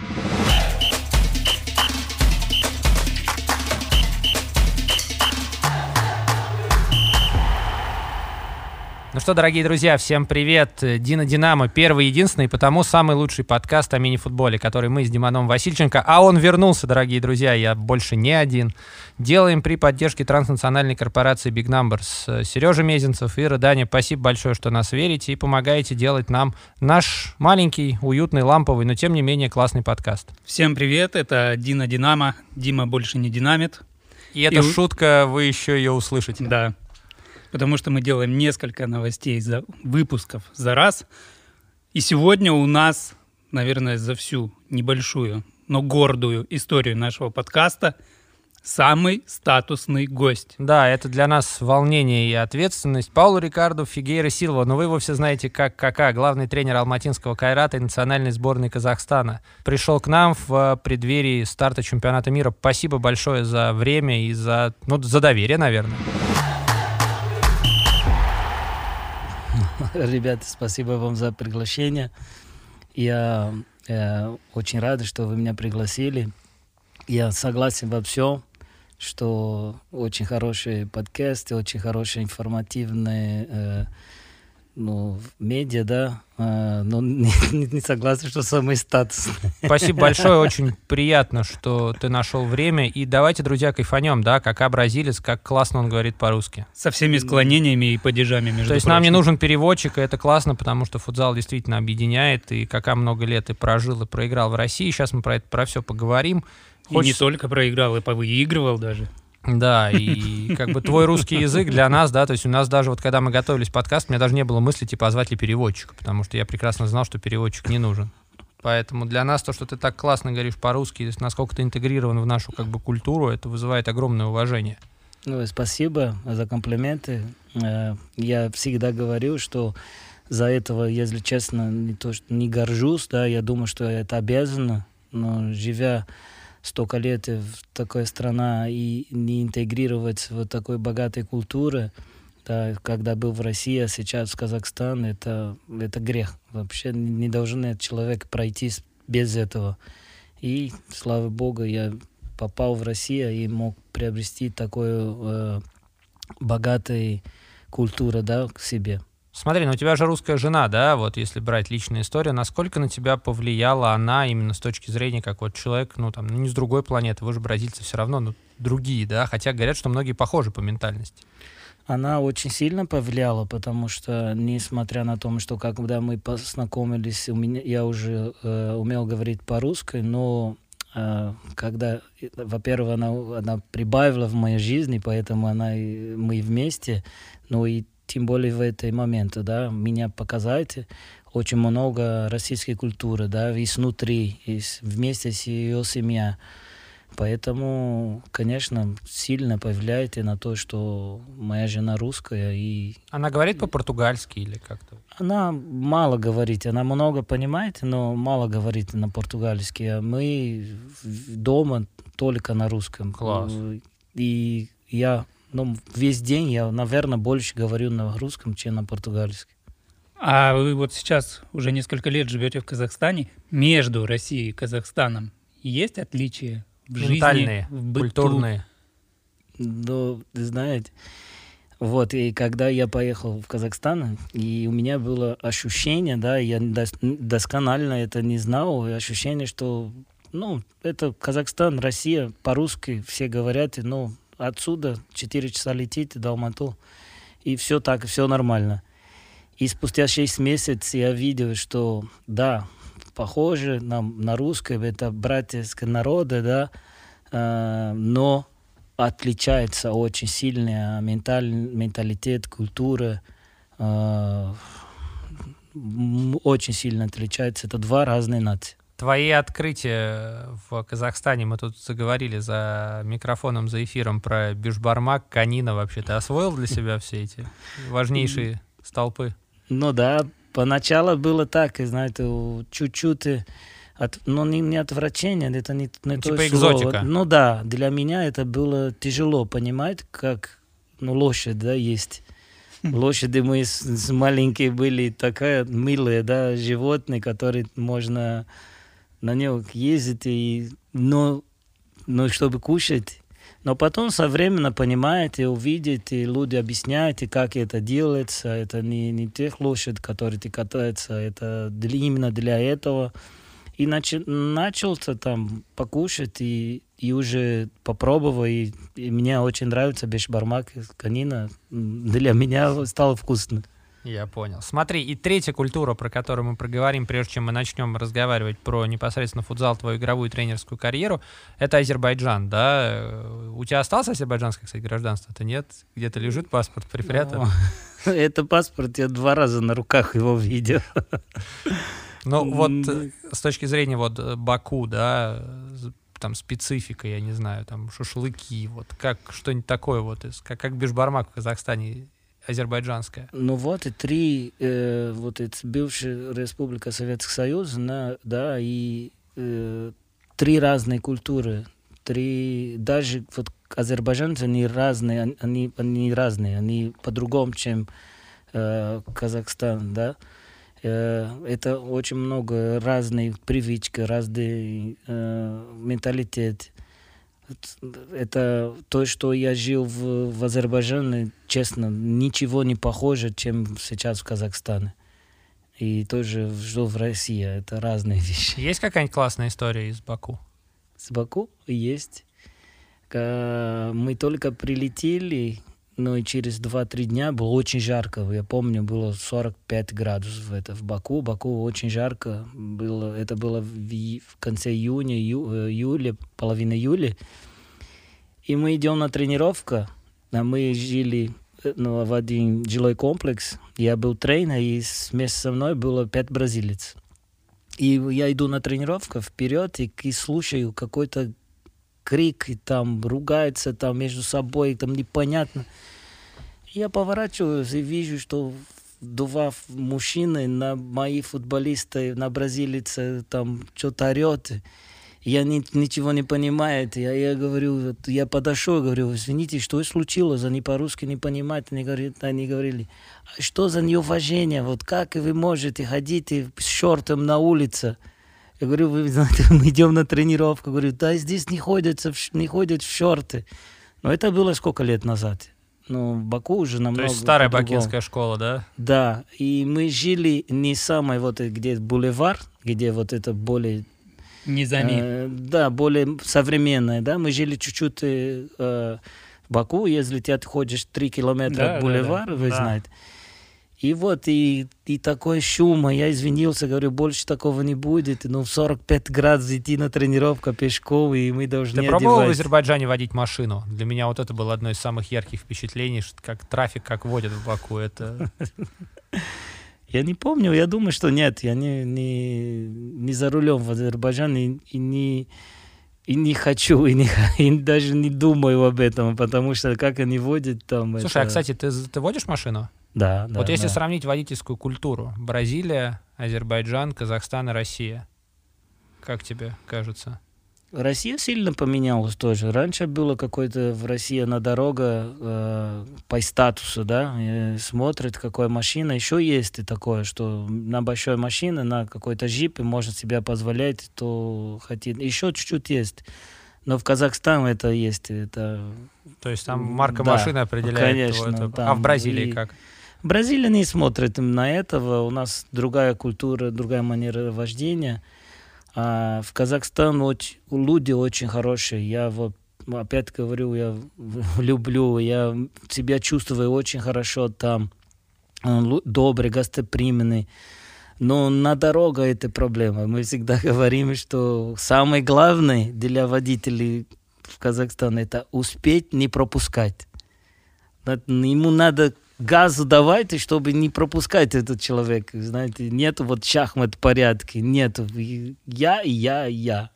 you Ну что, дорогие друзья, всем привет. Дина Динамо, первый, единственный, потому самый лучший подкаст о мини-футболе, который мы с Диманом Васильченко, а он вернулся, дорогие друзья, я больше не один. Делаем при поддержке транснациональной корпорации Big Numbers. Сережа Мезенцев и Даня, спасибо большое, что нас верите и помогаете делать нам наш маленький, уютный, ламповый, но тем не менее классный подкаст. Всем привет, это Дина Динамо, Дима больше не динамит. И эта и... шутка, вы еще ее услышите. Да потому что мы делаем несколько новостей за выпусков за раз. И сегодня у нас, наверное, за всю небольшую, но гордую историю нашего подкаста самый статусный гость. Да, это для нас волнение и ответственность. Паулу Рикарду Фигейра Силва, но вы его все знаете как КК, главный тренер алматинского Кайрата и национальной сборной Казахстана. Пришел к нам в преддверии старта чемпионата мира. Спасибо большое за время и за, ну, за доверие, наверное. Ребята, спасибо вам за приглашение. Я э, очень рад, что вы меня пригласили. Я согласен во всем, что очень хороший подкаст, очень хороший информативный э, ну, медиа, да, э, но не, не согласен, что самый статус. Спасибо большое, очень приятно, что ты нашел время. И давайте, друзья, кайфанем, да, как бразилец, как классно он говорит по-русски. Со всеми склонениями и падежами, между То есть прочим. нам не нужен переводчик, и это классно, потому что футзал действительно объединяет, и кака много лет и прожил, и проиграл в России. Сейчас мы про это, про все поговорим. Хочется... И не только проиграл, и повыигрывал даже. Да, и как бы твой русский язык для нас, да, то есть у нас даже вот когда мы готовились к подкасту, у меня даже не было мысли, типа, позвать ли переводчика, потому что я прекрасно знал, что переводчик не нужен. Поэтому для нас то, что ты так классно говоришь по-русски, насколько ты интегрирован в нашу как бы культуру, это вызывает огромное уважение. Ну, спасибо за комплименты. Э, я всегда говорю, что за этого, если честно, не то, что не горжусь, да, я думаю, что это обязано, но живя столько лет в такой страна и не интегрировать вот такой богатой культуры, да, когда был в России, а сейчас в Казахстан, это, это грех. Вообще не должен этот человек пройти без этого. И, слава богу, я попал в Россию и мог приобрести такую э, богатой культуру да, к себе. Смотри, ну у тебя же русская жена, да, вот если брать личную историю, насколько на тебя повлияла она именно с точки зрения, как вот человек, ну там, ну не с другой планеты, вы же бразильцы все равно, ну другие, да, хотя говорят, что многие похожи по ментальности. Она очень сильно повлияла, потому что, несмотря на то, что когда мы познакомились, у меня, я уже э, умел говорить по-русски, но э, когда, во-первых, она, она прибавила в моей жизни, поэтому она, мы вместе, ну и тем более в этой моменте, да, меня показать очень много российской культуры, да, и снутри, и вместе с ее семьей. Поэтому, конечно, сильно повлияет и на то, что моя жена русская. И... Она говорит по-португальски или как-то? Она мало говорит, она много понимает, но мало говорит на португальски. А мы дома только на русском. Класс. И я ну, весь день я, наверное, больше говорю на русском, чем на португальском. А вы вот сейчас уже несколько лет живете в Казахстане. Между Россией и Казахстаном есть отличия в Ментальные, жизни, в быту? культурные? Ну, знаете, вот, и когда я поехал в Казахстан, и у меня было ощущение, да, я досконально это не знал, ощущение, что, ну, это Казахстан, Россия, по-русски все говорят, ну, отсюда 4 часа летите до Алмату, и все так, все нормально. И спустя 6 месяцев я видел, что да, похоже на, на русское, это братьевское народы, да, э, но отличается очень сильно менталь, менталитет, культура, э, очень сильно отличается. Это два разные нации. Твои открытия в Казахстане, мы тут заговорили за микрофоном, за эфиром про Бишбармак, Канина вообще. Ты освоил для себя все эти важнейшие столпы? Ну да, поначалу было так, и знаете, чуть-чуть от, ну, не, не отвращение, это не, не типа то экзотика. Слово. Ну да, для меня это было тяжело понимать, как ну, лошадь, да, есть. Лошади мы с, с маленькие были такая милые, да, животные, которые можно на нем ездить, и, но, но чтобы кушать. Но потом со временем понимаете, увидите, люди объясняют, как это делается. Это не, не тех лошадь, которые ты катается, это для, именно для этого. И начал, начался там покушать, и, и уже попробовал, и, и мне очень нравится бешбармак, конина. Для меня стало вкусно. Я понял. Смотри, и третья культура, про которую мы проговорим, прежде чем мы начнем разговаривать про непосредственно футзал, твою игровую тренерскую карьеру, это Азербайджан, да? У тебя осталось азербайджанское, кстати, гражданство-то нет? Где-то лежит паспорт припрятан? Это паспорт, я два раза на руках его видел. Ну вот э, с точки зрения вот э, Баку, да, там специфика, я не знаю, там шашлыки, вот как что-нибудь такое вот, как, как бешбармак в Казахстане азербайджанская. Ну вот и три, э, вот это бывшая республика Советского Союза, на, да, и э, три разные культуры, три, даже вот азербайджанцы, они разные, они, они разные, они по-другому, чем э, Казахстан, да. Э, это очень много разных привычек, разный э, менталитет это то, что я жил в, в Азербайджане, честно, ничего не похоже, чем сейчас в Казахстане. И тоже жил в России. Это разные вещи. Есть какая-нибудь классная история из Баку? С Баку есть. Мы только прилетели, ну и через 2-3 дня было очень жарко. Я помню, было 45 градусов это в Баку. Баку очень жарко было. Это было в, в конце июня, ию, э, июля, половина июля. И мы идем на тренировку. А мы жили э, ну, в один жилой комплекс. Я был тренер, и вместе со мной было пять бразилец. И я иду на тренировку вперед и, и слушаю какой-то крик, и там ругаются там между собой, там непонятно. Я поворачиваюсь и вижу, что два мужчины на мои футболисты, на бразилица там что-то орет. Я ни, ничего не понимаю. Я, я говорю, я подошел, говорю, извините, что случилось? Они по-русски не понимают. Они, говорят, они говорили, а что за неуважение? Вот как вы можете ходить с шортом на улице? Я говорю, вы знаете, мы идем на тренировку. Говорю, да, здесь не ходят, не ходят в шорты. Но это было сколько лет назад? Ну, в Баку уже намного... То есть старая бакинская школа, да? Да, и мы жили не самой вот где бульвар, где вот это более... Низами. Э, да, более современное, да. Мы жили чуть-чуть э, в Баку, если ты отходишь 3 километра да, от бульвара, да, да. вы да. знаете. И вот, и, и такой шум, а я извинился, говорю, больше такого не будет. Ну, в 45 градусов идти на тренировку пешком, и мы должны Ты пробовал одевать. в Азербайджане водить машину? Для меня вот это было одно из самых ярких впечатлений, что как трафик, как водят в Баку. Это... Я не помню, я думаю, что нет, я не, не, не за рулем в Азербайджане и, и не и не хочу, и, не, и даже не думаю об этом, потому что как они водят там... Слушай, а, это... а, кстати, ты, ты водишь машину? Да, да. Вот если да. сравнить водительскую культуру, Бразилия, Азербайджан, Казахстан и Россия, как тебе кажется? Россия сильно поменялась тоже. Раньше было какой-то в России на дорога э, по статусу, да, и смотрит, какая машина. Еще есть и такое, что на большой машине, на какой-то джипе может себе позволять, то хотит. Еще чуть-чуть есть. Но в Казахстане это есть. Это... То есть там марка да, машины определяет. Конечно. Это. Там, а в Бразилии и... как? Бразилия не смотрит на этого. У нас другая культура, другая манера вождения. А в Казахстан очень, люди очень хорошие. Я вот опять говорю, я люблю, я себя чувствую очень хорошо там. Добрый, гостеприимный. Но на дорога это проблема. Мы всегда говорим, что самое главное для водителей в Казахстане это успеть не пропускать. Ему надо газу давайте, чтобы не пропускать этот человек. Знаете, нет вот шахмат порядки, нет. Я, я, я.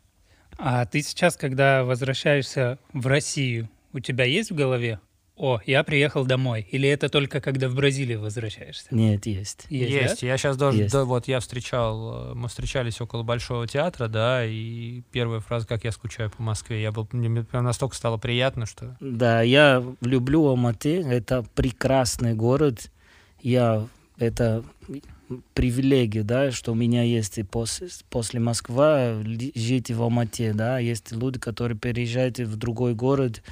А ты сейчас, когда возвращаешься в Россию, у тебя есть в голове о, я приехал домой. Или это только когда в Бразилию возвращаешься? Нет, есть. Есть, есть. Да? я сейчас даже, есть. да, вот я встречал, э, мы встречались около Большого театра, да, и первая фраза, как я скучаю по Москве, я был, мне прям настолько стало приятно, что... Да, я люблю Алматы, это прекрасный город, я, это, привилегию, да, что у меня есть и после, после Москвы жить в Алмате, да, есть люди, которые переезжают в другой город,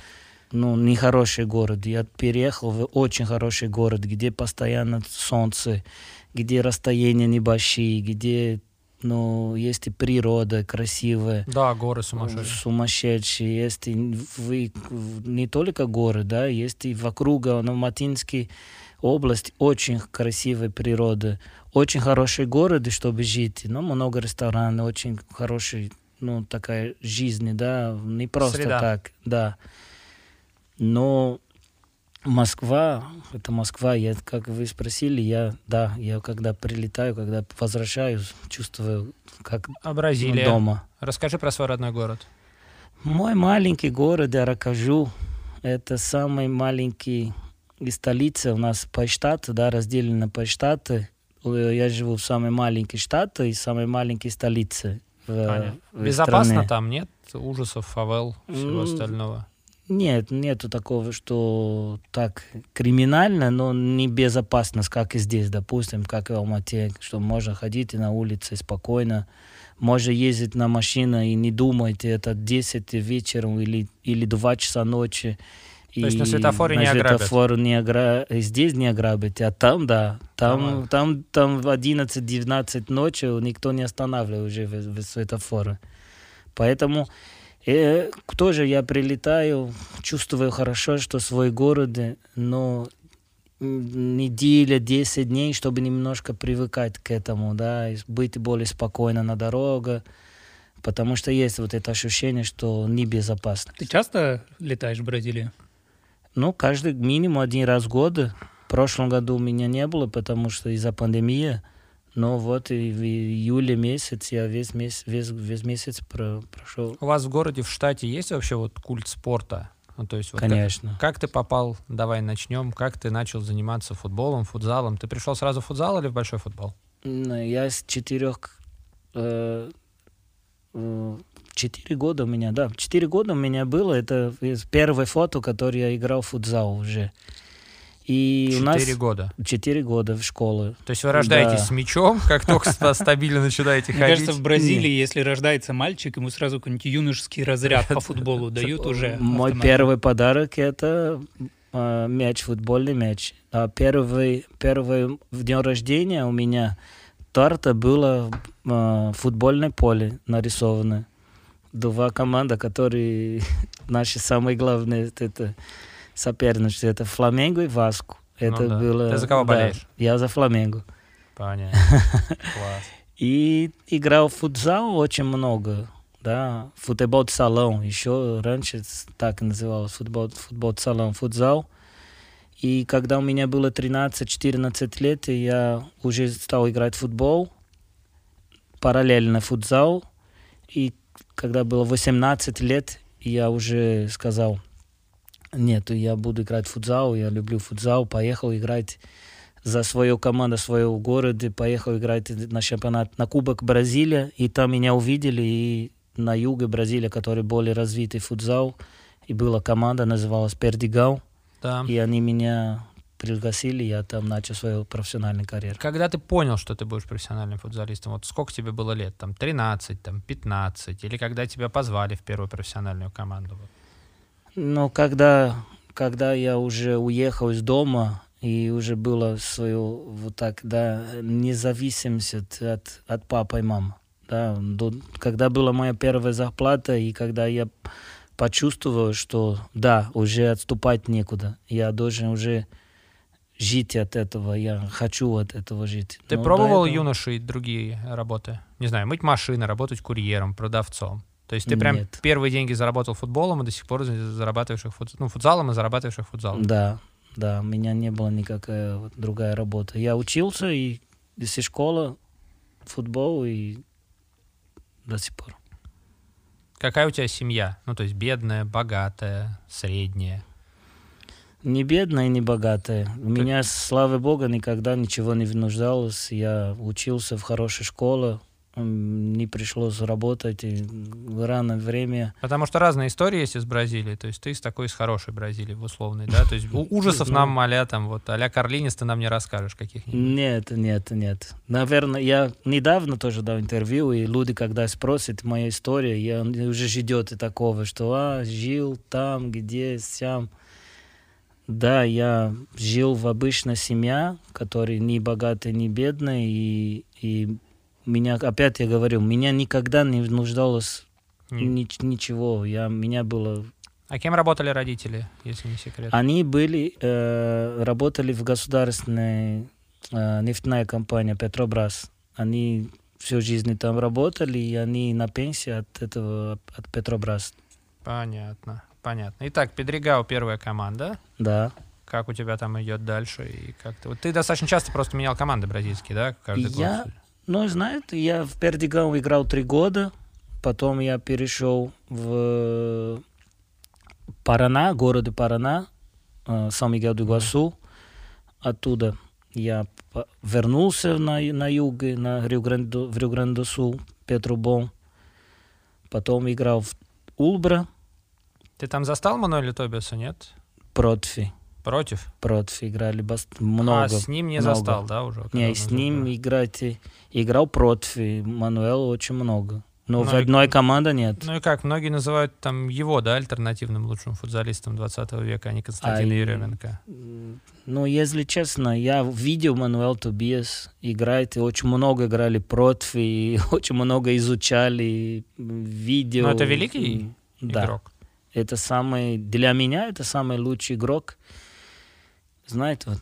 ну, нехороший город. Я переехал в очень хороший город, где постоянно солнце, где расстояния небольшие, где ну, есть и природа красивая. Да, горы сумасшедшие. Сумасшедшие. Есть и вы, не только горы, да, есть и вокруг Алматинский область очень красивая природа, очень хороший город, чтобы жить, ну, много ресторанов, очень хороший, ну, такая жизнь, да, не просто Среда. так, да. Но Москва, это Москва, я, как вы спросили, я, да, я когда прилетаю, когда возвращаюсь, чувствую, как А ну, Бразилия? дома. Расскажи про свой родной город. Мой маленький город Аракажу, это самый маленький из столицы. У нас по штату, да, разделено по штаты. Я живу в самой маленькой штате и самой маленькой столице. в- Понятно. в Безопасно стране. там, нет? Ужасов, фавел, всего М, остального. Нет, нету такого, что так криминально, но не безопасно, как и здесь, допустим, как и в Алмате, что можно ходить и на улице спокойно, можно ездить на машине и не думать, это 10 вечером или, или 2 часа ночи. То есть на и светофоре на не ограбят? светофоре не огра- и Здесь не ограбить, а там, да. Там, там, там в 11-12 ночи никто не останавливает уже в, в светофоре. Поэтому э, тоже я прилетаю, чувствую хорошо, что свой город, но неделя, 10 дней, чтобы немножко привыкать к этому, да, и быть более спокойно на дорогах, потому что есть вот это ощущение, что небезопасно. Ты часто летаешь в Бразилию? Ну, каждый минимум один раз в год. В прошлом году у меня не было, потому что из-за пандемии. Но вот и в июле месяц я весь месяц, весь, весь месяц про- прошел. У вас в городе, в штате есть вообще вот культ спорта? Ну, то есть вот как- Конечно. Как, ты попал, давай начнем, как ты начал заниматься футболом, футзалом? Ты пришел сразу в футзал или в большой футбол? Ну, Я с четырех... э, э, Четыре года у меня, да. Четыре года у меня было. Это первое фото, которое я играл в футзал уже. И у нас... Четыре года. Четыре года в школу. То есть вы рождаетесь Да. с мячом, как только ста- стабильно начинаете Мне ходить? кажется, в Бразилии, если рождается мальчик, ему сразу какой-нибудь юношеский разряд по футболу дают уже. Мой первый подарок это э, мяч, футбольный мяч. А первый, первый в день рождения у меня торта было э, футбольное поле нарисовано. Два команда, которые наши самые главные это соперничество. Это Фламенго и Васку. Это Ну да. было. Ты за кого да, болеешь? Я за Фламенго. Понятно. Класс. И играл в футзал очень много. Да, футбол салон. Еще раньше так называлось футбол, футбол салон, футзал. И когда у меня было 13-14 лет, я уже стал играть в футбол, параллельно футзал. И когда было 18 лет, я уже сказал, нет, я буду играть в футзал, я люблю футзал, поехал играть за свою команду своего города, поехал играть на чемпионат, на Кубок Бразилия, и там меня увидели, и на юге Бразилии, который более развитый футзал, и была команда, называлась Пердигау, Да. и они меня пригласили, я там начал свою профессиональную карьеру. Когда ты понял, что ты будешь профессиональным футболистом, вот сколько тебе было лет? Там 13, там 15? Или когда тебя позвали в первую профессиональную команду? Вот. Но когда, когда я уже уехал из дома, и уже было свою вот так, да, независимость от, от папы и мамы. Да, до- когда была моя первая зарплата, и когда я почувствовал, что да, уже отступать некуда, я должен уже жить от этого, я хочу от этого жить. Ты Но пробовал этого- юношей другие работы? Не знаю, мыть машины, работать курьером, продавцом? То есть ты прям Нет. первые деньги заработал футболом и до сих пор за- зарабатываешь их фут- ну, футзалом и зарабатываешь их футзалом. Да, да, у меня не было никакая вот другая работа. Я учился и из школы футбол и до сих пор. Какая у тебя семья? Ну, то есть бедная, богатая, средняя. Не бедная и не богатая. У меня, слава богу, никогда ничего не нуждалось. Я учился в хорошей школе, не пришлось работать и в раннее время. Потому что разные истории есть из Бразилии. То есть ты из такой, из хорошей Бразилии, в условной, да? То есть ужасов нам а там, вот, а-ля Карлинис ты нам не расскажешь каких-нибудь. Нет, нет, нет. Наверное, я недавно тоже дал интервью, и люди, когда спросят моя история, я уже ждет такого, что а, жил там, где, сям. Да, я жил в обычной семье, которая не богатая, не бедная, и, и меня, опять я говорю, меня никогда не нуждалось ни, ничего. Я, меня было... А кем работали родители, если не секрет? Они были, э, работали в государственной э, нефтяной компании Петробрас. Они всю жизнь там работали, и они на пенсии от этого, от Петробрас. Понятно, понятно. Итак, Педригау первая команда. Да. Как у тебя там идет дальше? И как ты... Вот ты достаточно часто просто менял команды бразильские, да? Каждый я, год? Ну, знаете, я в Пердигау играл три года, потом я перешел в Парана, городе Парана, э, Сан-Мигел-де-Гуасу. Оттуда я вернулся на, на юг, на Рио в Рио-Гранде-до-Сул, Петрубон. Потом играл в Ульбра. Ты там застал Мануэля Тобиаса, нет? Против. Против? Против играли много. А с ним не много. застал, да, уже? Не, с ним играть играл против, и Мануэл очень много. Но ну в одной и, команде нет. Ну и как, многие называют там его, да, альтернативным лучшим футболистом 20 века, а не Константина а, Еременко. Ну, если честно, я видел Мануэл Тобиас играет, и очень много играли против, и очень много изучали видео. Но это великий да. игрок. Это самый, для меня это самый лучший игрок. Знаете, вот,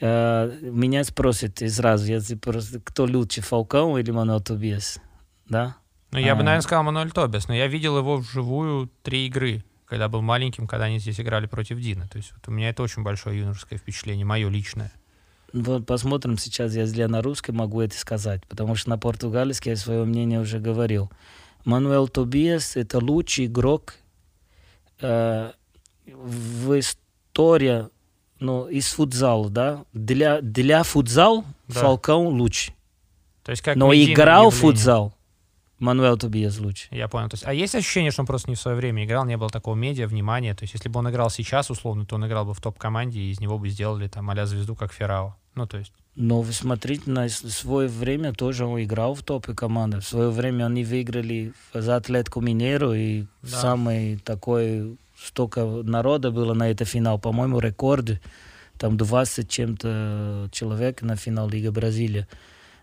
э, меня спросят сразу, я просто, кто лучше, Фалкао или Мануэл Тобиас, да? Ну, я а, бы, наверное, сказал Мануэль Тобиас, но я видел его вживую три игры, когда был маленьким, когда они здесь играли против Дина. То есть вот у меня это очень большое юношеское впечатление, мое личное. Вот посмотрим сейчас, если я на русском могу это сказать, потому что на португальском я свое мнение уже говорил. Мануэл Тобиас — это лучший игрок э, в истории ну, из футзала, да, для, для футзал да. Фалкао лучше. То есть как Но играл в футзал Мануэл Тобиас лучше. Я понял. То есть, а есть ощущение, что он просто не в свое время играл, не было такого медиа, внимания? То есть если бы он играл сейчас, условно, то он играл бы в топ-команде, и из него бы сделали там а звезду, как Феррао. Ну, то есть... Но вы смотрите, на свое время тоже он играл в топе команды. В свое время они выиграли за Атлетку Минеру, и да. самый такой столько народа было на это финал, по-моему, рекорд. Там 20 чем-то человек на финал Лига Бразилия.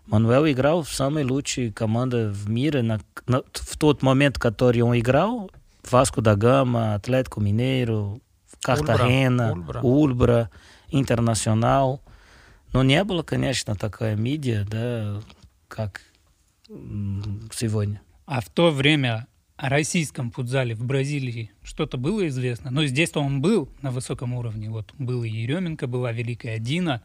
Мануэл играл в самой лучшей команде в мире. На, на, в тот момент, который он играл, Васко да Гама, Атлетико Минейро, Картахена, Ульбра, Ульбра Интернационал. Но не было, конечно, такая медиа, да, как сегодня. А в то время о российском футзале в Бразилии что-то было известно? Но здесь-то он был на высоком уровне. Вот был и Еременко, была Великая Дина.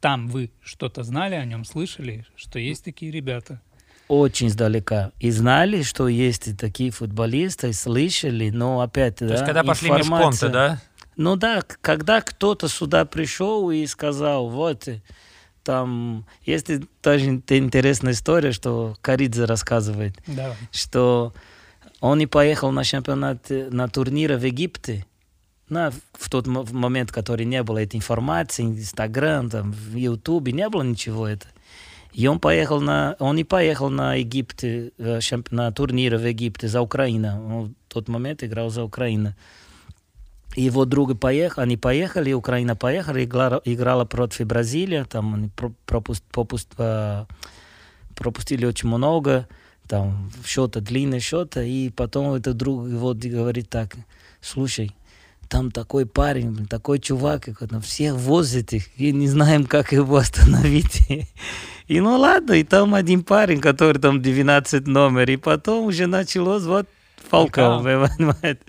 Там вы что-то знали о нем, слышали, что есть такие ребята? Очень издалека. И знали, что есть и такие футболисты, и слышали, но опять, То да, есть, когда пошли межпонты, да? Ну да, когда кто-то сюда пришел и сказал, вот, там есть тоже интересная история, что Каридзе рассказывает, Давай. что он не поехал на чемпионат, на турниры в Египте, на, в тот момент, который не было этой информации, Инстаграм, там, в Ютубе, не было ничего это. И он поехал на, он не поехал на Египет, э, на турниры в Египте за Украину. Он в тот момент играл за Украину. И его друг поехал, они поехали, Украина поехала, играла, играла против Бразилии, там они пропуст, пропуст, э, пропустили очень много там счета, длинные счета, и потом этот друг вот говорит так, слушай, там такой парень, такой чувак, как он всех возит их, и не знаем, как его остановить. И ну ладно, и там один парень, который там 12 номер, и потом уже началось вот Фалков, понимаете.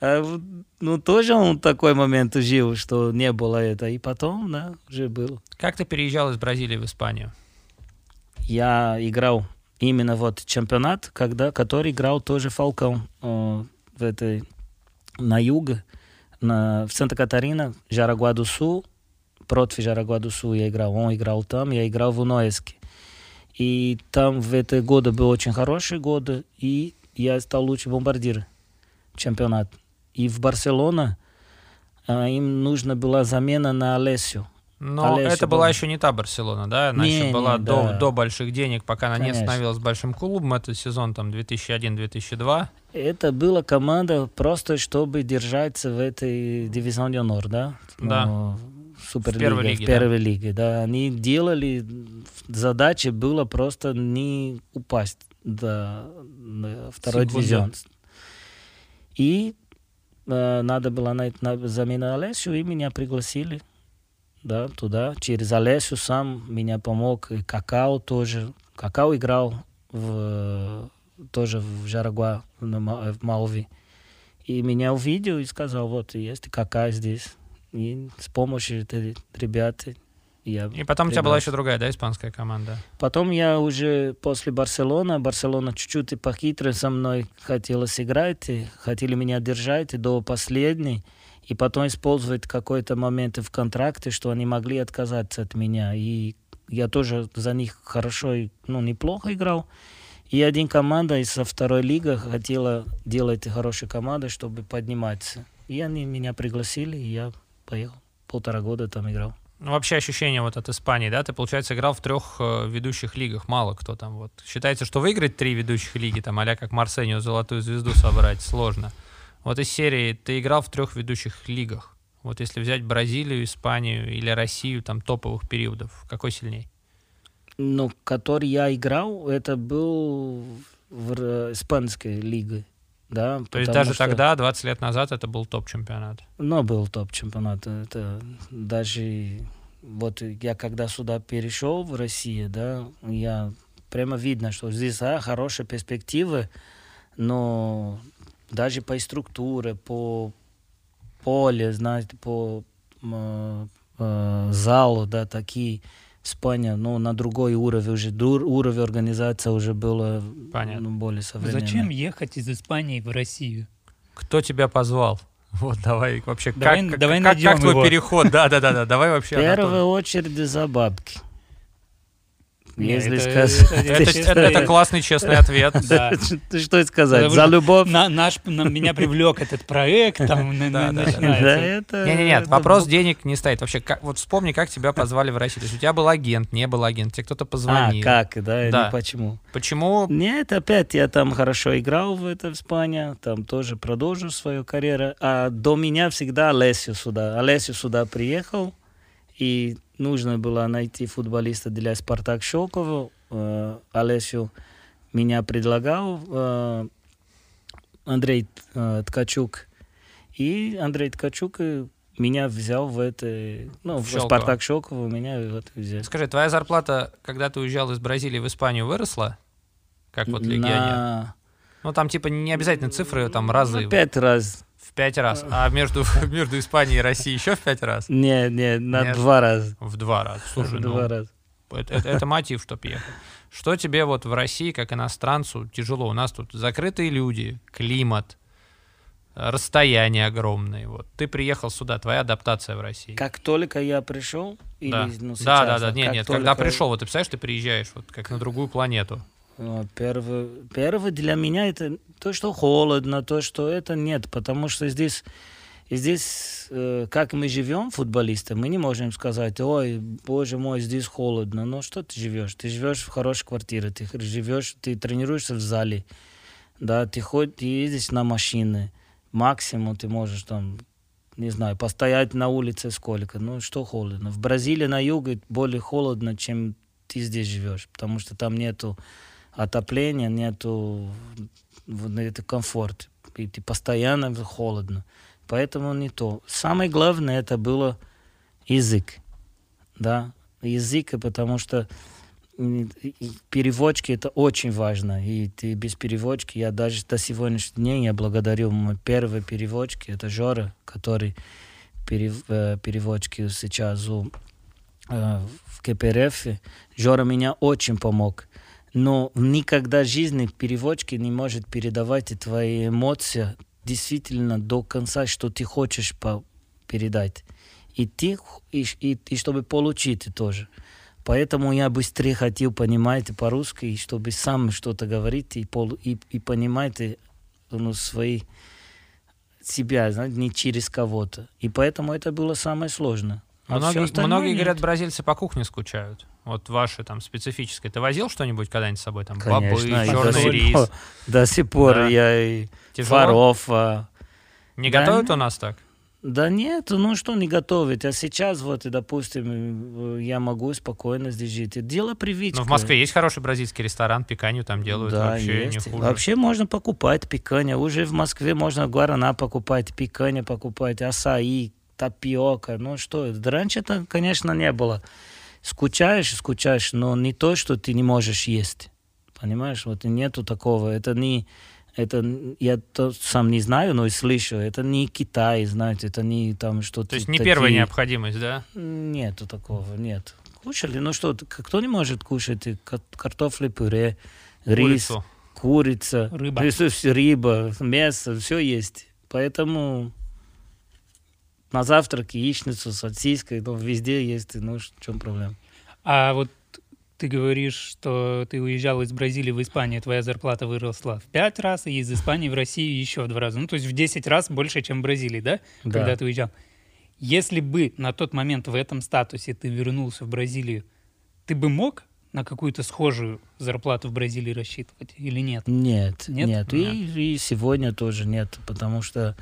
А, ну, тоже он такой момент жил, что не было это, и потом, да, уже было. Как ты переезжал из Бразилии в Испанию? Я играл именно вот чемпионат, когда, который играл тоже Фалкон э, в этой, на юге, на, в Санта-Катарина, Жарагуа-до-Сул, против Жарагуа-до-Сул я играл. Он играл там, я играл в Уноэске. И там в эти годы был очень хороший годы, и я стал лучший бомбардир чемпионат. И в Барселона а, им нужна была замена на Олесю. Но Олеся это была еще не та Барселона, да? Она Не, еще была не, до, да. до больших денег, пока она не Конечно. становилась большим клубом. Это сезон там 2001-2002. Это была команда просто, чтобы держаться в этой дивизионе Honor, да? Да. Ну, Суперлига, В первой лиге, в первой лиге, да. Они делали, задача была просто не упасть до второй Секунду. дивизион. И э, надо было найти на, замену Олесю, и меня пригласили да, туда. Через Олесю сам меня помог, и Какао тоже. Какао играл в, тоже в Жарагуа, Ма- в Малви. И меня увидел и сказал, вот, есть Кака здесь. И с помощью ребят я... И потом у тебя была еще другая, да, испанская команда? Потом я уже после Барселона, Барселона чуть-чуть и похитро со мной хотела сыграть, и хотели меня держать и до последней, и потом использовать какой-то момент в контракте, что они могли отказаться от меня. И я тоже за них хорошо, ну, неплохо играл. И один команда из со второй лиги хотела делать хорошую команду, чтобы подниматься. И они меня пригласили, и я поехал. Полтора года там играл. Ну, вообще ощущение вот от Испании, да? Ты, получается, играл в трех э, ведущих лигах. Мало кто там вот. Считается, что выиграть три ведущих лиги, там, а как Марсению золотую звезду собрать, сложно. Вот из серии ты играл в трех ведущих лигах. Вот если взять Бразилию, Испанию или Россию, там, топовых периодов, какой сильней? Ну, который я играл, это был в р- испанской лиге. Да, То есть даже что- тогда, 20 лет назад, это был топ-чемпионат. Ну, был топ-чемпионат. Это даже... Вот я когда сюда перешел в Россию, да, я прямо видно, что здесь а, хорошие перспективы, но даже по структуре, по поле, знаете, по м, э, залу, да, такие Испания, ну, на другой уровень уже, дур- уровень организации уже было Понятно. ну, более современный. Зачем ехать из Испании в Россию? Кто тебя позвал? Вот давай вообще, Давай- как, давай как, как твой его. переход? Да, да, да, да. Давай В вообще. первую Анатолий. очередь за бабки. Не, Если это- сказать... это- Это, это- это классный честный ответ. Да. Что сказать? За любовь? На, наш, на меня привлек этот проект, там на- Да, на- да, да. это... Не, не, нет, это вопрос денег не стоит. Вообще, как, вот вспомни, как тебя позвали в Россию. То есть у тебя был агент, не был агент, тебе кто-то А, позвонил. как, да, или Да. почему? Почему? Нет, опять я там хорошо играл в это в Испании, там тоже продолжу свою карьеру. А до меня всегда Олесю сюда. Олесю сюда приехал, и нужно было найти футболиста для Спартак Щелково. Э, Олесю меня предлагал э, Андрей э, Ткачук. И Андрей Ткачук меня взял в это, ну, в Щелково. Спартак Щелково меня вот взял. Скажи, твоя зарплата, когда ты уезжал из Бразилии в Испанию, выросла? Как вот легионер? На- Ну, там типа не обязательно цифры, там разы. на пять раз. В пять раз. А между, между Испанией и Россией еще в пять раз? Не, не, на Нет. два раза. В два раза. Слушай, В ну, два раза. это, это- это мотив, чтоб ехать. Что тебе вот в России, как иностранцу, тяжело? У нас тут закрытые люди, климат, расстояние огромное. Вот. Ты приехал сюда, твоя адаптация в России. Как только я пришел, или да. ну, да, сейчас, да, да, нет, как нет, когда пришел, вот ты представляешь, ты приезжаешь, вот как на другую планету. Ну, Первый, первый для меня это то, что холодно, то, что это нет, потому что здесь, здесь э, как мы живем, футболисты, мы не можем сказать, ой, боже мой, здесь холодно. Ну, что ты живешь? Ты живешь в хорошей квартире, ты живешь, ты тренируешься в зале, да, ты ходишь, ты ездишь на машине, максимум ты можешь там, не знаю, постоять на улице сколько, ну, что холодно. В Бразилии на юге более холодно, чем ты здесь живешь, потому что там нету отопления, нету это комфорт. И ты постоянно холодно. Поэтому не то. Самое главное это было язык. Да, язык, потому что переводчики это очень важно. И ты без переводчики, я даже до сегодняшнего дня я благодарю мой первый переводчик, это Жора, который перев- э, переводчики сейчас у, э, в КПРФ. Жора меня очень помог. Но никогда в жизни переводчик не может передавать твои эмоции действительно до конца, что ты хочешь передать. И ты, и, и, и чтобы получить тоже. Поэтому я быстрее хотел, понимаете, по-русски, чтобы сам что-то говорить и, пол, и, и понимаете ну, свои себя, знаете, не через кого-то. И поэтому это было самое сложное. А Многие, остальное многие нет. говорят, бразильцы по кухне скучают. Вот ваши там специфическое. Ты возил что-нибудь когда-нибудь с собой? Там Конечно, бобы, и до черный сих рис. пор- До сих пор Да. я и Тяжело? фарова. Не Да готовят у нас так? Да нет, ну что не готовить. А сейчас вот, и, допустим, э, я могу спокойно здесь жить. Это Дело привычки. Ну, в Москве есть хороший бразильский ресторан, пиканью там делают Да, вообще есть. не хуже. Вообще можно покупать пиканье. Уже в Москве можно гуарана покупать, пиканье покупать, асаи, тапиока. Ну что, раньше это, конечно, не было. Скучаешь, скучаешь, но не то, что ты не можешь есть. Понимаешь, вот нету такого. Это не... Это я то сам не знаю, но и слышу. Это не Китай, знаете, это не там что-то. То есть не такие- первая необходимость, да? Нету такого, нет. Кушали, ну что, кто не может кушать картофли, пюре, рис, Курицу. курица, Рыба. рис- всё- рыба, мясо, все есть. Поэтому на завтрак яичницу сосиской, ну, везде есть, ну, в чем проблема? А вот ты говоришь, что ты уезжал из Бразилии в Испанию, твоя зарплата выросла в пять раз, и из Испании в Россию еще в два раза. Ну, то есть в 10 раз больше, чем в Бразилии, да? Да. Когда ты уезжал. Если бы на тот момент в этом статусе ты вернулся в Бразилию, ты бы мог на какую-то схожую зарплату в Бразилии рассчитывать или нет? Нет, Нет? нет. И, и сегодня тоже нет, потому что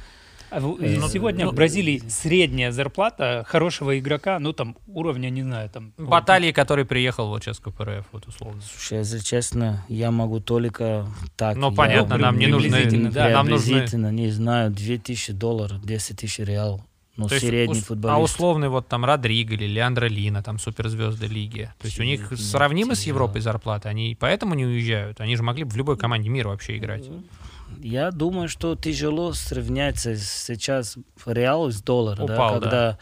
А Э, и сегодня ну, в Бразилии средняя зарплата хорошего игрока, ну там уровня, не знаю, там... Баталии, который приехал вот сейчас в КПРФ, вот условно. Слушай, если честно, я могу только так. Ну, я- понятно, нам не нужны... да. Нам нужны... Не знаю, 2000 долларов, 10 тысяч реал. Ну, То есть средний ус- футболист. А условный вот там Родриго или Леандро Лина, там суперзвезды лиги. То есть у них сравнимы с. Европой зарплаты, они поэтому не уезжают. Они же могли бы в любой команде мира вообще играть. Я думаю, что тяжело сравняться с- сейчас реал с долларом, да, Упал, да. когда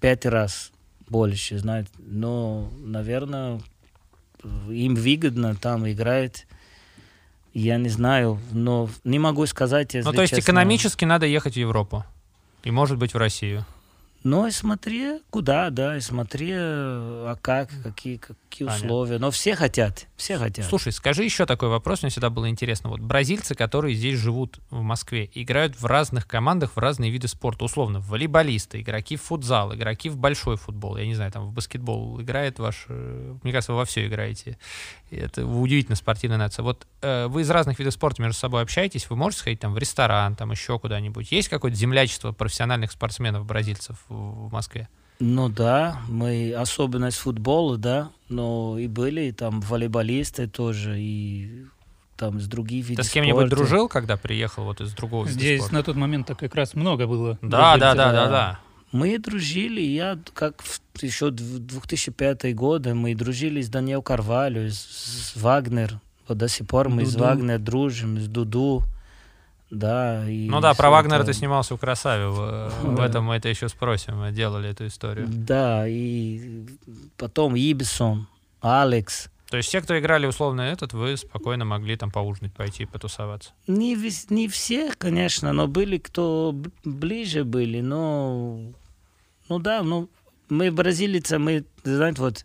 пять раз больше, знаете. Но, наверное, им выгодно там играть. Я не знаю, но не могу сказать, если Ну, то есть честно. экономически надо ехать в Европу. И, может быть, в Россию. Ну, и смотри, куда, да, и смотри, а как, какие, какие Понятно. условия. Но все хотят, все хотят. Слушай, скажи еще такой вопрос, мне всегда было интересно. Вот бразильцы, которые здесь живут в Москве, играют в разных командах, в разные виды спорта. Условно, волейболисты, игроки в футзал, игроки в большой футбол. Я не знаю, там в баскетбол играет ваш... э, Мне кажется, вы во все играете. Это удивительно спортивная нация. Вот э, вы из разных видов спорта между собой общаетесь, вы можете сходить там в ресторан, там еще куда-нибудь. Есть какое-то землячество профессиональных спортсменов, бразильцев в, в Москве? Ну да, мы особенность футбола, да, но и были там волейболисты тоже, и там с других видов Ты с кем-нибудь спорта. дружил, когда приехал вот из другого вида Здесь спорта? на тот момент как раз много было. Да, да, да, да, да. Мы дружили, я как в, еще в 2005 года, мы дружили с Даниэл Карвалю, с, с Вагнер, вот до сих пор мы с Дуду. Вагнер дружим, с Дуду, да. И Ну да, про Вагнера это. ты снимался у Красаве. В, Да. этом мы это еще спросим. Мы делали эту историю. Да, и потом Ибисон, Алекс. То есть все, кто играли условно этот, вы спокойно могли там поужинать, пойти потусоваться. Не, не все, конечно, но были, кто ближе были, но... Ну да, ну, мы бразильцы, мы, знаете, вот,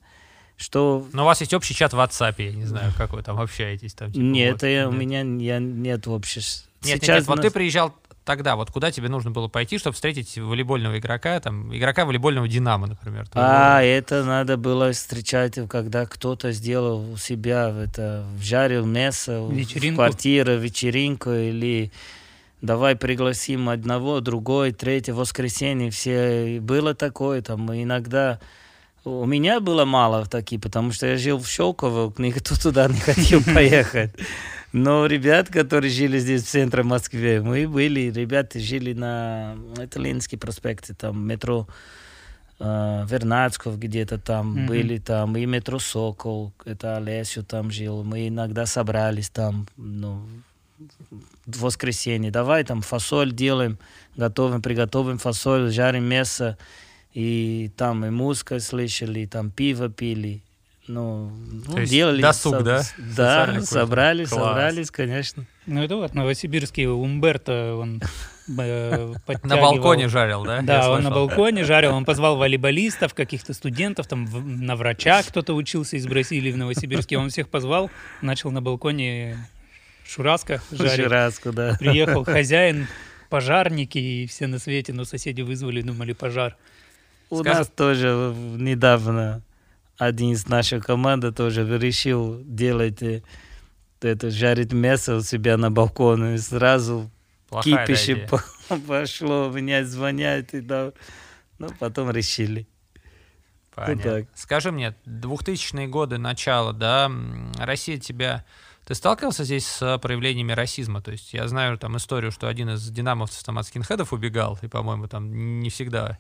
что... Но у вас есть общий чат в WhatsApp, я не знаю, как вы там общаетесь. Там, типа, Нет, вот, это я, у нет. меня я, нет вообще. Нет, нет, Сейчас нет, вот нас- ты приезжал тогда, вот куда тебе нужно было пойти, чтобы встретить волейбольного игрока, там, игрока волейбольного Динамо, например. А, это надо было встречать, когда кто-то сделал у себя это, жарил мясо в Вечеринку? квартире, вечеринку или давай пригласим одного, другой, третье, воскресенье, все. Было такое, там иногда у меня было мало таких, потому что я жил в Щелково, никто туда не хотел поехать. Но ребят, которые жили здесь в центре Москвы, мы были, ребята жили на это Ленинский проспекте, там метро э, Вернадского где-то там Мгм. были там, и метро Сокол, это Олесю там жил, мы иногда собрались там, ну, в воскресенье, давай там фасоль делаем, готовим, приготовим фасоль, жарим мясо, и там и музыка слышали, и там пиво пили. Ну, ну То есть делали. досуг, со- да? Да, собрались, Класс. собрались, конечно. Ну, это вот новосибирский Умберто, он э, На балконе жарил, да? Я Да, он на балконе жарил, он позвал волейболистов, каких-то студентов, там в- на врача кто-то учился из Бразилии в Новосибирске, он всех позвал, начал на балконе шураска жарить. Жираску, да. Приехал хозяин, пожарники и все на свете, но соседи вызвали, думали пожар. У Скажи- нас тоже недавно один из нашей команды тоже решил делать э, это, жарить мясо у себя на балконе. И сразу Плохая кипище пошло, меня звонят. И да. Ну, потом решили. Понятно. так. Скажи мне, 2000-е годы, начало, да, Россия тебя... Ты сталкивался здесь с проявлениями расизма? То есть я знаю там историю, что один из динамовцев там от скинхедов убегал, и, по-моему, там не всегда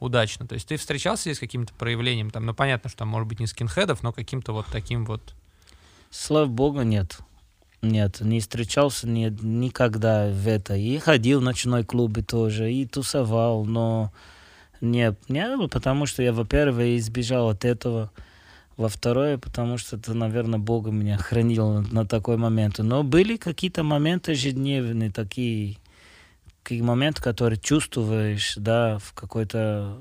удачно. То есть ты встречался здесь с каким-то проявлением? Там, ну, понятно, что там может быть не скинхедов, но каким-то вот таким вот... Слава богу, нет. Нет, не встречался ни, никогда в это. И ходил в ночной клубы тоже, и тусовал, но нет, не потому что я, во-первых, избежал от этого. Во-вторых, потому что это, наверное, Бог меня хранил на, такой момент. Но были какие-то моменты ежедневные, такие, такие моменты, которые чувствуешь, да, в какой-то,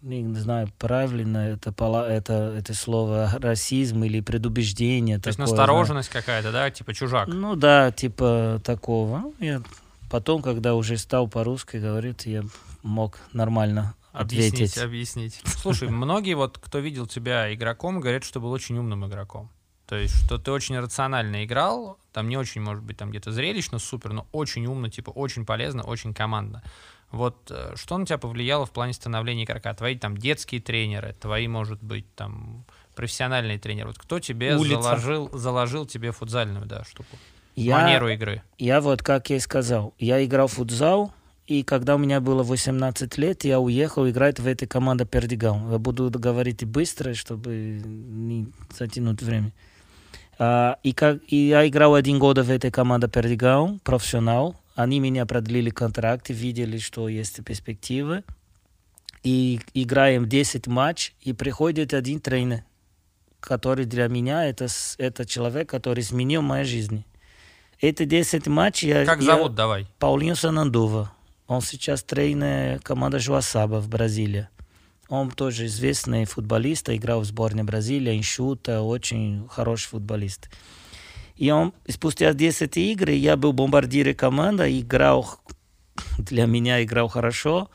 не знаю, правильно это, это, это слово расизм или предубеждение. То есть такое, настороженность какая-то, да, типа чужак. да. Ну да, типа такого. Я потом, когда уже стал по-русски говорить, я мог нормально Объяснить, ответить. объяснить. Слушай, многие вот, кто видел тебя игроком, говорят, что был очень умным игроком. То есть, что ты очень рационально играл, там не очень, может быть, там где-то зрелищно, супер, но очень умно, типа, очень полезно, очень командно. Вот э, что на тебя повлияло в плане становления игрока? Твои там детские тренеры, твои, может быть, там профессиональные тренеры. Вот кто тебе Улица. заложил, заложил тебе футзальную, да, штуку? Я, Манеру игры. я вот, как я и сказал, я играл в футзал, и когда у меня было 18 лет, я уехал играть в этой команде Пердигау. Я буду говорить быстро, чтобы не затянуть время. А, и, как, и я играл один год в этой команде Пердигау, профессионал. Они меня продлили контракт, видели, что есть перспективы. И играем 10 матч, и приходит один тренер, который для меня это, это человек, который изменил мою жизнь. Эти 10 матчей я, Как я- зовут, давай? Паулинho Санандува. Он сейчас тренер команды Жуасаба в Бразилии. Он тоже известный футболист, играл в сборной Бразилии, иншута, очень хороший футболист. И он, спустя 10 игр, я был бомбардиром команды, играл, для меня играл хорошо.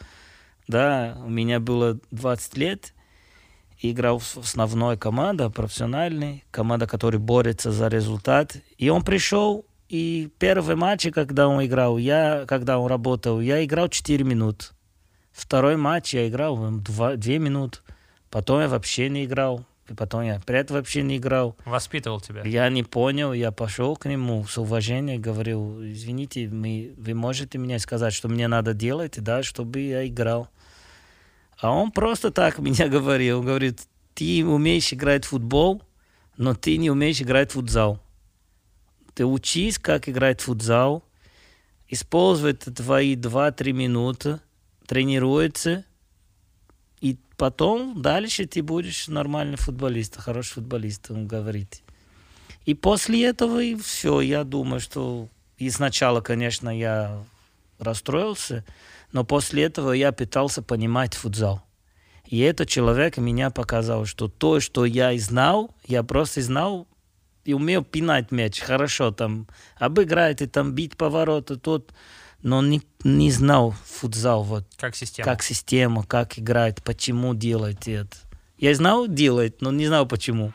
Да, у меня было 20 лет, играл в основной команде, профессиональной, команда, которая борется за результат. И он пришел, и первый матч, когда он играл, я, когда он работал, я играл 4 минуты. Второй матч я играл 2, 2 минуты. Потом я вообще не играл. И потом я опять вообще не играл. Воспитывал тебя. Я не понял, я пошел к нему с уважением, говорил, извините, мы, вы можете мне сказать, что мне надо делать, да, чтобы я играл. А он просто так меня говорил, он говорит, ты умеешь играть в футбол, но ты не умеешь играть в футзал. Ты учись, как играть в футзал, используй твои 2-3 минуты, тренируется, и потом дальше ты будешь нормальный футболист, хороший футболист, он говорит. И после этого и все, я думаю, что и сначала, конечно, я расстроился, но после этого я пытался понимать футзал. И этот человек меня показал, что то, что я и знал, я просто знал и умел пинать мяч хорошо, там, обыграть и там бить повороты, тут, но не, не знал футзал, вот, Как система. как система, как играть, почему делать это. Я знал делать, но не знал почему.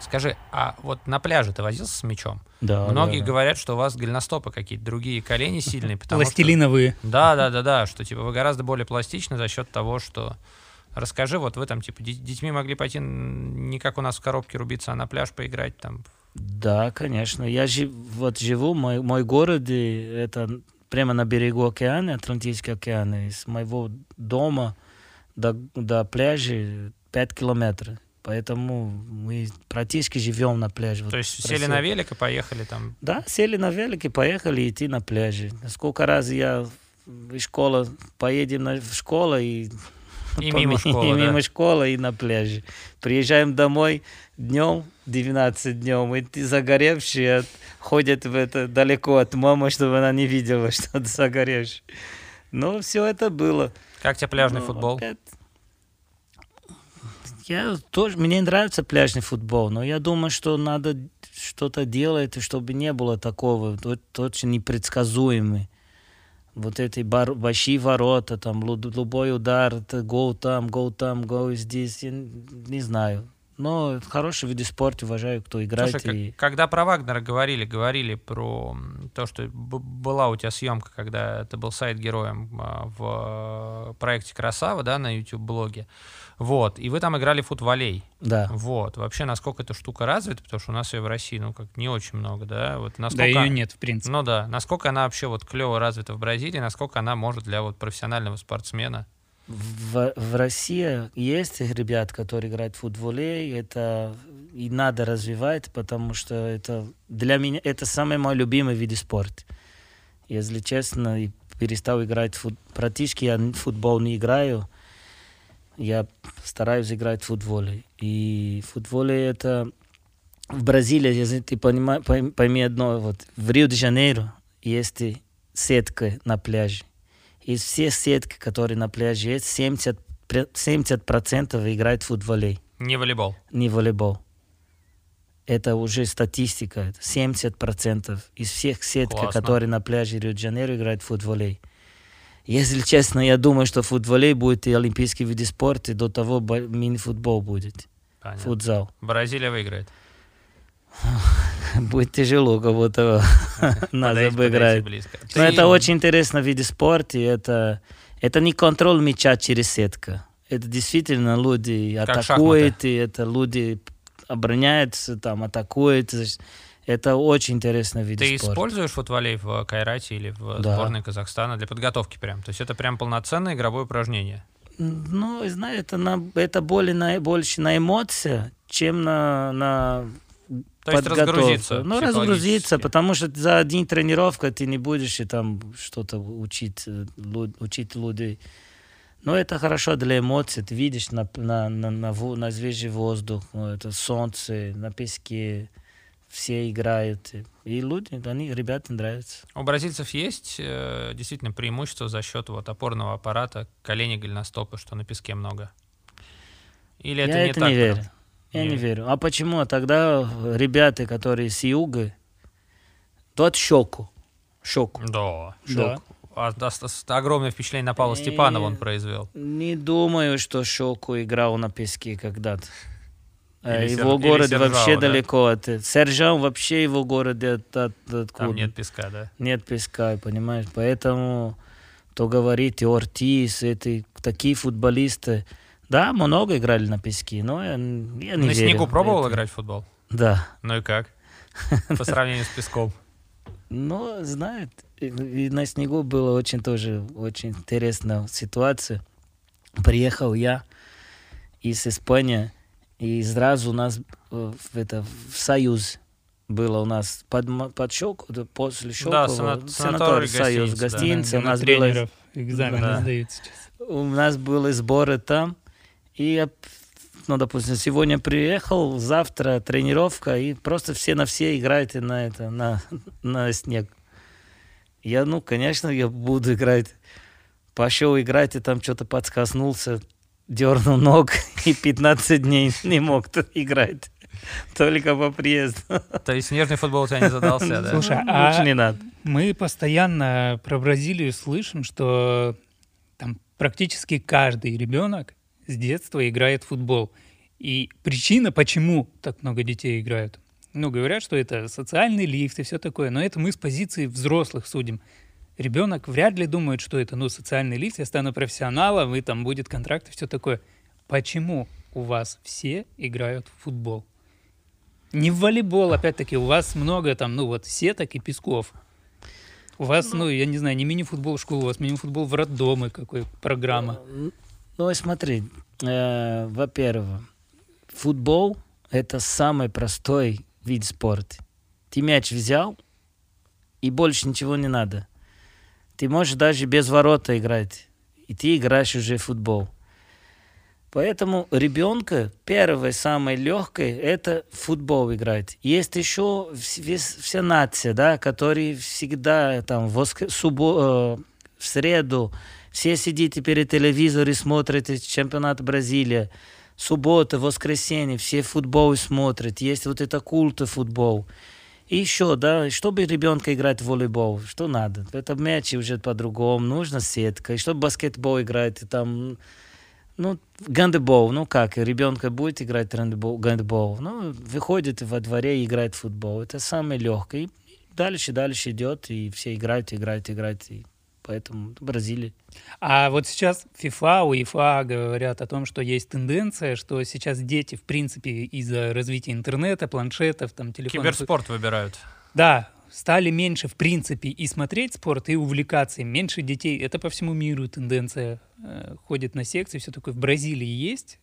Скажи, а вот на пляже ты возился с мячом? Да, Многие да, да. говорят, что у вас голеностопы какие-то другие, колени сильные, что... Пластилиновые. Да, да, да, да, что типа вы гораздо более пластичны за счет того, что... Расскажи, вот вы там типа детьми могли пойти не как у нас в коробке рубиться, а на пляж поиграть там. Да, конечно. Я жив, вот живу, мой, мой город, это прямо на берегу океана, Атлантический океан. И с моего дома до, до пляжа 5 километров. Поэтому мы практически живем на пляже. Вот То есть спросил. сели на велик и поехали там. Да, сели на велик и поехали идти на пляже. Сколько раз я из школы, поедем на, в школу и И мимо школы, и да. мимо школы, и на пляже. Приезжаем домой днем, 12 днем, и ты загоревший, ходят в это далеко от мамы, чтобы она не видела, что ты загоревший. Но все это было. Как тебе пляжный Ну, футбол? опять- Я тоже, мне нравится пляжный футбол, но я думаю, что надо что-то делать, чтобы не было такого, очень непредсказуемый. Вот эти бар- большие ворота, там любой удар, гол там, гол там, гол здесь, я не знаю. Но хороший вид спорта, уважаю, кто играет. Слушай, и- когда про Вагнера говорили, говорили про то, что была у тебя съемка, когда ты был сайт-героем а, в э, проекте «Красава», да, на YouTube-блоге. Вот, и вы там играли в футволей. Да. Вот, вообще, насколько эта штука развита, потому что у нас ее в России, ну, как не очень много, да, вот Да насколько... ее нет, в принципе. Ну да, насколько она вообще вот клево развита в Бразилии, насколько она может для вот профессионального спортсмена. В, в России есть ребят, которые играют в футболе, это и надо развивать, потому что это для меня это самый мой любимый вид спорта. Если честно, перестал играть в фут, практически я в футбол не играю, я стараюсь играть в футболе. И в футболе это в Бразилии, если ты понима- пойми, одно, вот в Рио-де-Жанейро есть сетка на пляже. Из всех сеток, которые на пляже есть, 70, пре- 70% играют в футболе, Не волейбол. не волейбол. Это уже статистика. это 70% из всех сеток, Классно. которые на пляже Рио-де-Жанейро играют в футболе. Если честно, я думаю, что футболе будет и олимпийский вид спорта, и до того бо- мини-футбол будет, Понятно. футзал. Бразилия выиграет. Будет тяжело кого-то подойди обыграть. Но это очень интересно в виде спорта. и Это, это не контроль мяча через сетку. Это действительно люди атакуют, и это люди обороняются, там, атакуют. Это очень интересный вид Ты спорта. используешь футволей в Кайрате или в Да. сборной Казахстана для подготовки прям? То есть это прям полноценное игровое упражнение? Ну, знаю, это, на, это более на, больше на эмоции, чем на, на То есть подготовку. разгрузиться Ну, разгрузиться, потому что за один тренировка ты не будешь и там что-то учить, э, учить людей. Но это хорошо для эмоций. Ты видишь на, на, на, на, на свежий воздух, ну, это солнце, на песке. Все играют. И люди, они, ребята нравятся. У бразильцев есть э, действительно преимущество за счет вот опорного аппарата, колени голеностопа, что на песке много? Или это Я не это так? не верю. Я Не не верю. А почему? А Тогда ребята, которые с юга, тот щеку. Щеку. Да. Да. А, с- с- огромное впечатление на Павла Степанова он Э, произвел. Не думаю, что Шоку играл на песке когда-то. Э, Или Его Сер- город или вообще да? далеко от... Сержан вообще его город от, от- откуда? Там нет песка, да? Нет песка, понимаешь? Поэтому то говорит и Ортис, эти такие футболисты. Да, много играли на песке, но я, я не на верю снегу пробовал это. играть в футбол? Да. Ну и как? По сравнению с песком. Ну, знают, и на снегу было очень тоже очень интересная ситуация. Приехал я из Испании, и сразу у нас э, в, это, в Союз было у нас под, под Щелк- да, после Щелкова, сана- санаторий, Союз, гостиница, да. Где У на нас, было, тренеров экзамены Да. сдают сейчас. у нас были сборы там, и я, ну, допустим, сегодня приехал, завтра тренировка, и просто все на все играете на это, на, на снег. Я, ну, конечно, я буду играть. Пошел играть, и там что-то подскоснулся, дернул ног, и 15 дней не мог тут играть. Только по приезду. То есть снежный футбол у тебя не задался, да? Слушай, Ну, а- Лучше не надо. Мы постоянно про Бразилию слышим, что там практически каждый ребенок с детства играет в футбол. И причина, почему так много детей играют, ну, говорят, что это социальный лифт и все такое, но это мы с позиции взрослых судим. Ребенок вряд ли думает, что это, ну, социальный лифт, я стану профессионалом, и там будет контракт и все такое. Почему у вас все играют в футбол? Не в волейбол, опять-таки, у вас много там, ну, вот, сеток и песков. У вас, ну, я не знаю, не мини-футбол в школу, у вас мини-футбол в роддомы, какой программа. Ну, и смотри, э, во-первых, футбол – это самый простой вид спорта. Ты мяч взял, и больше ничего не надо. Ты можешь даже без ворота играть, и ты играешь уже в футбол. Поэтому ребенка первое, самое легкое, это футбол играть. Есть еще вс- вся нация, да, которые всегда там в, субо... э, в среду все сидите перед телевизором, смотрите чемпионат Бразилии. Суббота, воскресенье, все футбол смотрят. Есть вот это культа футбол. И еще, да, чтобы ребенка играть в волейбол, что надо? Это мяч уже по-другому, нужна сетка. И чтобы баскетбол играть, там, ну, гандбол, ну как, ребенка будет играть гандбол, гандбол, ну, выходит во дворе и играет в футбол. Это самое легкое. И дальше, дальше идет, и все играют, играют, играют. И поэтому Бразилия. А вот сейчас FIFA, УЕФА говорят о том, что есть тенденция, что сейчас дети, в принципе, из-за развития интернета, планшетов, там, телефонов... Киберспорт выбирают. Да, стали меньше, в принципе, и смотреть спорт, и увлекаться им. Меньше детей. Это по всему миру тенденция. Э, ходит на секции, все такое. В Бразилии есть.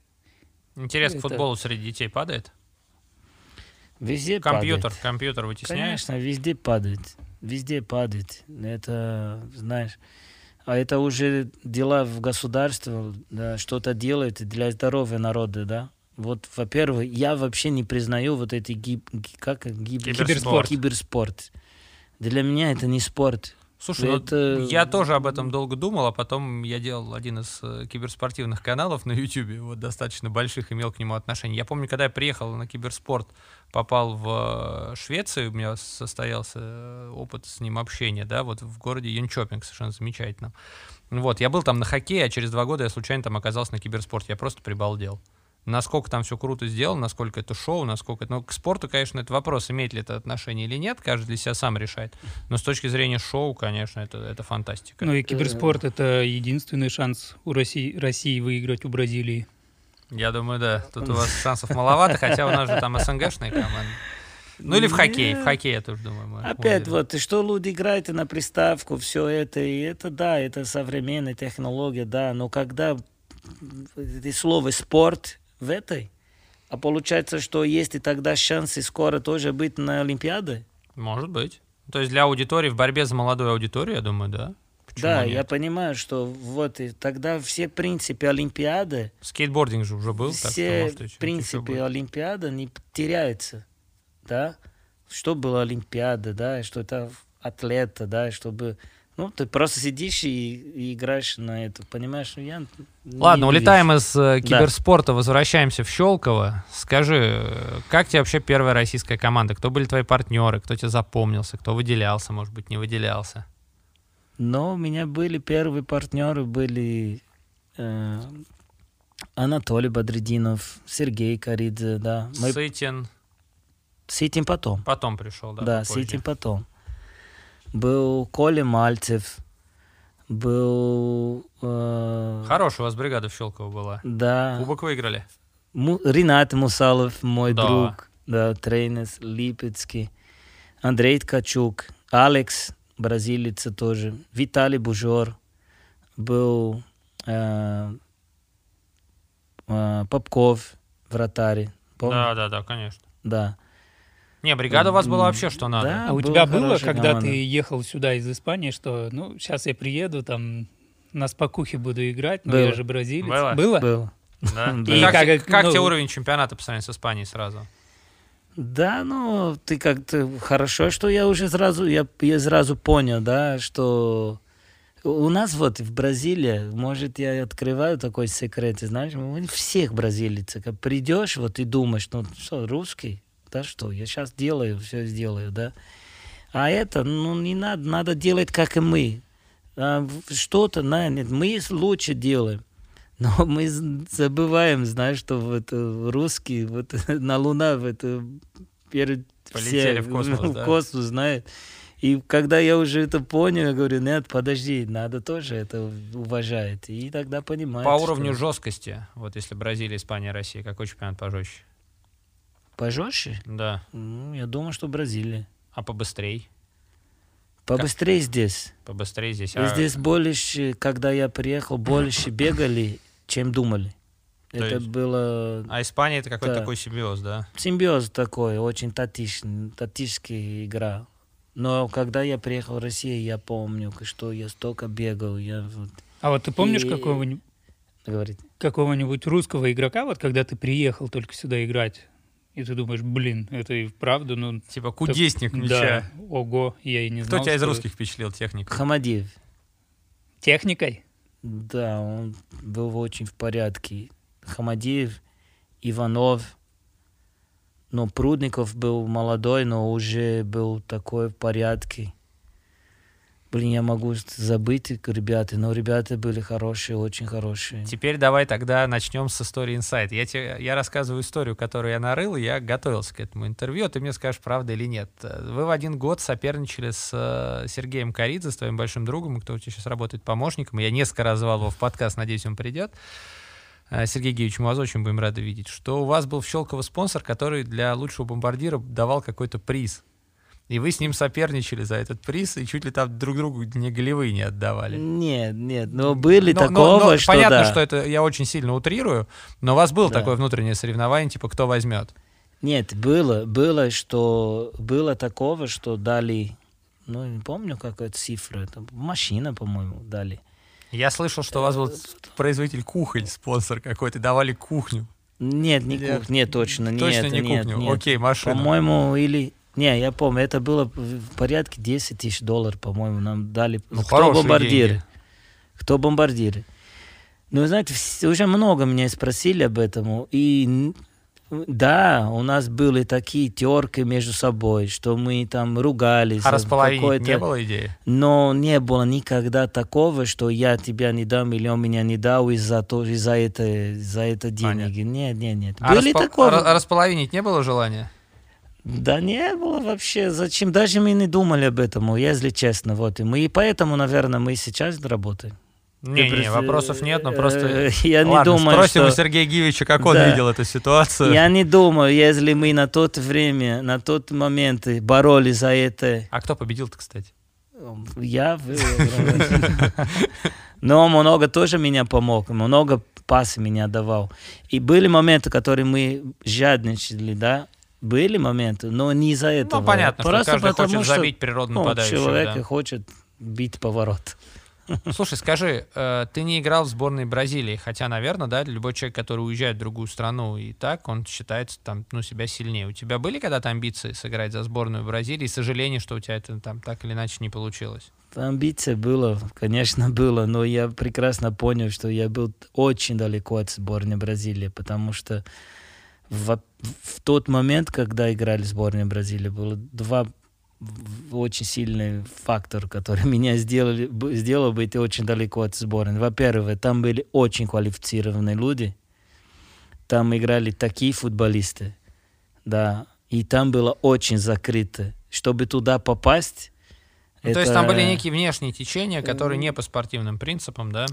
Интерес к Это- футболу среди детей падает? Везде Компьютер, падает. компьютер вытесняет? Конечно, везде падает. Везде падает. Это, знаешь, а это уже дела в государстве, да, что-то делает для здоровья народа, да. Вот, во-первых, я вообще не признаю вот эти гиб, ги- как гиб- Киберспорт. киберспорт. Для меня это не спорт. Слушай, ну, Это- я тоже об этом долго думал, а потом я делал один из э, киберспортивных каналов на YouTube, вот достаточно больших, имел к нему отношение. Я помню, когда я приехал на киберспорт, попал в э, Швецию, у меня состоялся э, опыт с ним общения, да, вот в городе Юнчопинг, совершенно замечательно. Вот, я был там на хоккее, а через два года я случайно там оказался на киберспорте, я просто прибалдел. Насколько там все круто сделано, насколько это шоу, насколько это... Ну, к спорту, конечно, это вопрос, имеет ли это отношение или нет, каждый для себя сам решает. Но с точки зрения шоу, конечно, это, это фантастика. Ну и киберспорт — это единственный шанс у России, России выиграть у Бразилии. Я думаю, да. Тут у вас шансов маловато, хотя у нас же там СНГшные команды. Ну или в хоккей. В хоккей, я тоже думаю. мы Опять выиграем. вот, что люди играют на приставку, все это, и это, да, это современная технология, да, но когда слово спорт в этой, а получается, что есть и тогда шансы скоро тоже быть на Олимпиаде? Может быть. То есть для аудитории, в борьбе за молодую аудиторию, я думаю, да. Почему да, нет? я понимаю, что вот и тогда все принципы Олимпиады, Скейтбординг же уже был, так все может, принципы. Олимпиады не теряются, да? Что было Олимпиада, да, что это атлета, да, чтобы... Ну, ты просто сидишь и, и играешь на это, понимаешь? Ну, Я Ладно, улетаем из э, киберспорта, возвращаемся в Щелково. Скажи, как тебе вообще первая российская команда? Кто были твои партнеры? Кто тебе запомнился? Кто выделялся, может быть, не выделялся? Но у меня были первые партнеры, были э, Анатолий Бадрединов, Сергей Каридзе, да. Мы Сытин с этим потом. потом пришел, да? Да, с попозже. этим потом. Был Коля Мальцев, был... э, Хорошая у вас бригада в Щелково была. Да. Кубок выиграли. Му- Ренат Мусалов, мой Да. друг, да, тренер Липецкий. Андрей Ткачук, Алекс, бразилец тоже, Виталий Бужор, был э, э, Попков, вратарь. помнишь? Да, да, да, конечно. Да. Не, бригада у вас была вообще что надо. Да. А у тебя было, когда команда. ты ехал сюда из Испании, что, ну, сейчас я приеду, там, на спокухе буду играть, но Было. я же бразилец. Было? Было? Был. Да? И как, как- те- как ну- тебе уровень чемпионата по сравнению с Испанией сразу? Да, ну, ты как-то хорошо, что я уже сразу, я, я сразу понял, да, что у нас вот в Бразилии, может, я открываю такой секрет, ты знаешь, мы всех бразильцев, как придешь, вот и думаешь, ну, что, русский, да что, я сейчас делаю, все сделаю, да. А это, ну, не надо, надо делать, как и мы. А что-то, нет, мы лучше делаем. Но мы забываем, знаешь, что вот русские вот на Луна вот, перед Полетели все в космос, в да. космос знает. И когда я уже это понял, я говорю, нет, подожди, надо тоже это уважать. И тогда понимаешь. По что уровню жесткости, вот если Бразилия, Испания, Россия, какой чемпионат пожестче? Пожестче? Да. Ну, я думаю, что Бразилия. А побыстрей? Побыстрее здесь. Побыстрее здесь. И А здесь больше, когда я приехал, больше бегали, чем думали. То Это есть- было А Испания это какой-то Да. такой симбиоз, да? симбиоз такой, очень тактичный, тактическая игра. Но когда я приехал в Россию, я помню, что я столько бегал. Я вот... А вот ты помнишь И- какого-нибудь... Какого-нибудь русского игрока, вот когда ты приехал только сюда играть, и ты думаешь, блин, это и вправду, ну... Типа кудесник мяча. Да, ого, я и не Кто знал, тебя из русских впечатлил техникой? Хамадиев. Техникой? Да, он был очень в порядке. Хамадиев, Иванов. Но Прудников был молодой, но уже был такой в порядке. Блин, я могу забыть ребята, но ребята были хорошие, очень хорошие. Теперь давай тогда начнем с истории инсайт. Я, тебе, я рассказываю историю, которую я нарыл, я готовился к этому интервью, а ты мне скажешь, правда или нет. Вы в один год соперничали с э, Сергеем Коридзе, с твоим большим другом, кто у тебя сейчас работает помощником. Я несколько раз звал его в подкаст, надеюсь, он придет. Э, Сергей Геевич, мы вас очень будем рады видеть, что у вас был в Щелково спонсор, который для лучшего бомбардира давал какой-то приз. И вы с ним соперничали за этот приз, и чуть ли там друг другу не голевые не отдавали. Нет, нет, но были Но- но- такого, но что понятно, да. что это я очень сильно утрирую, но у вас было Да. такое внутреннее соревнование, типа кто возьмет. Нет, было, было, что было такого, что дали, ну не помню какая цифра, это машина, по-моему, дали. Я слышал, что у вас был производитель кухонь, спонсор какой-то, давали кухню. Нет, не Нет. кухня, нет, точно, Точно нет, не нет, кухню. нет. Окей, машина. По-моему, или... Не, я помню, это было в порядке 10 тысяч долларов, по-моему, нам дали. Ну, Кто хорошие бомбардиры? деньги. Кто бомбардиры? Ну, знаете, уже много меня спросили об этом. И да, у нас были такие терки между собой, что мы там ругались. А располовинить не было идеи? Но не было никогда такого, что я тебя не дам или он меня не дал из-за то, из-за это, из-за это деньги. Нет, нет, нет. А, Были распо- такого. а а располовинить не было желания? Да не было вообще. Зачем? Даже мы не думали об этом, если честно. Вот. И мы и поэтому, наверное, мы сейчас работаем. Не, не, просто, вопросов нет, но просто... э, Я не Ладно, думаю, спросим у что... Сергея Гивича, как он Да. видел эту ситуацию. Я не думаю, если мы на тот время, на тот момент боролись за это, А кто победил-то, кстати? я. Но много тоже меня помог, много пасы меня давал. И были моменты, которые мы жадничали, да, были моменты, но не из-за этого. Ну, понятно, что Просто каждый потому, хочет что, забить природу ну, нападающего. человек да. хочет бить поворот. Слушай, скажи, э, ты не играл в сборной Бразилии, хотя, наверное, да, любой человек, который уезжает в другую страну и так, он считается там, ну, себя сильнее. У тебя были когда-то амбиции сыграть за сборную Бразилии, и сожаление, что у тебя это там так или иначе не получилось? Амбиция было, конечно, было, но я прекрасно понял, что я был очень далеко от сборной Бразилии, потому что в, в тот момент, когда играли в сборной Бразилии, было два очень сильный фактор, который меня сделали, б- сделал быть очень далеко от сборной. Во-первых, там были очень квалифицированные люди, там играли такие футболисты, да, и там было очень закрыто. Чтобы туда попасть, Ну, То есть там были это- некие внешние течения, которые не по спортивным принципам, да?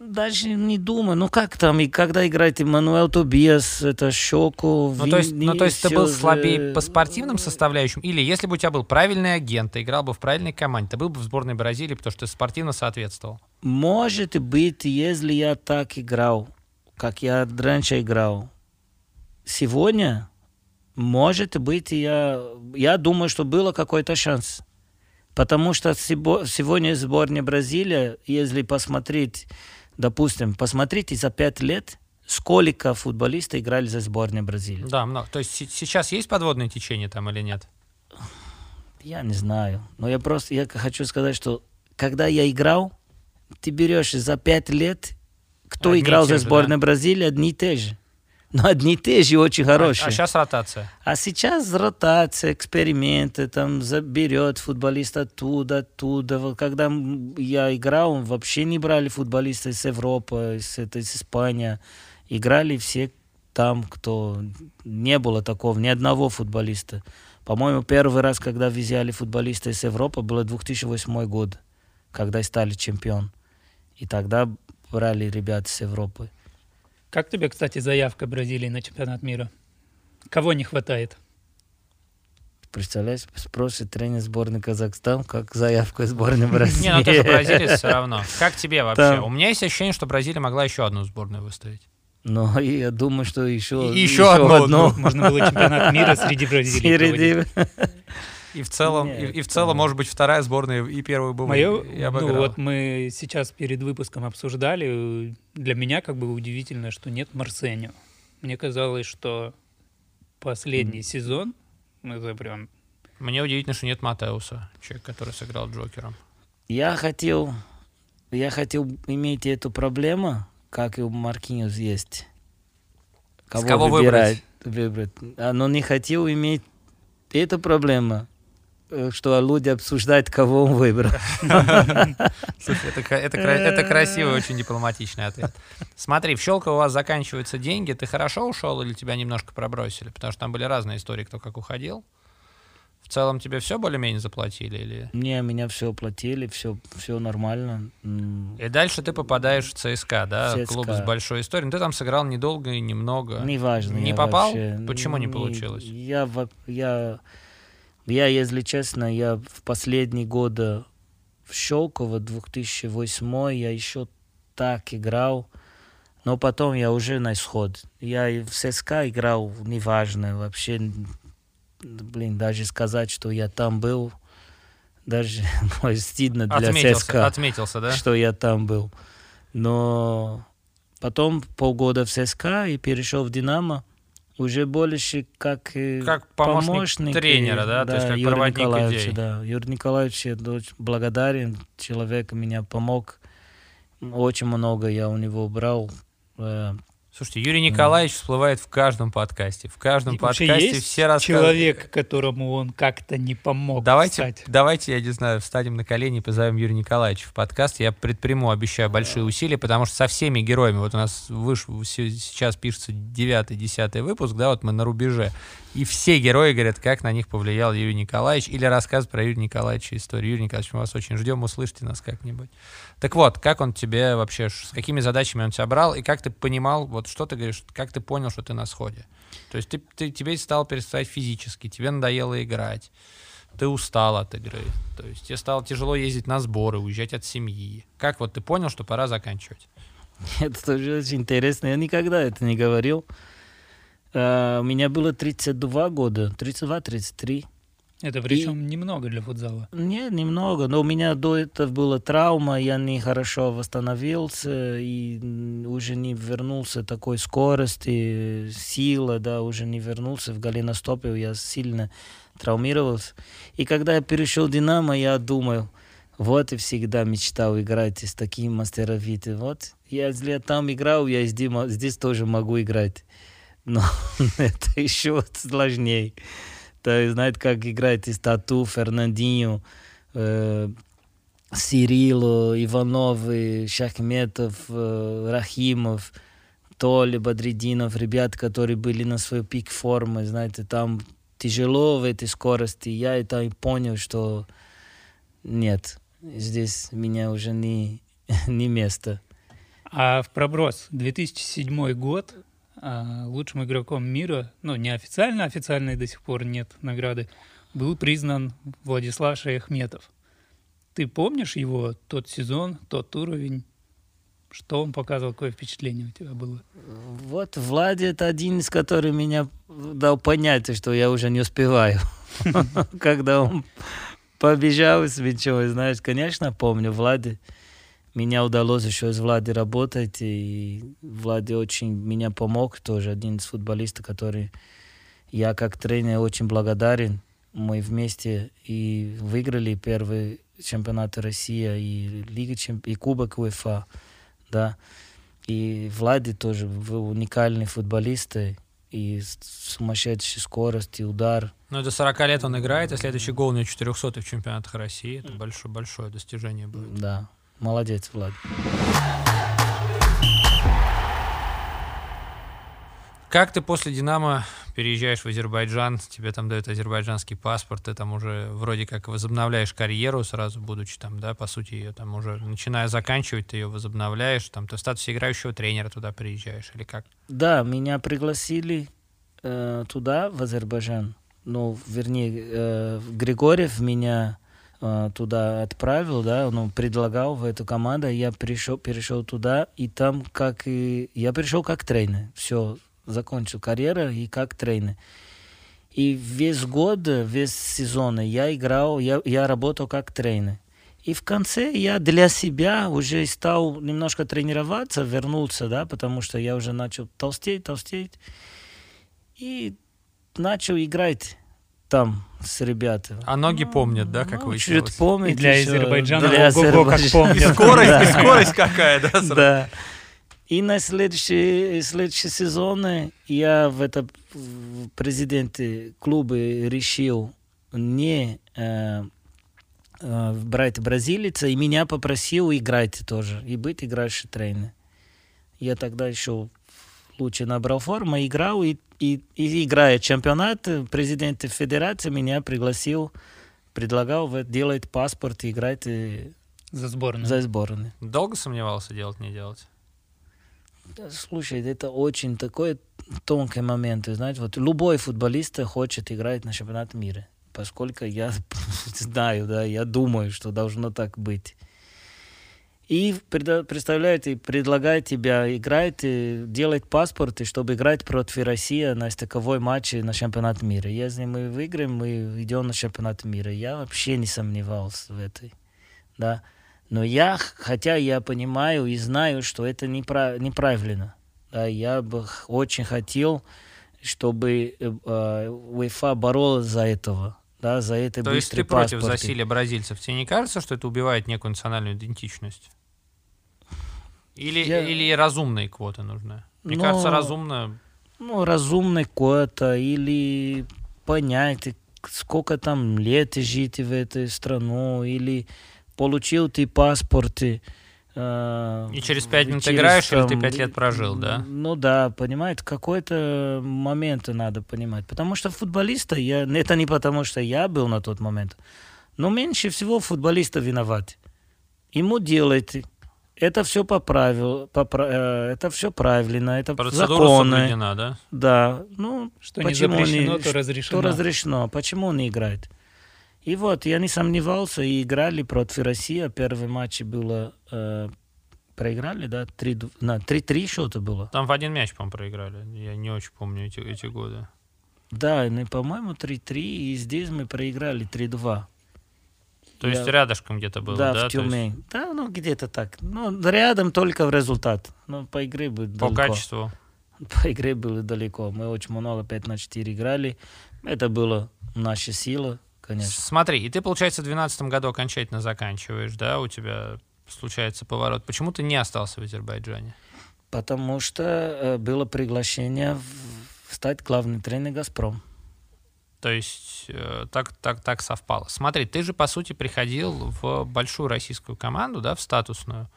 Даже не думаю, ну как там, и когда играет Эммануэл Тобиас, это Щеку, Ну, то есть, ну, то есть ты был слабее э, по спортивным составляющим? Или если бы у тебя был правильный агент, ты играл бы в правильной команде, ты был бы в сборной Бразилии, потому что ты спортивно соответствовал? Может быть, если я так играл, как я раньше играл, сегодня, может быть, я, я думаю, что было какой-то шанс. Потому что сего- сегодня сборная Бразилии, если посмотреть, допустим, посмотрите за пять лет, сколько футболистов играли за сборную Бразилии. Да, много. То есть се- сейчас есть подводное течение там или нет? Я не знаю. Но я просто я хочу сказать, что когда я играл, ты берешь за пять лет, кто Одни играл за сборную Бразилии, одни и те же. Но одни и те же очень хорошие. А, сейчас ротация. А сейчас ротация, эксперименты, там заберет футболиста оттуда, оттуда. Когда я играл, вообще не брали футболиста из Европы, из, это, из Испании. Играли все там, кто... Не было такого, ни одного футболиста. По-моему, первый раз, когда взяли футболиста из Европы, было 2008 год, когда стали чемпион. И тогда брали ребят с Европы. Как тебе, кстати, заявка Бразилии на чемпионат мира? Кого не хватает? Представляешь, спросит тренер сборной Казахстан, как заявку сборной Бразилии. Не, ну ты же бразилец все равно. Как тебе вообще? У меня есть ощущение, что Бразилия могла еще одну сборную выставить. Ну, и я думаю, что еще, И еще одну, Можно было чемпионат мира среди Бразилии проводить. Среди... И в целом, и, Нет, и в целом, может быть, вторая сборная и первую бы Мое, и ну вот мы сейчас перед выпуском обсуждали, для меня как бы удивительно, что нет Марсенio. Мне казалось, что последний сезон, ну, это прям Мне удивительно, что нет Матеуса, человек, который сыграл Джокером. Я хотел, я хотел иметь эту проблему, как и у Маркиньос есть. Кого, кого выбирать, выбрать. А, Но не хотел иметь эту проблему, что люди обсуждают, кого он выбрал. Слушай, это, красивый, очень дипломатичный ответ. Смотри, в Щелково у вас заканчиваются деньги. Ты хорошо ушел или тебя немножко пробросили? Потому что там были разные истории, кто как уходил. В целом тебе все более-менее заплатили? Или... Не, меня все платили, все, все нормально. И дальше ты попадаешь в ЦСКА, да? ЦСКА. Клуб с большой историей. Ну, ты там сыграл недолго и немного. Неважно. Не попал? вообще- Почему не получилось? Я, я, я, если честно, я в последние годы в Щелково, 2008, я еще так играл, но потом я уже на исход. Я и в ЦСКА играл, неважно, вообще, блин, даже сказать, что я там был, даже ой, стыдно для Отметился, отметился, да? что я там был. Но потом полгода в ЦСКА и перешел в Динамо. Уже больше как, э, Как помощник тренера, э, да? То есть как Юрия проводник Николаевича, идей. Да, Юрий Николаевич, я очень благодарен. Человек меня помог. Очень много я у него брал. Слушайте, Юрий Николаевич всплывает в каждом подкасте. В каждом И подкасте есть все рассказывают. человек, которому он как-то не помог Давайте, стать. давайте, я не знаю, встанем на колени и позовем Юрия Николаевича в подкаст. Я предприму, обещаю, большие усилия, потому что со всеми героями, вот у нас се- сейчас пишется 9-10 выпуск, да, вот мы на рубеже, и все герои говорят, как на них повлиял Юрий Николаевич, или рассказ про Юрия Николаевича историю. Юрий Николаевич, мы вас очень ждем, услышьте нас как-нибудь. Так вот, как он тебе вообще, с какими задачами он тебя брал, и как ты понимал, вот что ты говоришь, как ты понял, что ты на сходе? То есть ты, ты- тебе стало перестать физически, тебе надоело играть, ты устал от игры, то есть тебе стало тяжело ездить на сборы, уезжать от семьи. Как вот ты понял, что пора заканчивать? Это тоже очень интересно. Я никогда это не говорил. Э, У меня было 32 года, 32-33. Это причем немного для футзала. Нет, немного, но у меня до этого была травма, я не хорошо восстановился и уже не вернулся такой скорости, сила, да, уже не вернулся в голеностопе, я сильно травмировался. И когда я перешел в Динамо, я думал, вот и всегда мечтал играть с таким мастеровитым. Вот, я, там играл, я здесь, здесь тоже могу играть. Но это еще сложнее. Есть, знаете, как играет Стату, Фернандинho, э, Сирило, Иванов, и Шахметов, э, Рахимов, Толи, Бадридинов, ребят, которые были на свой пик формы, знаете, там тяжело в этой скорости. Я это и понял, что нет, здесь меня уже не, не место. А в проброс 2007 год лучшим игроком мира, ну, неофициально, официальной до сих пор нет награды, был признан Владислав Шаяхметов. Ты помнишь его тот сезон, тот уровень? Что он показывал, какое впечатление у тебя было? Вот Влади это один из которых меня дал понять, что я уже не успеваю. Когда он побежал с мячом, знаешь, конечно, помню Влади. Меня удалось еще с Влади работать, и Влади очень меня помог, тоже один из футболистов, который я как тренер очень благодарен. Мы вместе и выиграли первый чемпионат России, и Лига Чемп... и Кубок УЕФА, да. И Влади тоже уникальный футболист, и с сумасшедшей скорость, и удар. Ну, до 40 лет он играет, и следующий гол у него 400 в чемпионатах России. Это большое-большое достижение будет. Да, молодец, Влад. Как ты после «Динамо» переезжаешь в Азербайджан, тебе там дают азербайджанский паспорт, ты там уже вроде как возобновляешь карьеру сразу, будучи там, да, по сути, ее там уже, начиная заканчивать, ты ее возобновляешь, там ты в статусе играющего тренера туда приезжаешь, или как? Да, меня пригласили э, туда, в Азербайджан. Ну, вернее, э, Григорьев меня туда отправил, да, ну, предлагал в эту команду, я пришел, перешел туда, и там как и... Я пришел как тренер, все, закончил карьеру и как тренер. И весь год, весь сезон я играл, я, я работал как тренер. И в конце я для себя уже стал немножко тренироваться, вернулся, да, потому что я уже начал толстеть, толстеть. И начал играть там с ребятами. А ноги помнят, да, как ну, выяснилось? чуть помнят И для еще. Азербайджана Для ого-го, как Азербайджана. помнят. И скорость, Да. и скорость какая, да? сразу? Да. И на следующий, следующий сезон я в это в президенте клуба решил не э, э, брать бразилица, и меня попросил играть тоже, и быть играющим тренером. Я тогда еще лучше набрал форму, играл, и, и, и играя чемпионат, президент федерации меня пригласил, предлагал в- делать паспорт и играть э, За сборную. за сборную. Долго сомневался, делать, не делать? Слушай, это очень такой тонкий момент. Знаете, вот любой футболист хочет играть на чемпионат мира. Поскольку я знаю, да, я думаю, что должно так быть. И преда- представляете, предлагает тебя играть, э, делать паспорты, чтобы играть против России на стыковой матче на чемпионат мира. Если мы выиграем, мы идем на чемпионат мира. Я вообще не сомневался в этой. Да. Но я, хотя я понимаю и знаю, что это непра- неправильно. Да, я бы очень хотел, чтобы э, э, УЕФА боролась за этого. Да, за это То есть ты быстрый против засилия бразильцев. Тебе не кажется, что это убивает некую национальную идентичность? Или, Я- или разумные квоты нужны? Мне Но- кажется, разумно... Ну, разумный код-то или понять, сколько там лет жить в этой страну, или получил ты паспорты. э, И через пять минут через играешь, или ты там, пять лет прожил, да? Ну да, понимаете, какой-то момент надо понимать. Потому что футболиста, я, это не потому, что я был на тот момент, но меньше всего футболиста виноват. Ему делать это все по правилу, по, э, это все правильно, это Процедура законы. соблюдена, да? Да, ну, Что не почему запрещено, не- то разрешено. что разрешено, почему он не играет? И вот, я не сомневался, и играли против России. Первый матч было, э, проиграли, да, 3 на 3-3 что-то было. Там в один мяч, по-моему, проиграли. Я не очень помню эти, эти годы. Да, ну, по-моему, 3-3, и здесь мы проиграли 3-2. То есть рядышком где-то было, да? да, в есть Тюмень. Да, ну где-то так. Ну, рядом только в результат. Ну, по игре было по далеко. качеству. По игре было далеко. Мы очень много 5 на 4 играли. Это была наша сила, конечно. Смотри, и ты, получается, в 2012 году окончательно заканчиваешь, да? У тебя случается поворот. Почему ты не остался в Азербайджане? Потому что э, было приглашение в- стать главным тренером «Газпром». То есть э, так, так, так совпало. Смотри, ты же, по сути, приходил в большую российскую команду, да, в статусную,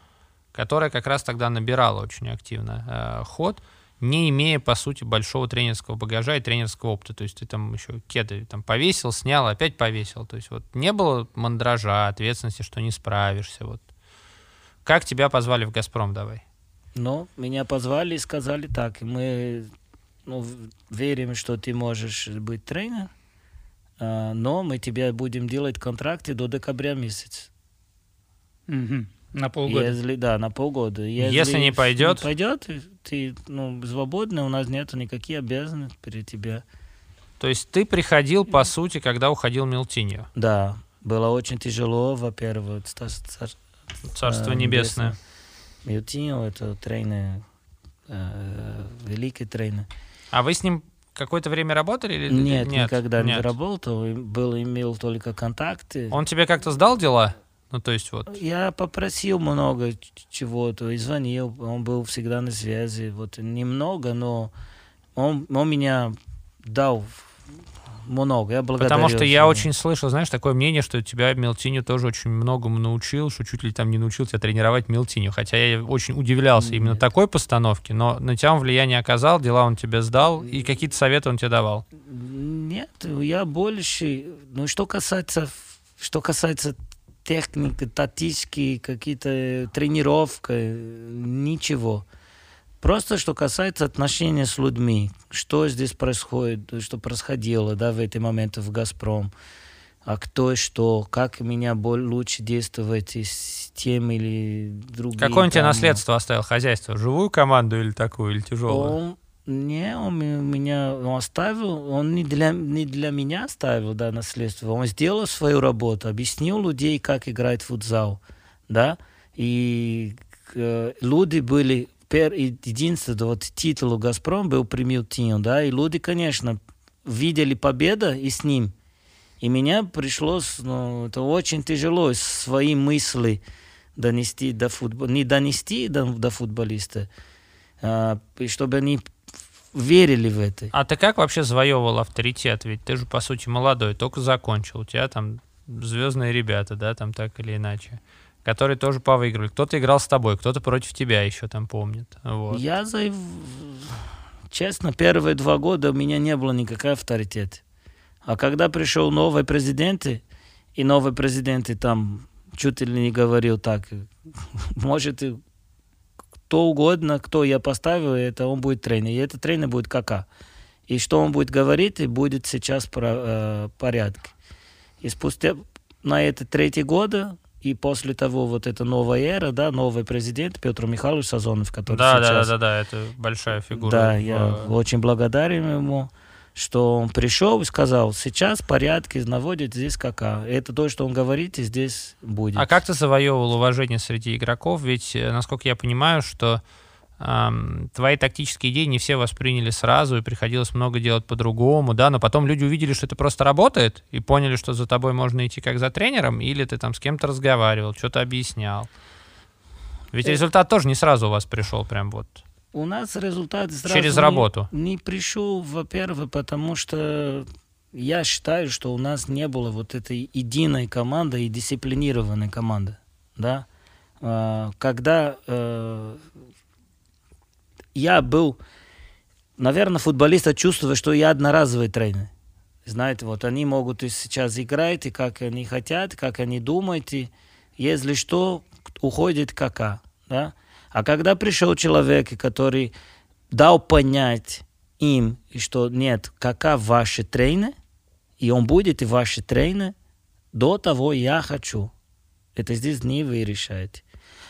которая как раз тогда набирала очень активно э, ход, не имея, по сути, большого тренерского багажа и тренерского опыта. То есть ты там еще кеды там повесил, снял, опять повесил. То есть вот не было мандража, ответственности, что не справишься. Вот. Как тебя позвали в «Газпром» давай? Но меня позвали и сказали так, мы ну, верим, что ты можешь быть тренером, но мы тебя будем делать контракты до декабря месяца. Мгм. На полгода. Если, да, на полгода. Если не пойдет? пойдет, ты ну, свободный, у нас нет никаких обязанностей перед тебя. То есть ты приходил, по сути, когда уходил Милтиньо. Да, было очень тяжело, во-первых, ста- ста- Царство э, небесное. Милтиньо это тренер, э, великий тренер. А вы с ним какое-то время работали? Или... Нет, никогда не нет. работал, и был, имел только контакты. Он тебе как-то сдал дела? Ну, то есть вот... Я попросил много чего-то, и звонил, он был всегда на связи, вот немного, но он, он меня дал много, я благодарю. Потому что я очень слышал, знаешь, такое мнение, что тебя Милтиню тоже очень многому научил, что чуть ли там не научил тебя тренировать Милтиню. Хотя я очень удивлялся именно Нет. такой постановке, но на тебя он влияние оказал, дела он тебе сдал, и какие-то советы он тебе давал. Нет, я больше, ну что касается, что касается техники, тактические какие-то тренировки, ничего. Просто что касается отношения с людьми, что здесь происходит, что происходило, да, в эти моменты в Газпром, а кто и что, как меня лучше действовать и с тем или другим. Какое он тебе наследство оставил, хозяйство? Живую команду или такую, или тяжелую? Он, Не, он меня он оставил, он не для, не для меня оставил, да, наследство. Он сделал свою работу, объяснил людей, как играть в футзал, да, и э, люди были, пер, единственное, вот титул «Газпром» был примитивен, да, и люди, конечно, видели победу и с ним. И меня пришлось, ну, это очень тяжело, свои мысли донести до футбола, не донести до, до футболиста, а, чтобы они верили в это. А ты как вообще завоевывал авторитет? Ведь ты же, по сути, молодой, только закончил. У тебя там звездные ребята, да, там так или иначе, которые тоже повыиграли. Кто-то играл с тобой, кто-то против тебя еще там помнит. Вот. Я за... Честно, первые два года у меня не было никакого авторитета. А когда пришел новый президент, и новый президент там чуть ли не говорил так, может, кто угодно, кто я поставил, это он будет тренер. И этот тренер будет кака. И что он будет говорить, будет сейчас про, э, порядке. И спустя на это третий года, и после того вот эта новая эра, да, новый президент Петр Михайлович Сазонов, который да, сейчас... Да, да, да, да, это большая фигура. Да, я очень благодарен ему что он пришел и сказал, сейчас порядки наводят здесь кака. Это то, что он говорит, и здесь будет. А как ты завоевывал уважение среди игроков? Ведь, э, насколько я понимаю, что твои тактические идеи не все восприняли сразу, и приходилось много делать по-другому, да, но потом люди увидели, что это просто работает, и поняли, что за тобой можно идти как за тренером, или ты там с кем-то разговаривал, что-то объяснял. Ведь э, результат тоже не сразу у вас пришел прям вот. У нас результат сразу Через не, работу. не пришел, во-первых, потому что я считаю, что у нас не было вот этой единой команды и дисциплинированной команды. Да? А, когда э, я был, наверное, футболиста чувствую, что я одноразовый тренер. Знаете, вот они могут и сейчас играть, и как они хотят, как они думают, и если что, уходит кака. Да? А когда пришел человек, который дал понять им, что нет, кака ваши тренер, и он будет и ваши тренер, до того я хочу. Это здесь не вы решаете.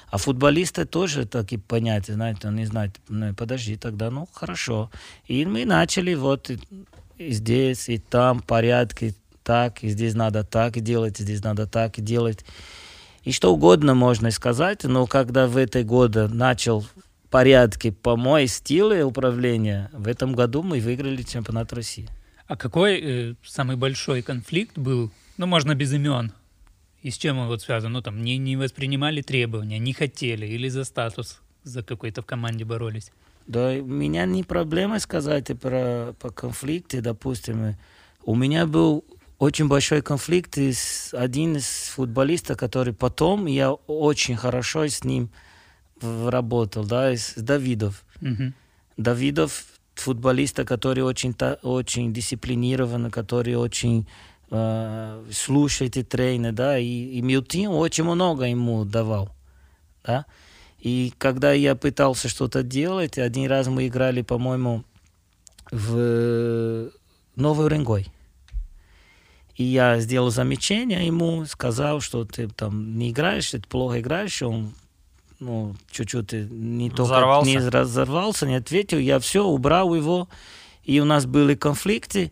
А футболисты тоже такие понятия, знаете, они знают, ну, подожди, тогда, ну, хорошо. И мы начали вот и, и здесь, и там порядки, так, и здесь надо так делать, и здесь надо так делать и что угодно можно сказать, но когда в этой году начал порядки по мой стиле управления, в этом году мы выиграли чемпионат России. А какой э, самый большой конфликт был? Ну, можно без имен. И с чем он вот связан? Ну, там, не, не воспринимали требования, не хотели, или за статус за какой-то в команде боролись? Да, у меня не проблема сказать про, про конфликты, допустим. У меня был очень большой конфликт. С, один из футболистов, который потом я очень хорошо с ним работал, да, с Давидов. Mm-hmm. Давидов футболиста, который очень, очень дисциплинированный, который очень э, слушает и тренер, да, и, и Мютин очень много ему давал, да. И когда я пытался что-то делать, один раз мы играли, по-моему, в Новый Уренгой. И я сделал замечание ему, сказал, что ты там не играешь, ты плохо играешь, он ну, чуть-чуть не только взорвался. не разорвался, не ответил. Я все убрал его, и у нас были конфликты.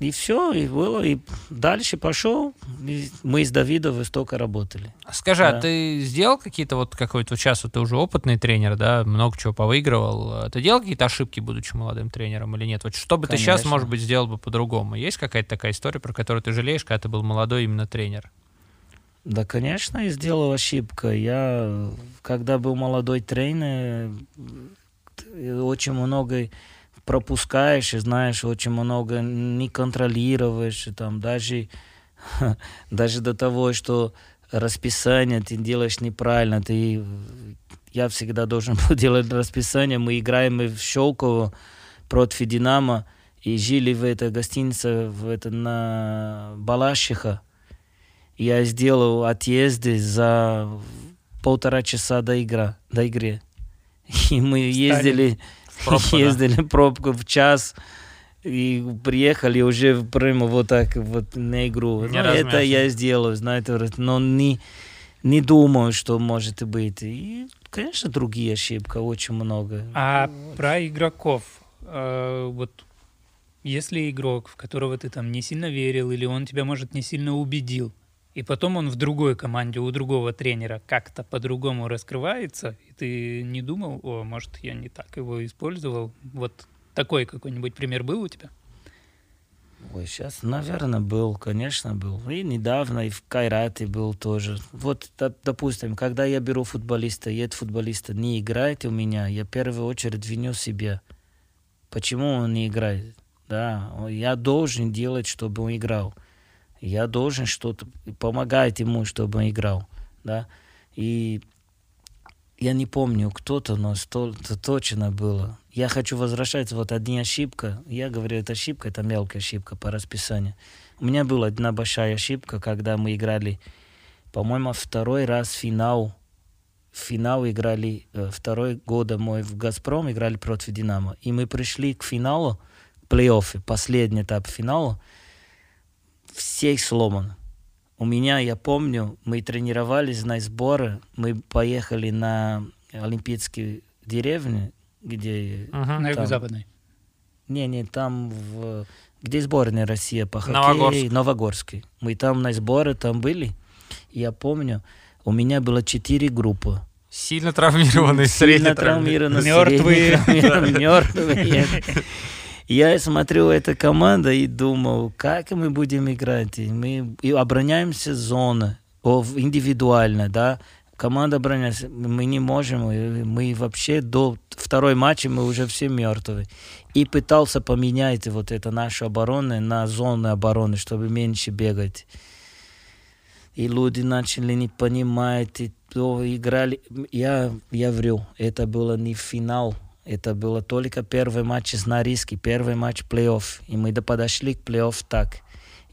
И все, и было, и дальше пошел. И мы с Давидом столько работали. Скажи, а да. а ты сделал какие-то вот какой-то сейчас вот ты уже опытный тренер, да, много чего повыигрывал. Ты делал какие-то ошибки, будучи молодым тренером или нет? Вот что бы Конечно. ты сейчас, может быть, сделал бы по-другому? Есть какая-то такая история, про которую ты жалеешь, когда ты был молодой именно тренер? Да, конечно, я сделал ошибку. Я, когда был молодой тренер, очень много пропускаешь и знаешь очень много, не контролируешь, и там даже, даже до того, что расписание ты делаешь неправильно, ты я всегда должен был делать расписание. Мы играем в Щелково против Динамо и жили в этой гостинице в это, на Балашиха. Я сделал отъезды за полтора часа до, игры до игры. И мы ездили Пробка, ездили да? пробку в час и приехали уже прямо вот так вот на игру. Не ну, это я сделаю, знаете, но не, не думаю, что может быть. И конечно, другие ошибки, очень много. А про игроков. э, вот если игрок, в которого ты там не сильно верил, или он тебя, может, не сильно убедил, и потом он в другой команде у другого тренера как-то по-другому раскрывается, и ты не думал, о, может, я не так его использовал. Вот такой какой-нибудь пример был у тебя? Ой, сейчас, наверное, был, конечно, был. И недавно, и в Кайрате был тоже. Вот, доп- допустим, когда я беру футболиста, и этот футболист не играет у меня, я в первую очередь виню себя. Почему он не играет? Да, я должен делать, чтобы он играл. Я должен что-то помогать ему, чтобы он играл. Да? И я не помню, кто-то, но сто, это точно было. Я хочу возвращаться, вот одна ошибка. Я говорю, это ошибка, это мелкая ошибка по расписанию. У меня была одна большая ошибка, когда мы играли, по-моему, второй раз финал. Финал играли, э, второй года мы в «Газпром» играли против «Динамо». И мы пришли к финалу, плей-оффе, последний этап финала, всех сломано. У меня, я помню, мы тренировались на сборы, мы поехали на Олимпийские деревни, где... На там. юго-западной. Не-не, там, в, где сборная Россия по хоккею. Новогорск. Новогорский. Мы там на сборы там были. Я помню, у меня было четыре группы. Сильно травмированный, средне Сильно травмированные, Мертвые. мертвые. Я смотрю эту команду и думал, как мы будем играть. Мы и обороняемся зоны, индивидуально, да. Команда обороняется, мы не можем, мы вообще до второй матча мы уже все мертвые. И пытался поменять вот это нашу оборону на зоны обороны, чтобы меньше бегать. И люди начали не понимать, и то играли. Я, я вру, это было не финал, это было только первый матч с Норильски, первый матч плей-офф. И мы до- подошли к плей-офф так.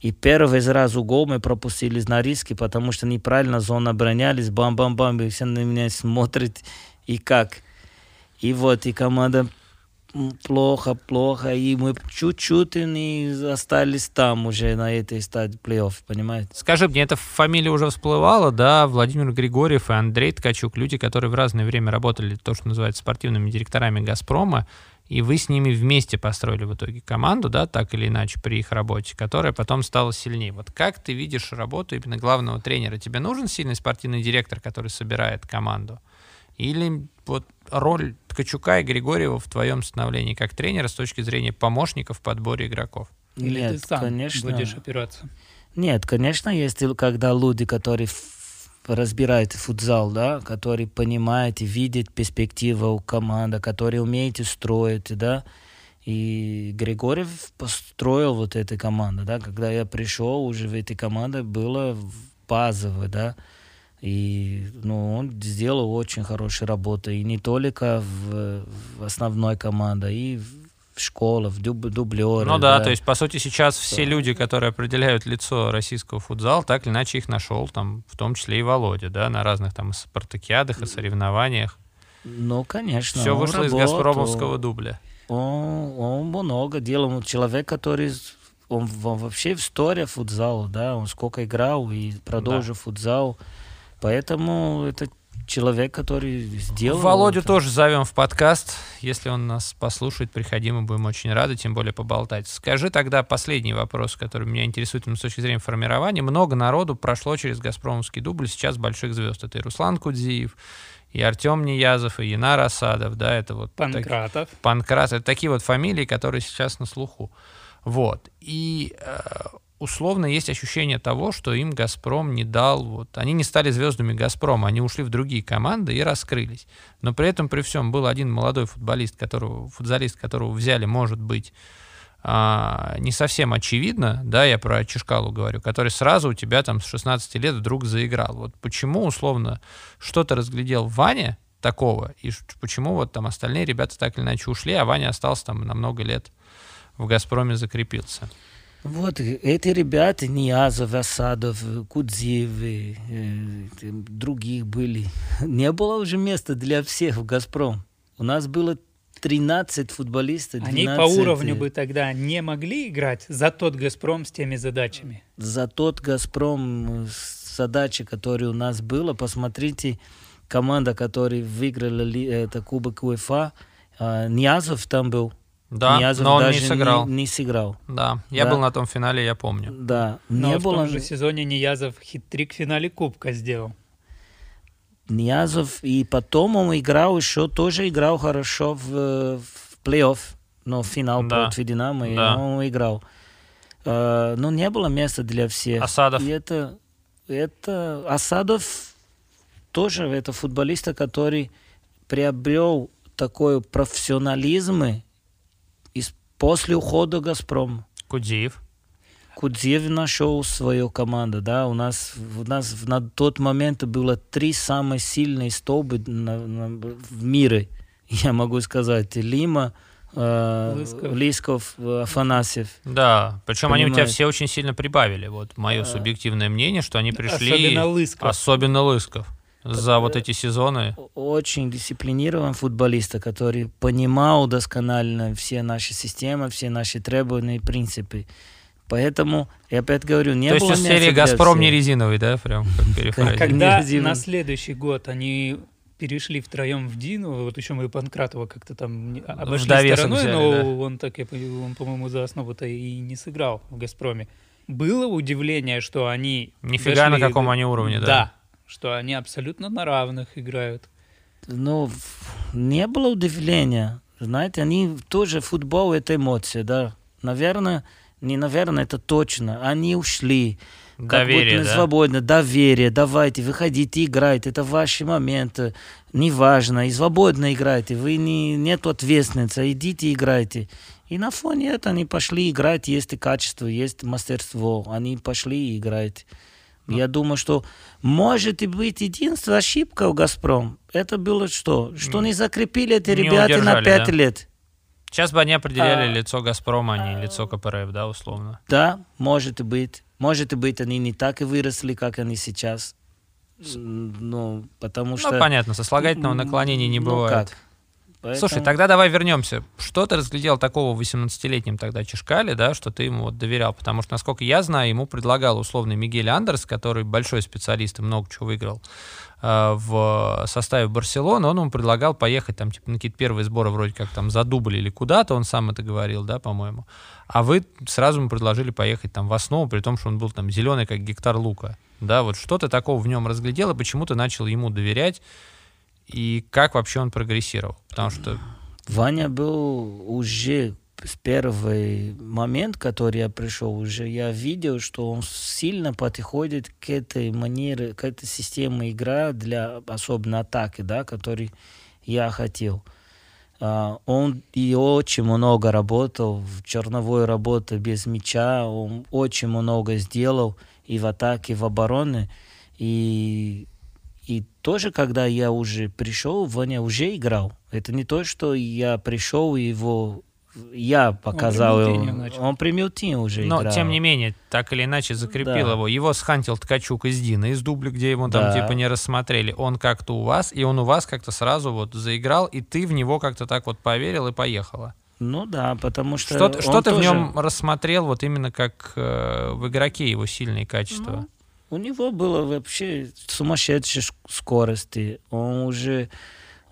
И первый сразу гол мы пропустили с Норильски, потому что неправильно зону оборонялись, бам-бам-бам, и все на меня смотрят, и как. И вот, и команда плохо, плохо, и мы чуть-чуть не остались там уже на этой стадии плей-офф, понимаете? Скажи мне, эта фамилия уже всплывала, да, Владимир Григорьев и Андрей Ткачук, люди, которые в разное время работали, то, что называется, спортивными директорами «Газпрома», и вы с ними вместе построили в итоге команду, да, так или иначе, при их работе, которая потом стала сильнее. Вот как ты видишь работу именно главного тренера? Тебе нужен сильный спортивный директор, который собирает команду? Или вот роль Ткачука и Григорьева в твоем становлении как тренера с точки зрения помощников в подборе игроков? Или Нет, ты сам конечно. будешь опираться? Нет, конечно, есть когда люди, которые разбирают футзал, да, которые понимают и видят перспективу у команды, которые умеют строить, да, и Григорьев построил вот эту команду, да, когда я пришел, уже в этой команде было базовое, да, и ну, он сделал очень хорошую работу, и не только в, в основной команде, и в школе, в дуб, дублеры. Ну да, то есть, по сути, сейчас все люди, которые определяют лицо российского футзала, так или иначе их нашел, там, в том числе и Володя, да, на разных там спартакиадах и соревнованиях. Ну, конечно. Все он вышло из работал. газпромовского дубля. Он, он много делал. Он человек, который он, в- вообще в истории футзала, да, он сколько играл и продолжил футзал. Поэтому это человек, который сделал. Володю это. тоже зовем в подкаст. Если он нас послушает, приходи, мы будем очень рады, тем более поболтать. Скажи тогда последний вопрос, который меня интересует с точки зрения формирования. Много народу прошло через «Газпромовский дубль», сейчас больших звезд. Это и Руслан Кудзиев, и Артем Неязов, и Янар Асадов, да, это вот так- Панкратов. Панкрат. Это такие вот фамилии, которые сейчас на слуху. Вот. И э, условно есть ощущение того, что им «Газпром» не дал... Вот, они не стали звездами «Газпрома», они ушли в другие команды и раскрылись. Но при этом, при всем, был один молодой футболист, которого, футболист, которого взяли, может быть, а, не совсем очевидно, да, я про Чешкалу говорю, который сразу у тебя там с 16 лет вдруг заиграл. Вот почему, условно, что-то разглядел Ваня такого, и почему вот там остальные ребята так или иначе ушли, а Ваня остался там на много лет в «Газпроме» закрепился. Вот э, эти ребята, Ниязов, Асадов, Кудзиев, э, других были. Не было уже места для всех в «Газпром». У нас было 13 футболистов. Они 12, по уровню э, бы тогда не могли играть за тот «Газпром» с теми задачами. за тот «Газпром» с- задача, которая у нас была, посмотрите, команда, которая выиграла это Кубок УЕФА, э, Ниязов там был. Да, Ниязов но он даже не сыграл. Не, не сыграл. Да, я Да. был на том финале, я помню. Да, Но не в было. том же сезоне Ниязов хит-трик в финале Кубка сделал. Ниязов, и потом он играл еще, тоже играл хорошо в, в плей-офф, но в финал Да. против Динамо, и Да. он играл. Э, но не было места для всех. Асадов. И это, это Асадов тоже это футболист, который приобрел такой профессионализм из, после ухода Газпрома. Кудзиев. Кудзев нашел свою команду, да, у нас, у нас в- на тот момент было три самые сильные столбы на- на- в мире, я могу сказать, Лима, э, Лысков. Лисков, Афанасьев. Да, причем они у тебя все очень сильно прибавили. Вот мое А. субъективное мнение, что они пришли... Особенно Лысков. Особенно Лысков. За вот эти сезоны. Очень дисциплинированный футболист, который понимал досконально все наши системы, все наши требования и принципы. Поэтому, я опять говорю, не То есть было из места серии «Газпром» не резиновый, да? Прям как. Когда на следующий год они перешли втроем в Дину, вот еще мы Панкратова как-то там не- обошли стороной, взяли, но да. он так, он, по-моему, за основу-то и не сыграл в «Газпроме». Было удивление, что они... Нифига на дошли каком до- они уровне, да. Да, что они абсолютно на равных играют. Ну, не было удивления. Знаете, они тоже футбол это эмоция, да. Наверное, не наверное, это точно. Они ушли. Как Доверие, будто да? свободно, доверие, давайте, выходите, играйте, это ваши моменты, неважно, и свободно играйте, вы не, нет ответственности, идите играйте. И на фоне этого они пошли играть, есть и качество, есть мастерство, они пошли и играть. Ну. Я думаю, что может и быть единственная ошибка у «Газпром». Это было что? Что не закрепили эти Не ребята на удержали, пять да? лет. Сейчас бы они определяли А. лицо «Газпрома», а не лицо КПРФ, да, условно. Да, может и быть. Может и быть, они не так и выросли, как они сейчас. Ну, потому что... Ну, понятно, сослагательного наклонения не Ну, бывает. как? Слушай, Поэтому- тогда давай вернемся. Что ты разглядел такого в 18-летнем тогда Чешкале, да, что ты ему вот доверял? Потому что, насколько я знаю, ему предлагал условный Мигель Андерс, который большой специалист и много чего выиграл э, в составе Барселоны, он ему предлагал поехать там, типа, на какие-то первые сборы вроде как там за дубль или куда-то, он сам это говорил, да, по-моему. А вы сразу ему предложили поехать там в основу, при том, что он был там зеленый, как гектар лука. Да, вот что ты такого в нем разглядел, и почему ты начал ему доверять, и как вообще он прогрессировал? Потому что Ваня был уже с первый момент, который я пришел, уже я видел, что он сильно подходит к этой манере, к этой системе игра для особенно атаки, да, который я хотел. А, Он и очень много работал, в черновой работе без мяча, он очень много сделал и в атаке, и в обороне. И, и тоже, когда я уже пришел, Ваня уже играл. Это не то, что я пришел и его я показал Примютинho его. начал. Он примютин уже Но, играл. тем не менее, так или иначе закрепил Да. его. Его схантил Ткачук из Дина, из дубля, где его там Да. типа не рассмотрели. Он как-то у вас, и он у вас как-то сразу вот заиграл, и ты в него как-то так вот поверил и поехала. Ну да, потому что... Что, ты- что он ты в тоже- нем рассмотрел вот именно как э, в игроке его сильные качества? Ну, у него было вообще сумасшедшая ш- скорости. Он уже,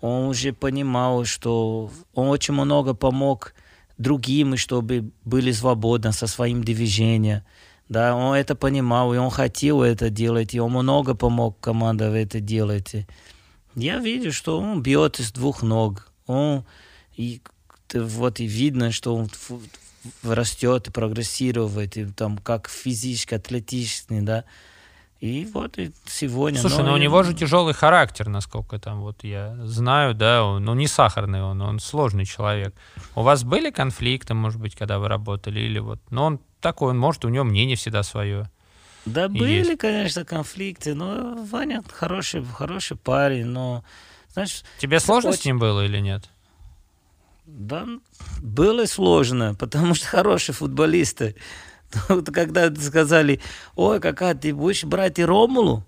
он уже понимал, что он очень много помог другим, чтобы были свободны со своим движением. Да, он это понимал, и он хотел это делать, и он много помог команде это делать. Я вижу, что он бьет из двух ног. Он и вот и видно, что он растет и прогрессирует, и там как физически, атлетически, да. И вот и сегодня. Слушай, но у я- него же тяжелый характер, насколько там вот я знаю, да, он, ну не сахарный он, он сложный человек. У вас были конфликты, может быть, когда вы работали, или вот, но он такой, он может, у него мнение всегда свое. Да, и были, есть. конечно, конфликты, но Ваня хороший, хороший парень, но, знаешь, Тебе сложно с очень- ним было или нет? Да, было сложно, потому что хорошие футболисты. Вот Когда сказали, ой, какая ты будешь брать и Ромулу?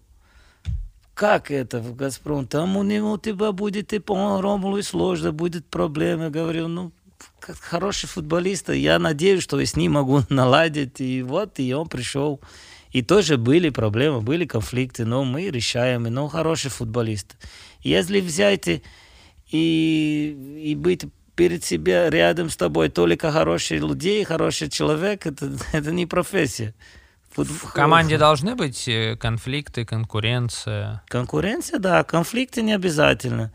Как это в Газпром? Там у него тебя будет и по Ромулу и сложно, будет проблемы. Говорю, ну, как хороший футболист, я надеюсь, что я с ним могу наладить. И вот, и он пришел. И тоже были проблемы, были конфликты, но мы решаем, но хороший футболист. Если взять и, и быть перед себя рядом с тобой только хорошие людей, хороший человек, это, это не профессия. В команде должны быть э, конфликты, конкуренция? Конкуренция, да, конфликты не обязательно.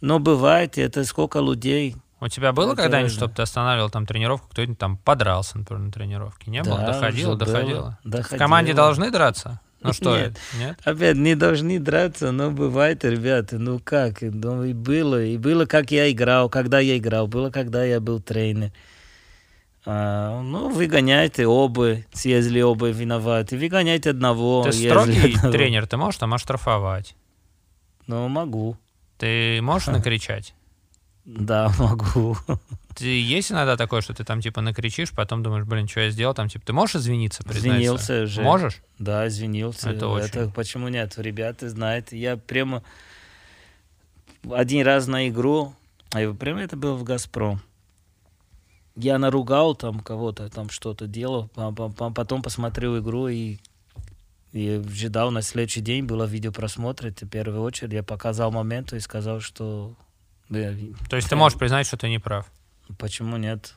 Но бывает, это сколько людей. У тебя было когда-нибудь, чтобы ты останавливал там тренировку, кто-нибудь там подрался, например, на тренировке? Не да, было? Доходило, доходило. доходило. В команде должны драться? Ну что нет? Нет? Опять не должны драться, но бывает, ребята, ну как, ну и было, и было, как я играл, когда я играл, было, когда я был тренер. А, ну, выгоняйте оба, если оба виноваты. Выгоняйте одного. Ты строгий одного. тренер, ты можешь там оштрафовать? Ну, могу. Ты можешь накричать? Да, могу. Ты есть иногда такое, что ты там типа накричишь, потом думаешь, блин, что я сделал там, типа, ты можешь извиниться, признаться? Извинился уже. Можешь? Да, извинился. Это, очень... Это почему нет? Ребята знают. Я прямо один раз на игру, а прямо это было в «Газпром». Я наругал там кого-то, там что-то делал, потом посмотрел игру и и ждал на следующий день, было видеопросмотр, в первую очередь я показал момент и сказал, что... То есть ты можешь признать, что ты не прав? Почему нет?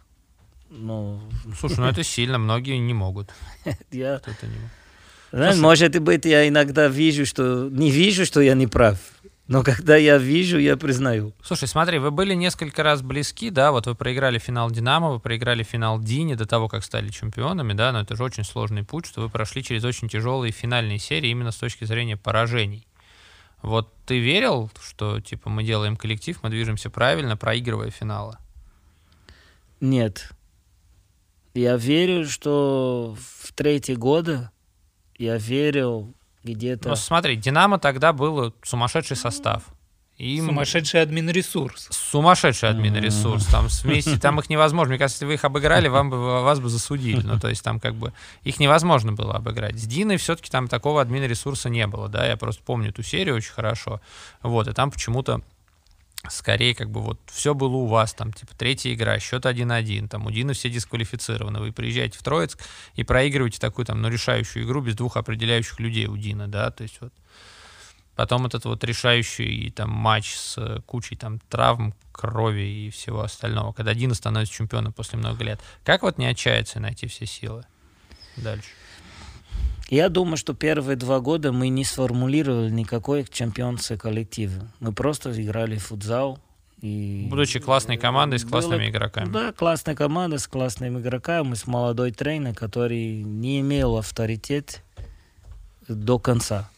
Ну... Слушай, ну это сильно, многие не могут. Я... Знаешь, может быть, я иногда вижу, что... Не вижу, что я не прав. Но когда я вижу, я признаю. Слушай, смотри, вы были несколько раз близки, да, вот вы проиграли финал Динамо, вы проиграли финал Дини до того, как стали чемпионами, да, но это же очень сложный путь, что вы прошли через очень тяжелые финальные серии именно с точки зрения поражений. Вот ты верил, что, типа, мы делаем коллектив, мы движемся правильно, проигрывая финалы? Нет. Я верю, что в третьи годы я верил где-то... Ну, смотри, «Динамо» тогда был сумасшедший состав. Им... Сумасшедший админ-ресурс. Сумасшедший админ-ресурс. Там вместе, там их невозможно. Мне кажется, если вы их обыграли, вам бы, вас бы засудили. Ну, то есть там как бы их невозможно было обыграть. С Диной все-таки там такого админ-ресурса не было, да. Я просто помню эту серию очень хорошо. Вот, и там почему-то скорее как бы вот все было у вас, там, типа, третья игра, счет 1-1, там, у Дина все дисквалифицированы, вы приезжаете в Троицк и проигрываете такую, там, ну, решающую игру без двух определяющих людей у Дина, да, то есть вот потом этот вот решающий там матч с кучей там травм, крови и всего остального, когда Дина становится чемпионом после много лет. Как вот не отчаяться и найти все силы дальше? Я думаю, что первые два года мы не сформулировали никакой чемпионской коллективы. Мы просто играли в футзал. И Будучи классной командой с классными было, игроками. Да, классная команда с классными игроками, с молодой тренер, который не имел авторитет до конца.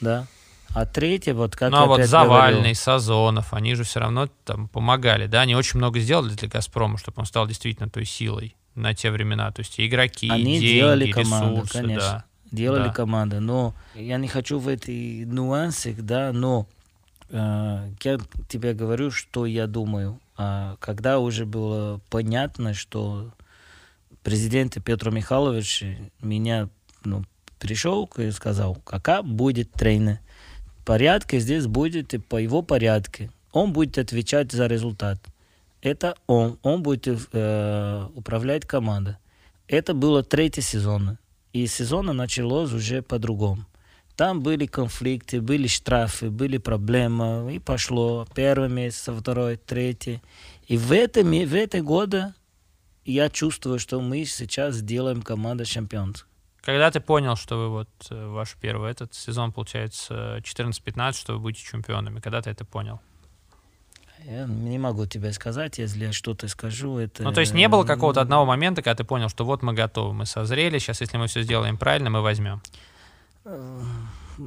Да. А третье, вот как Ну, а вот Завальный, говорил, Сазонов, они же все равно там помогали, да? Они очень много сделали для «Газпрома», чтобы он стал действительно той силой на те времена. То есть игроки, они деньги, делали команду, ресурсы, конечно. да делали да. команда. Но я не хочу в эти нюансы, да, но э, я тебе говорю, что я думаю. А когда уже было понятно, что президент Петр Михайлович меня ну, пришел и сказал, какая будет тренер. Порядке здесь будет и по его порядке. Он будет отвечать за результат. Это он. Он будет э, управлять командой. Это было третий сезон. И сезон началось уже по-другому. Там были конфликты, были штрафы, были проблемы, и пошло первый месяц, второй, третий. И в этом, в эти годы я чувствую, что мы сейчас делаем команду чемпионов. Когда ты понял, что вы вот э, ваш первый этот сезон, получается, 14-15, что вы будете чемпионами? Когда ты это понял? Я не могу тебе сказать, если я что-то скажу. Это... Ну, то есть не было какого-то одного момента, когда ты понял, что вот мы готовы, мы созрели, сейчас, если мы все сделаем правильно, мы возьмем.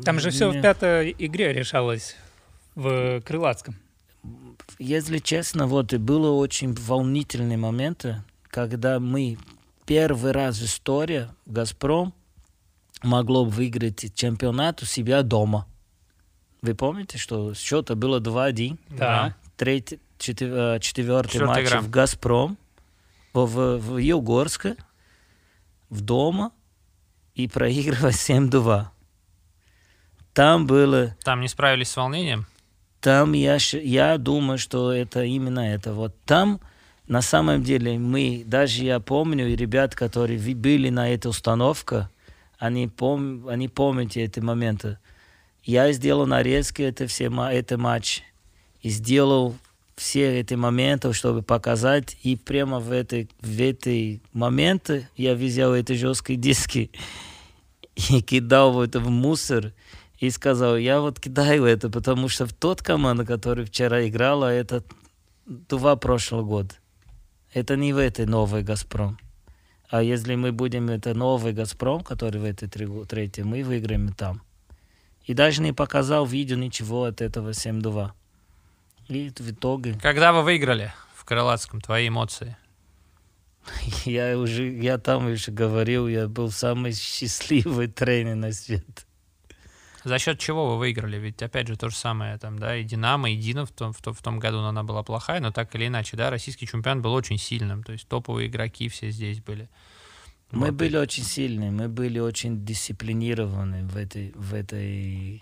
Там же все в пятой игре решалось в Крылатском. Если честно, вот и было очень волнительные моменты, когда мы первый раз в истории «Газпром» могло выиграть чемпионат у себя дома. Вы помните, что счета было 2-1? Да третий, четвер, четвертый матч игра. в «Газпром», в, в, в Югорске, в дома и проигрывать 7-2. Там было... Там не справились с волнением? Там я, я думаю, что это именно это. Вот там на самом деле мы, даже я помню, и ребят, которые были на этой установке, они, пом, они помнят эти моменты. Я сделал нарезки, это все это матч, и сделал все эти моменты, чтобы показать, и прямо в этой, в этой моменты я взял эти жесткие диски и кидал это в мусор, и сказал, я вот кидаю это, потому что в тот команда, которая вчера играла, это два прошлого года. Это не в этой новой «Газпром». А если мы будем это новый «Газпром», который в этой третьей, мы выиграем там. И даже не показал видео ничего от этого 7-2. И в итоге... Когда вы выиграли в Крылатском, твои эмоции? Я уже, я там уже говорил, я был самый счастливый тренер на свете. За счет чего вы выиграли? Ведь опять же то же самое там, да, и Динамо, и Дина в том, в, том, в том году она была плохая, но так или иначе, да, российский чемпион был очень сильным, то есть топовые игроки все здесь были. Мы вот. были очень сильные, мы были очень дисциплинированы в этой, в этой,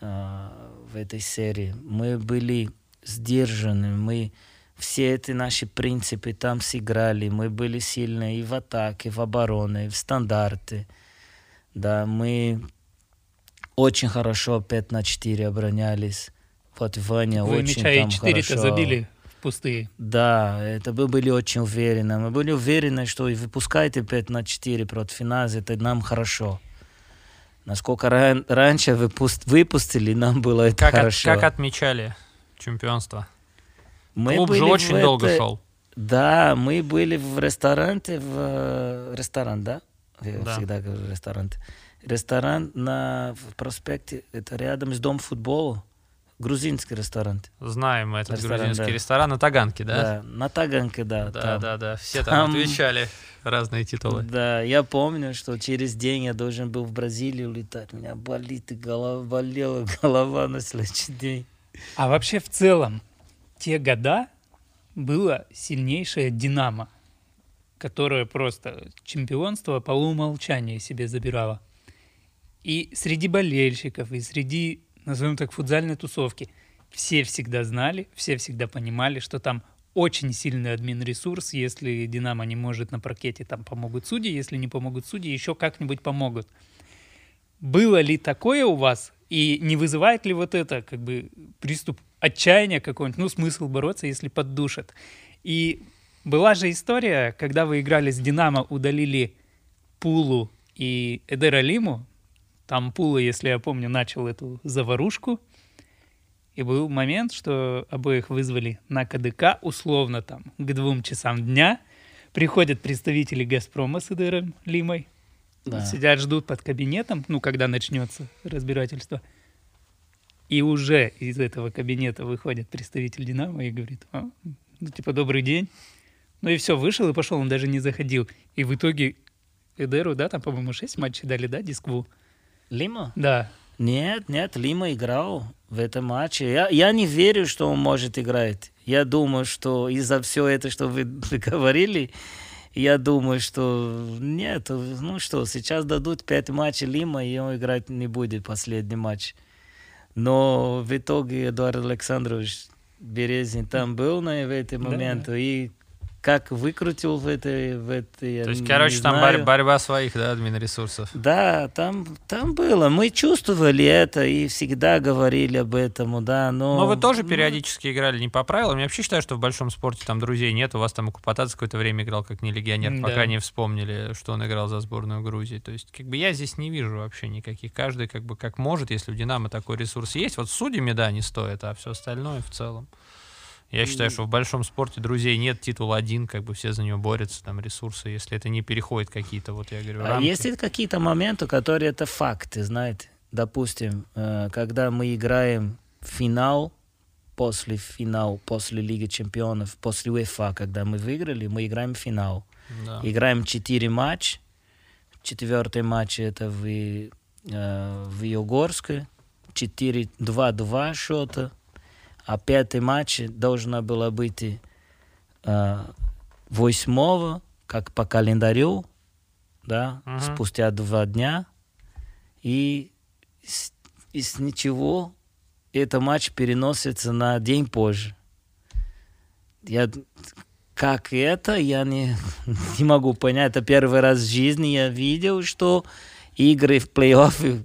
э, в этой серии. Мы были сдержаны, мы все эти наши принципы там сыграли. Мы были сильны и в атаке, и в обороне, и в стандарты. Да, мы очень хорошо 5 на 4 оборонялись. Вот Ваня Вы очень мяча там 4 хорошо. забили в пустые. Да, это мы были очень уверены. Мы были уверены, что и выпускаете 5 на 4 против нас, это нам хорошо. Насколько ран, раньше выпуст, выпустили, нам было это как хорошо. От, как отмечали чемпионство? Мы Клуб были же очень в долго это- шел. Да, мы были в ресторане, в э, ресторан, да? Я Да. всегда говорю ресторан. Ресторан на проспекте, это рядом с Дом футбола, грузинский ресторан. Знаем мы этот Ресторан, грузинский да. ресторан на Таганке, да? Да, на Таганке, да. Да, там. да, да. Все там, Там- отвечали разные титулы. Да, я помню, что через день я должен был в Бразилию летать. У меня болит и голова, болела голова на следующий день. А вообще в целом, те года было сильнейшее «Динамо», которое просто чемпионство по умолчанию себе забирало. И среди болельщиков, и среди, назовем так, футзальной тусовки все всегда знали, все всегда понимали, что там очень сильный админ-ресурс, если «Динамо» не может на паркете, там помогут судьи, если не помогут судьи, еще как-нибудь помогут. Было ли такое у вас? И не вызывает ли вот это как бы приступ отчаяния какой-нибудь? Ну, смысл бороться, если поддушат. И была же история, когда вы играли с «Динамо», удалили Пулу и Эдера Лиму. Там Пула, если я помню, начал эту заварушку. И был момент, что обоих вызвали на КДК, условно там, к двум часам дня. Приходят представители «Газпрома» с Эдером Лимой. Да. Сидят, ждут под кабинетом, ну, когда начнется разбирательство. И уже из этого кабинета выходит представитель «Динамо» и говорит, «А, ну, типа, добрый день. Ну и все, вышел и пошел, он даже не заходил. И в итоге Эдеру, да, там, по-моему, 6 матчей дали, да, Дискву? Лима? Да. Нет, нет, Лима играл в этом матче. Я, я не верю, что он может играть. Я думаю, что из-за всего это, что вы, говорили, я думаю, что нет, ну что, сейчас дадут пять матчей Лима, и он играть не будет последний матч. Но в итоге Эдуард Александрович Березин там был на в эти Да, моменты, и как выкрутил в этой... В этой То есть, короче, там борь- борьба своих, да, админ-ресурсов. Да, там, там было. Мы чувствовали это и всегда говорили об этом, да, но... Но вы тоже ну, периодически играли не по правилам. Я вообще считаю, что в большом спорте там друзей нет. У вас там Купатац какое-то время играл как не легионер, Да. пока не вспомнили, что он играл за сборную Грузии. То есть, как бы я здесь не вижу вообще никаких. Каждый как бы как может, если у Динамо такой ресурс есть. Вот судьями, да, не стоит, а все остальное в целом. Я считаю, что в большом спорте друзей нет, титул один, как бы все за него борются, там ресурсы, если это не переходит какие-то, вот я говорю, А рамки. есть ли какие-то моменты, которые это факты, знаете? Допустим, э, когда мы играем финал, после финал, после Лиги Чемпионов, после УЕФА, когда мы выиграли, мы играем финал. Да. Играем 4 матча. Четвертый матч это в, э, в Югорске. 4 2-2 счета. А пятый матч должна была быть э, 8 как по календарю, да, Мгм. спустя два дня. И с, и с ничего этот матч переносится на день позже. Я как это, я не, не могу понять. Это первый раз в жизни я видел, что игры в плей-оффе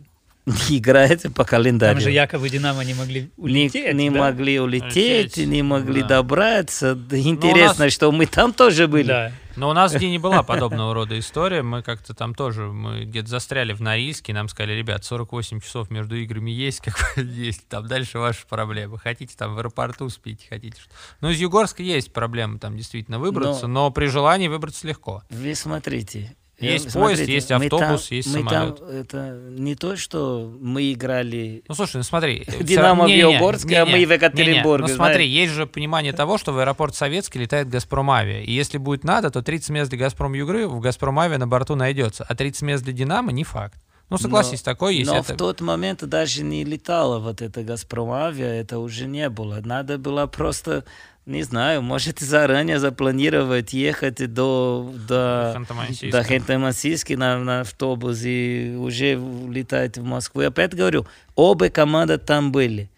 не играется по календарю. Там же якобы Динамо не могли не, улететь. не да? могли улететь, Улететь, не могли да. добраться. Интересно, что мы там тоже были. Да. Но у нас где не была подобного рода история. Мы как-то там тоже, мы где-то застряли в Норильске, нам сказали, ребят, 48 часов между играми есть, как есть, там дальше ваши проблемы. Хотите там в аэропорту спите, хотите что. Ну, из Югорска есть проблемы там действительно выбраться, но, при желании выбраться легко. Вы смотрите. Есть э, поезд, смотрите, есть мы автобус, там- есть мы самолет. там, это не то, что мы играли Ну, слушай, ну смотри. Динамо в Югорске, а мы в. Екатеринбурге, Ну смотри, есть же понимание того, что в аэропорт Советский летает Газпром Авиа. И если будет надо, то 30 мест для Газпром Югры в Газпром Авиа на борту найдется. А 30 мест для Динамо не факт. Ну, согласись, такое есть. Но это- в тот момент даже не летала вот эта Газпром авиа, это уже не было. Надо было просто, не знаю, может заранее запланировать ехать до, до, до Ханты-Мансийска на, на автобус и уже летать в Москву. Я опять говорю, оба команды там были.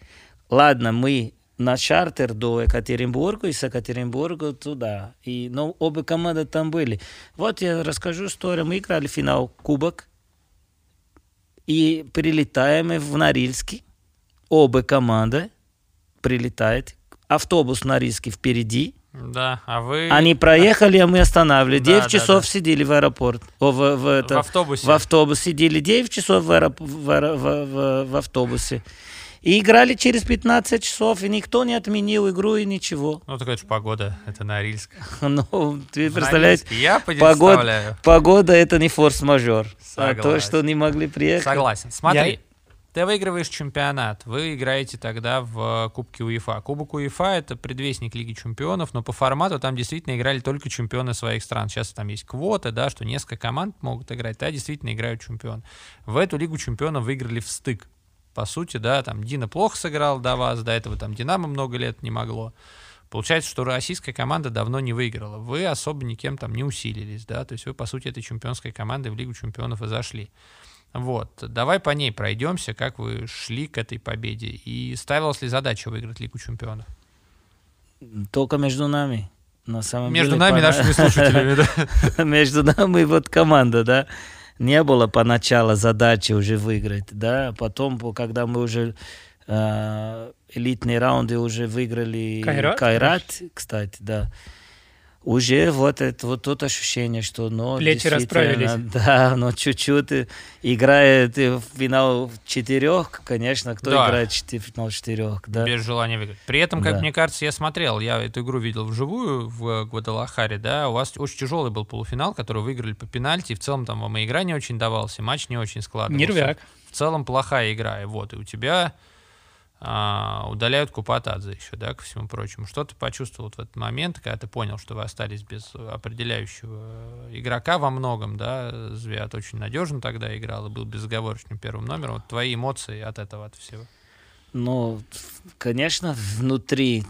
Ладно, мы на чартер до Екатеринбурга и с Екатеринбурга туда. И, но оба команды там были. Вот я расскажу историю. Мы играли финал Кубок. И прилетаем в Норильский. Оба команды прилетают. Автобус Норильский впереди. Да, а вы Они проехали, а мы останавливали. Да, 9 да, часов да. сидели в аэропорт. О, в, в это- в автобусе. в автобус сидели 9 часов в, аэроп- в, в- в- в автобусе. И играли через 15 часов, и никто не отменил игру и ничего. Ну, такая же погода, это Норильск. Ну, ты представляешь. Я погод- представляю. погода это не форс-мажор. А то, Согласен. что не могли приехать. Согласен. Смотри, ты выигрываешь чемпионат, вы играете тогда в э, Кубке УЕФА. Кубок УЕФА — это предвестник Лиги чемпионов, но по формату там действительно играли только чемпионы своих стран. Сейчас там есть квоты, да, что несколько команд могут играть, да, действительно играют чемпион. В эту Лигу чемпионов выиграли в стык. По сути, да, там Дина плохо сыграл до вас, до этого там Динамо много лет не могло. Получается, что российская команда давно не выиграла. Вы особо никем там не усилились, да, то есть вы, по сути, этой чемпионской командой в Лигу чемпионов и зашли. Вот, давай по ней пройдемся, как вы шли к этой победе, и ставилась ли задача выиграть Лигу чемпионов? Только между нами. На самом Между деле, нами, пора- нашими слушателями, да? между нами вот команда, да. Не было поначалу задачи уже выиграть, да. Потом, по- когда мы уже э, элитные раунды уже выиграли Кайрат, кстати, да. Уже вот это вот тут ощущение, что ну Плечи расправились. Да, но чуть-чуть играет в финал четырех, конечно, кто Да. играет в финал четырех, да. Без желания выиграть. При этом, как Да. мне кажется, я смотрел, я эту игру видел вживую в Гвадалахаре, да, у вас очень тяжелый был полуфинал, который выиграли по пенальти, и в целом там вам и игра не очень давалась, и матч не очень складывался. Нервяк. в целом плохая игра. И вот, и у тебя а, удаляют Купатадзе еще, да, ко всему прочему. Что ты почувствовал вот в этот момент, когда ты понял, что вы остались без определяющего игрока во многом, да, Звят очень надежно тогда играл и был безоговорочным первым номером. Вот твои эмоции от этого, от всего. Ну, конечно, внутри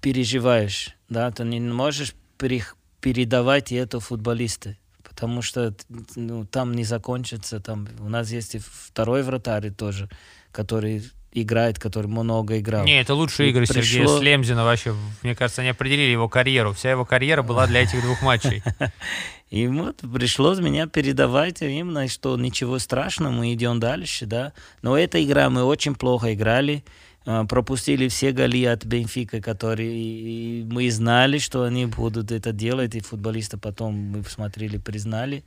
переживаешь, да, ты не можешь передавать это футболисты, потому что ну, там не закончится, там у нас есть и второй вратарь тоже, который играет, который много играл. Не, это лучшие И игры Сергея пришло- Слемзина вообще. Мне кажется, они определили его карьеру. Вся его карьера была для этих двух матчей. И вот пришлось меня передавать именно, что ничего страшного, мы идем дальше, да. Но эта игра мы очень плохо играли, а, пропустили все голи от Бенфика, которые мы знали, что они будут это делать, и футболисты потом мы посмотрели, признали.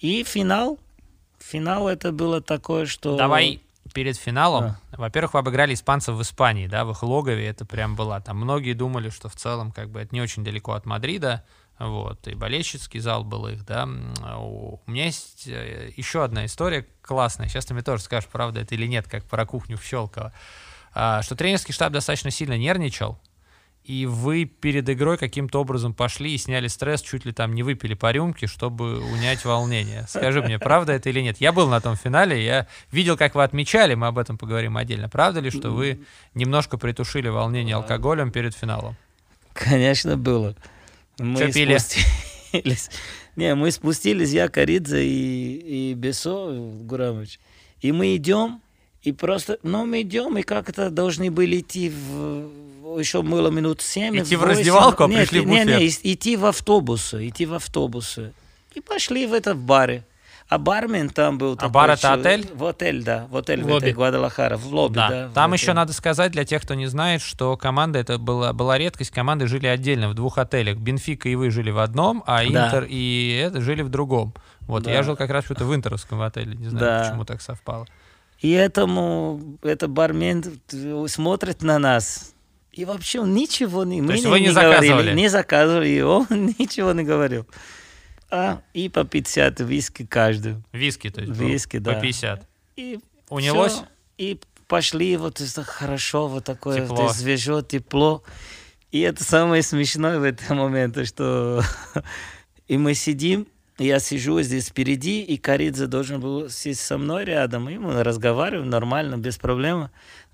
И финал, финал это было такое, что... Давай перед финалом. Во-первых, вы обыграли испанцев в Испании, да, в их логове это прям была. Там многие думали, что в целом как бы это не очень далеко от Мадрида. Вот, и болельщицкий зал был их, да. У меня есть э, еще одна история классная. Сейчас ты мне тоже скажешь, правда это или нет, как про кухню в Щелково. А, Что тренерский штаб достаточно сильно нервничал, и вы перед игрой каким-то образом пошли и сняли стресс, чуть ли там не выпили по рюмке, чтобы унять волнение. Скажи мне, правда это или нет? Я был на том финале, я видел, как вы отмечали, мы об этом поговорим отдельно. Правда ли, что вы немножко притушили волнение алкоголем перед финалом? Конечно, было. Мы Чё пили? спустились. Не, мы спустились, я, Коридзе и, и Бесо Гурамович. И мы идем, и просто, ну, мы идем, и как-то должны были идти в... Еще было минут семь. Идти в восемь. раздевалку, а Нет, пришли в буфет. не, ис- идти в автобусы, идти в автобусы. И пошли в этот баре. А бармен там был. А бар это отель? В отель, да. В отель В в, этой Гвадалахара. В лобби, да. Да. в Там еще надо сказать для тех, кто не знает, что команда это была, была редкость. Команды жили отдельно в двух отелях. Бенфика и вы жили в одном, а Да. Интер и это жили в другом. Вот Да. я жил как раз что-то в интеровском отеле. Не знаю, Да. почему так совпало. И этому этот бармен т- смотрит на нас. И вообще он ничего не... мы не, вы не говорили, заказывали? не заказывали, он ничего не говорил. А, и по 50 виски каждую. Виски, то есть. Виски, по да. 50. И Унялось? всё. И пошли, вот это хорошо, вот такое Тепло. вот свежо, тепло. И это самое смешное в этом моменте, что и мы сидим, я сижу здесь впереди, и Каридзе должен был сесть со мной рядом, и мы разговариваем нормально, без проблем.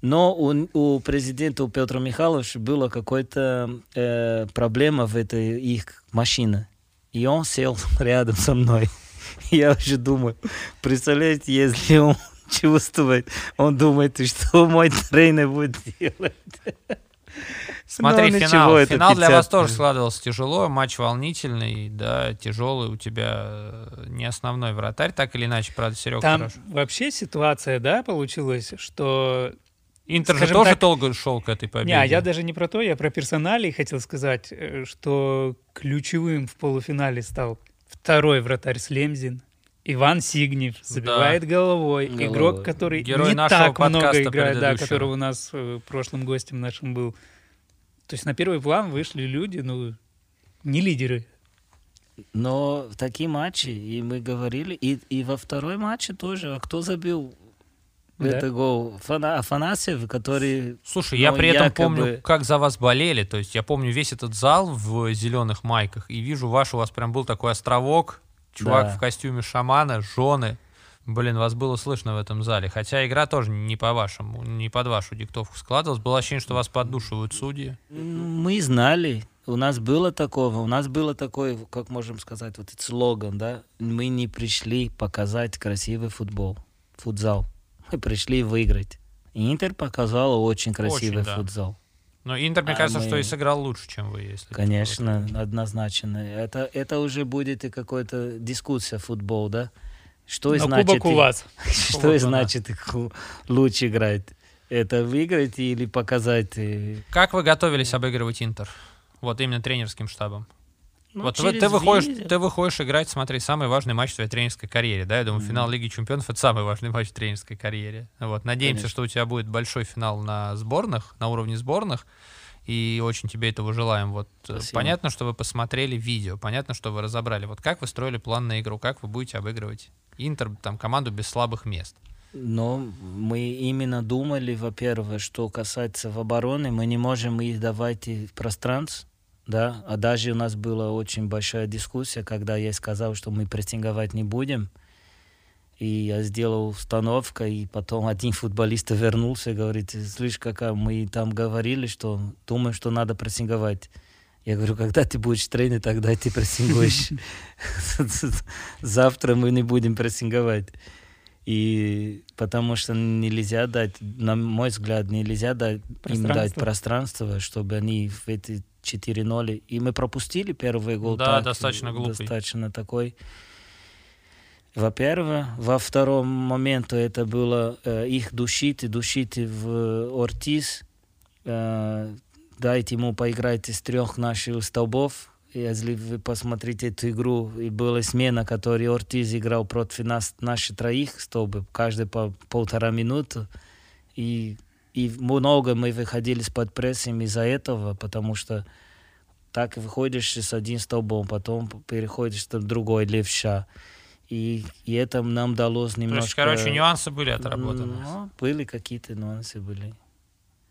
Но у, у президента, у Петра Михайловича была какая-то э, проблема в этой их машине. И он сел рядом со мной. Я уже думаю, представляете, если он чувствует, он думает, что мой тренер будет делать. Смотри, Ну, финал. финал для вас 50. тоже складывался тяжело, матч волнительный, да, тяжелый. У тебя э, не основной вратарь, так или иначе, правда, Серега Там хорош. вообще ситуация, да, получилась, что... Интер же тоже так- долго шел к этой победе. Не, а я даже не про то, я про персоналии хотел сказать, э, что ключевым в полуфинале стал второй вратарь Слемзин. Иван Сигнев забивает головой. Головой. Игрок, который Герой не нашего так много играет, да, который у нас э, прошлым гостем нашим был. То есть на первый план вышли люди, ну, не лидеры. Но такие матчи, и мы говорили, и, и во второй матче тоже, а кто забил Да. это гол? Фана- Афанасьев, который... Слушай, я Ну, при этом якобы- помню, как за вас болели. То есть я помню весь этот зал в зеленых майках и вижу ваш, у вас прям был такой островок, чувак Да. в костюме шамана, жены. Блин, вас было слышно в этом зале. Хотя игра тоже не по вашему, не под вашу диктовку складывалась. Было ощущение, что вас поддушивают судьи. Мы знали, у нас было такого, у нас было такой, как можем сказать, вот этот слоган, да, мы не пришли показать красивый футбол, футзал, мы пришли выиграть. И Интер показал очень красивый да. футзал. Но Интер, мне А кажется, мы- что и сыграл лучше, чем вы, если... Конечно, однозначно. Это, это уже будет и какая-то дискуссия футбол, да? Что Но значит, кубок у вас. что Кубок, да. значит лучше играть? Это выиграть или показать? э, Как вы готовились обыгрывать Интер? Вот именно тренерским штабом. Ну, вот через ты выходишь, видео. ты выходишь играть, смотри, самый важный матч в твоей тренерской карьере, да? Я думаю, финал Лиги Чемпионов это самый важный матч в тренерской карьере. Вот, надеемся, Конечно. что у тебя будет большой финал на сборных, на уровне сборных, и очень тебе этого желаем. Вот э, Спасибо. понятно, что вы посмотрели видео, понятно, что вы разобрали. Вот как вы строили план на игру, как вы будете обыгрывать Интер, там команду без слабых мест. Но мы именно думали, во-первых, что касается в обороны, мы не можем их давать и пространств, да, а даже у нас была очень большая дискуссия, когда я сказал, что мы прессинговать не будем, и я сделал установку, и потом один футболист вернулся и говорит, слышь, какая, мы там говорили, что думаем, что надо прессинговать. Я говорю, когда ты будешь тренер, тогда ты прессингуешь. Завтра мы не будем прессинговать. И потому что нельзя дать, на мой взгляд, нельзя дать, им дать Пространство. чтобы они в эти 4-0. И мы пропустили первый гол. Да, так, достаточно глупый. Достаточно такой. Во-первых. Во втором моменте это было э, их душить, и душить в Ортис. Э, дайте ему поиграть из трех наших столбов. Если вы посмотрите эту игру, и была смена, которую Ортиз играл против нас, наших троих столбов, каждый по полтора минуты. И, и много мы выходили с-под прессом из-за этого, потому что так выходишь с одним столбом, потом переходишь на другой левша. И, и это нам далось То есть, немножко... короче, нюансы были отработаны. Ну, были какие-то нюансы были.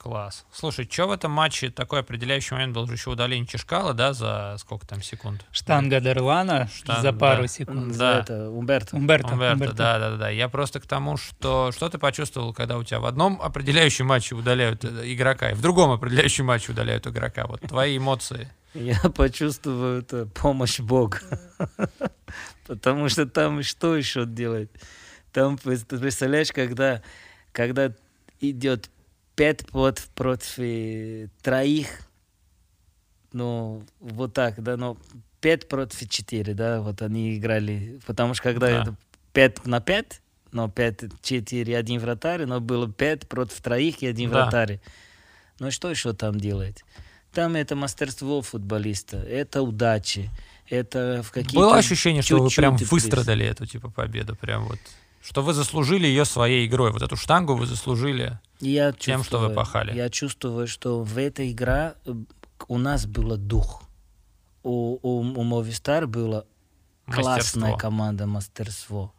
Класс. Слушай, что в этом матче такой определяющий момент был же еще удаление Чешкала, да, за сколько там секунд? Штанга Дарлана Штанга, за пару да. секунд. За Да. это, Умберто. Умберто. Умберто, Умберто. да, да, да. Я просто к тому, что что ты почувствовал, когда у тебя в одном определяющем матче удаляют э, игрока, и в другом определяющем матче удаляют игрока. Вот твои эмоции. Я почувствую это помощь Бога. Потому что там что еще делать? Там, представляешь, когда, когда идет пять против, против троих, ну, вот так, да, но пять против четыре, да, вот они играли. Потому что когда Да. это 5 на 5, но 5-4, один вратарь, но было 5 против троих и один Да. вратарь. Ну что еще там делать? Там это мастерство футболиста, это удачи, это в какие-то... Было ощущение, что вы прям выстрадали эту типа победу, прям вот. Что вы заслужили ее своей игрой. Вот эту штангу вы заслужили. Я тем, что вы пахали. Я чувствую, что в этой игре э, у нас был дух. У, у, у Movistar была классная команда, мастерство.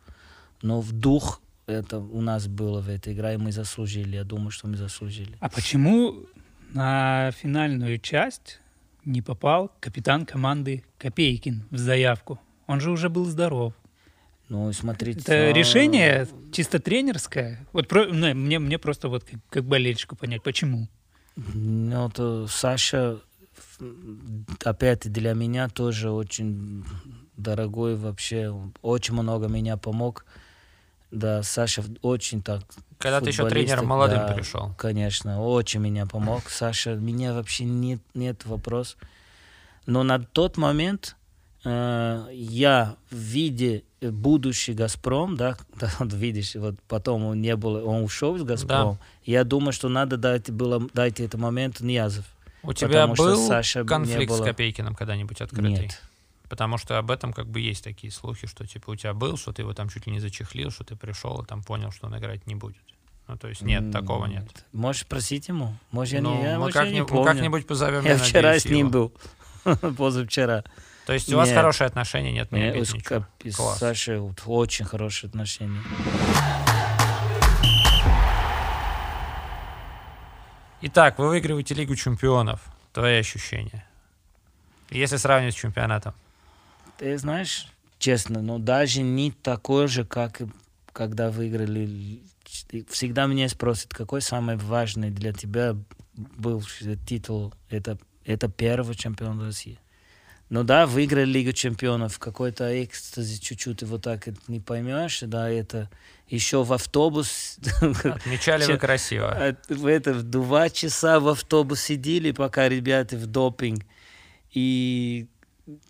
Но в дух это у нас было в этой игре, и мы заслужили. Я думаю, что мы заслужили. А почему на финальную часть не попал капитан команды Копейкин в заявку? Он же уже был здоров. Ну, и смотрите. Это а, решение чисто тренерское. Вот про- ну, мне, мне просто вот как, как болельщику понять, почему. Ну, то Саша, опять для меня тоже очень дорогой вообще. Очень много меня помог. Да, Саша очень так Когда ты еще тренером молодым да, пришел. Конечно, очень меня помог. Саша, меня вообще нет, нет вопрос. Но на тот момент э, я в виде будущий Газпром, да, да, вот видишь, вот потом он не был, он ушел из Газпром. Я думаю, что надо дать было дать этот момент Ниязов. У тебя был Саша конфликт с было. Копейкиным когда-нибудь открытый? Нет. Потому что об этом как бы есть такие слухи, что типа у тебя был, что ты его там чуть ли не зачехлил, что ты пришел и там понял, что он играть не будет. Ну, то есть нет, такого нет. Можешь спросить ему? Может, я Ну, не, я, мы может, я не помню. как-нибудь позовем, Я вчера с ним его. был. Позавчера. То есть у вас Нет. хорошие отношения, нет, не Э, обид, с ничего. Кап- с Класс. Сашей вот очень хорошие отношения. Итак, вы выигрываете Лигу чемпионов. Твои ощущения? Если сравнивать с чемпионатом. Ты знаешь, честно, но даже не такой же, как когда выиграли. Всегда меня спросят, какой самый важный для тебя был титул? Это, это первый чемпион России. Ну да, выиграли Лигу чемпионов, какой-то экстази чуть-чуть, и вот так это не поймешь, да, это еще в автобус, Отмечали вы красиво. А в это в два часа в автобус сидели, пока ребята в допинг. И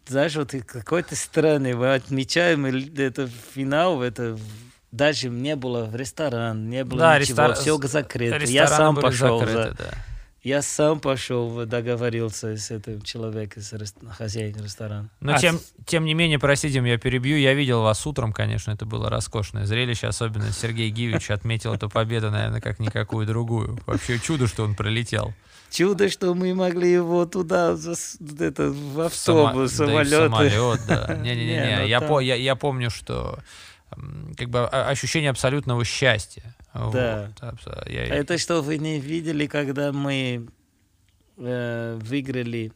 знаешь, вот какой-то странный, мы отмечаем это финал, это даже не было в ресторан, не было Да, ничего, рестора- все закрыто. Я сам пошел, за- закрыты, да. Я сам пошел, договорился с этим человеком, с рес- хозяином ресторана. Но А тем, тем не менее, простите, я перебью. Я видел вас утром, конечно, это было роскошное зрелище. Особенно Сергей Гивич отметил эту победу, наверное, как никакую другую. Вообще чудо, что он пролетел. Чудо, что мы могли его туда, это, в Само- автобус, да и в самолеты. самолет, да. Не, Не-не-не, ну я, там- по- я, я помню, что как бы а- ощущение абсолютного счастья. Да. Вот, я- Это что вы не видели, когда мы э, выиграли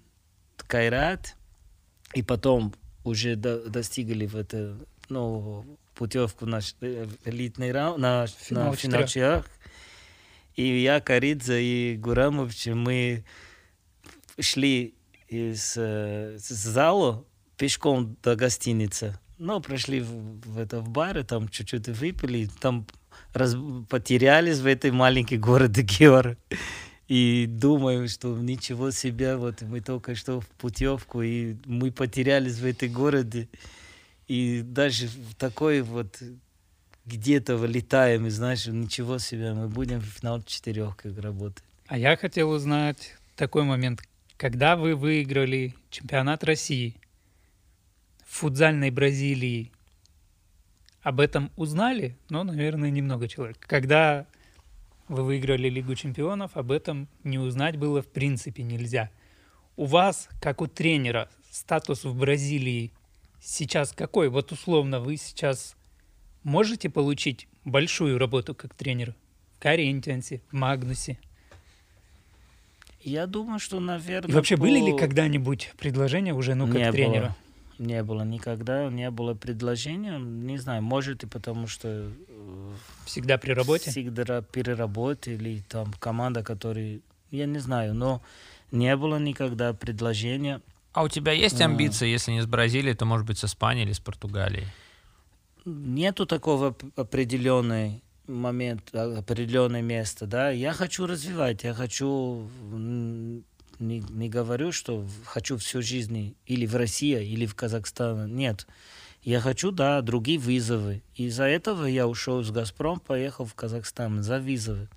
Кайрат, и потом уже до- достигли в это, ну, путевку на э, в элитный раунд, на, Финал на финал четырех. И я, Каридзе и Гурамович, мы шли из, э, с зала пешком до гостиницы. Ну, пришли в, в это в бар, там чуть-чуть выпили, там раз, потерялись в этой маленькой городе Геор. И думаю, что ничего себе, вот мы только что в путевку, и мы потерялись в этой городе. И даже в такой вот где-то вылетаем, и знаешь, ничего себе, мы будем в финал четырех как работать. А я хотел узнать такой момент. Когда вы выиграли чемпионат России в футзальной Бразилии, об этом узнали? Ну, наверное, немного человек. Когда вы выиграли Лигу чемпионов, об этом не узнать было в принципе нельзя. У вас, как у тренера, статус в Бразилии сейчас какой? Вот условно вы сейчас можете получить большую работу как тренер в Коринтиансе, в Магнусе? Я думаю, что, наверное... И вообще были ли по- когда-нибудь предложения уже, ну, как Не тренера? было. Не было никогда, не было предложения. Не знаю, может и потому, что э, Всегда при работе? всегда переработали, там команда, которая... Я не знаю, но не было никогда предложения. А у тебя есть А. амбиции, если не с Бразилией, то, может быть, с Испанией или с Португалией? Нету такого оп- определенный момент, а, определенное место, да. Я хочу развивать, я хочу, не, не говорю, что хочу всю жизнь или в России, или в Казахстан, нет. Я хочу, да, другие вызовы. Из-за этого я ушел из «Газпром», поехал в Казахстан за вызовы.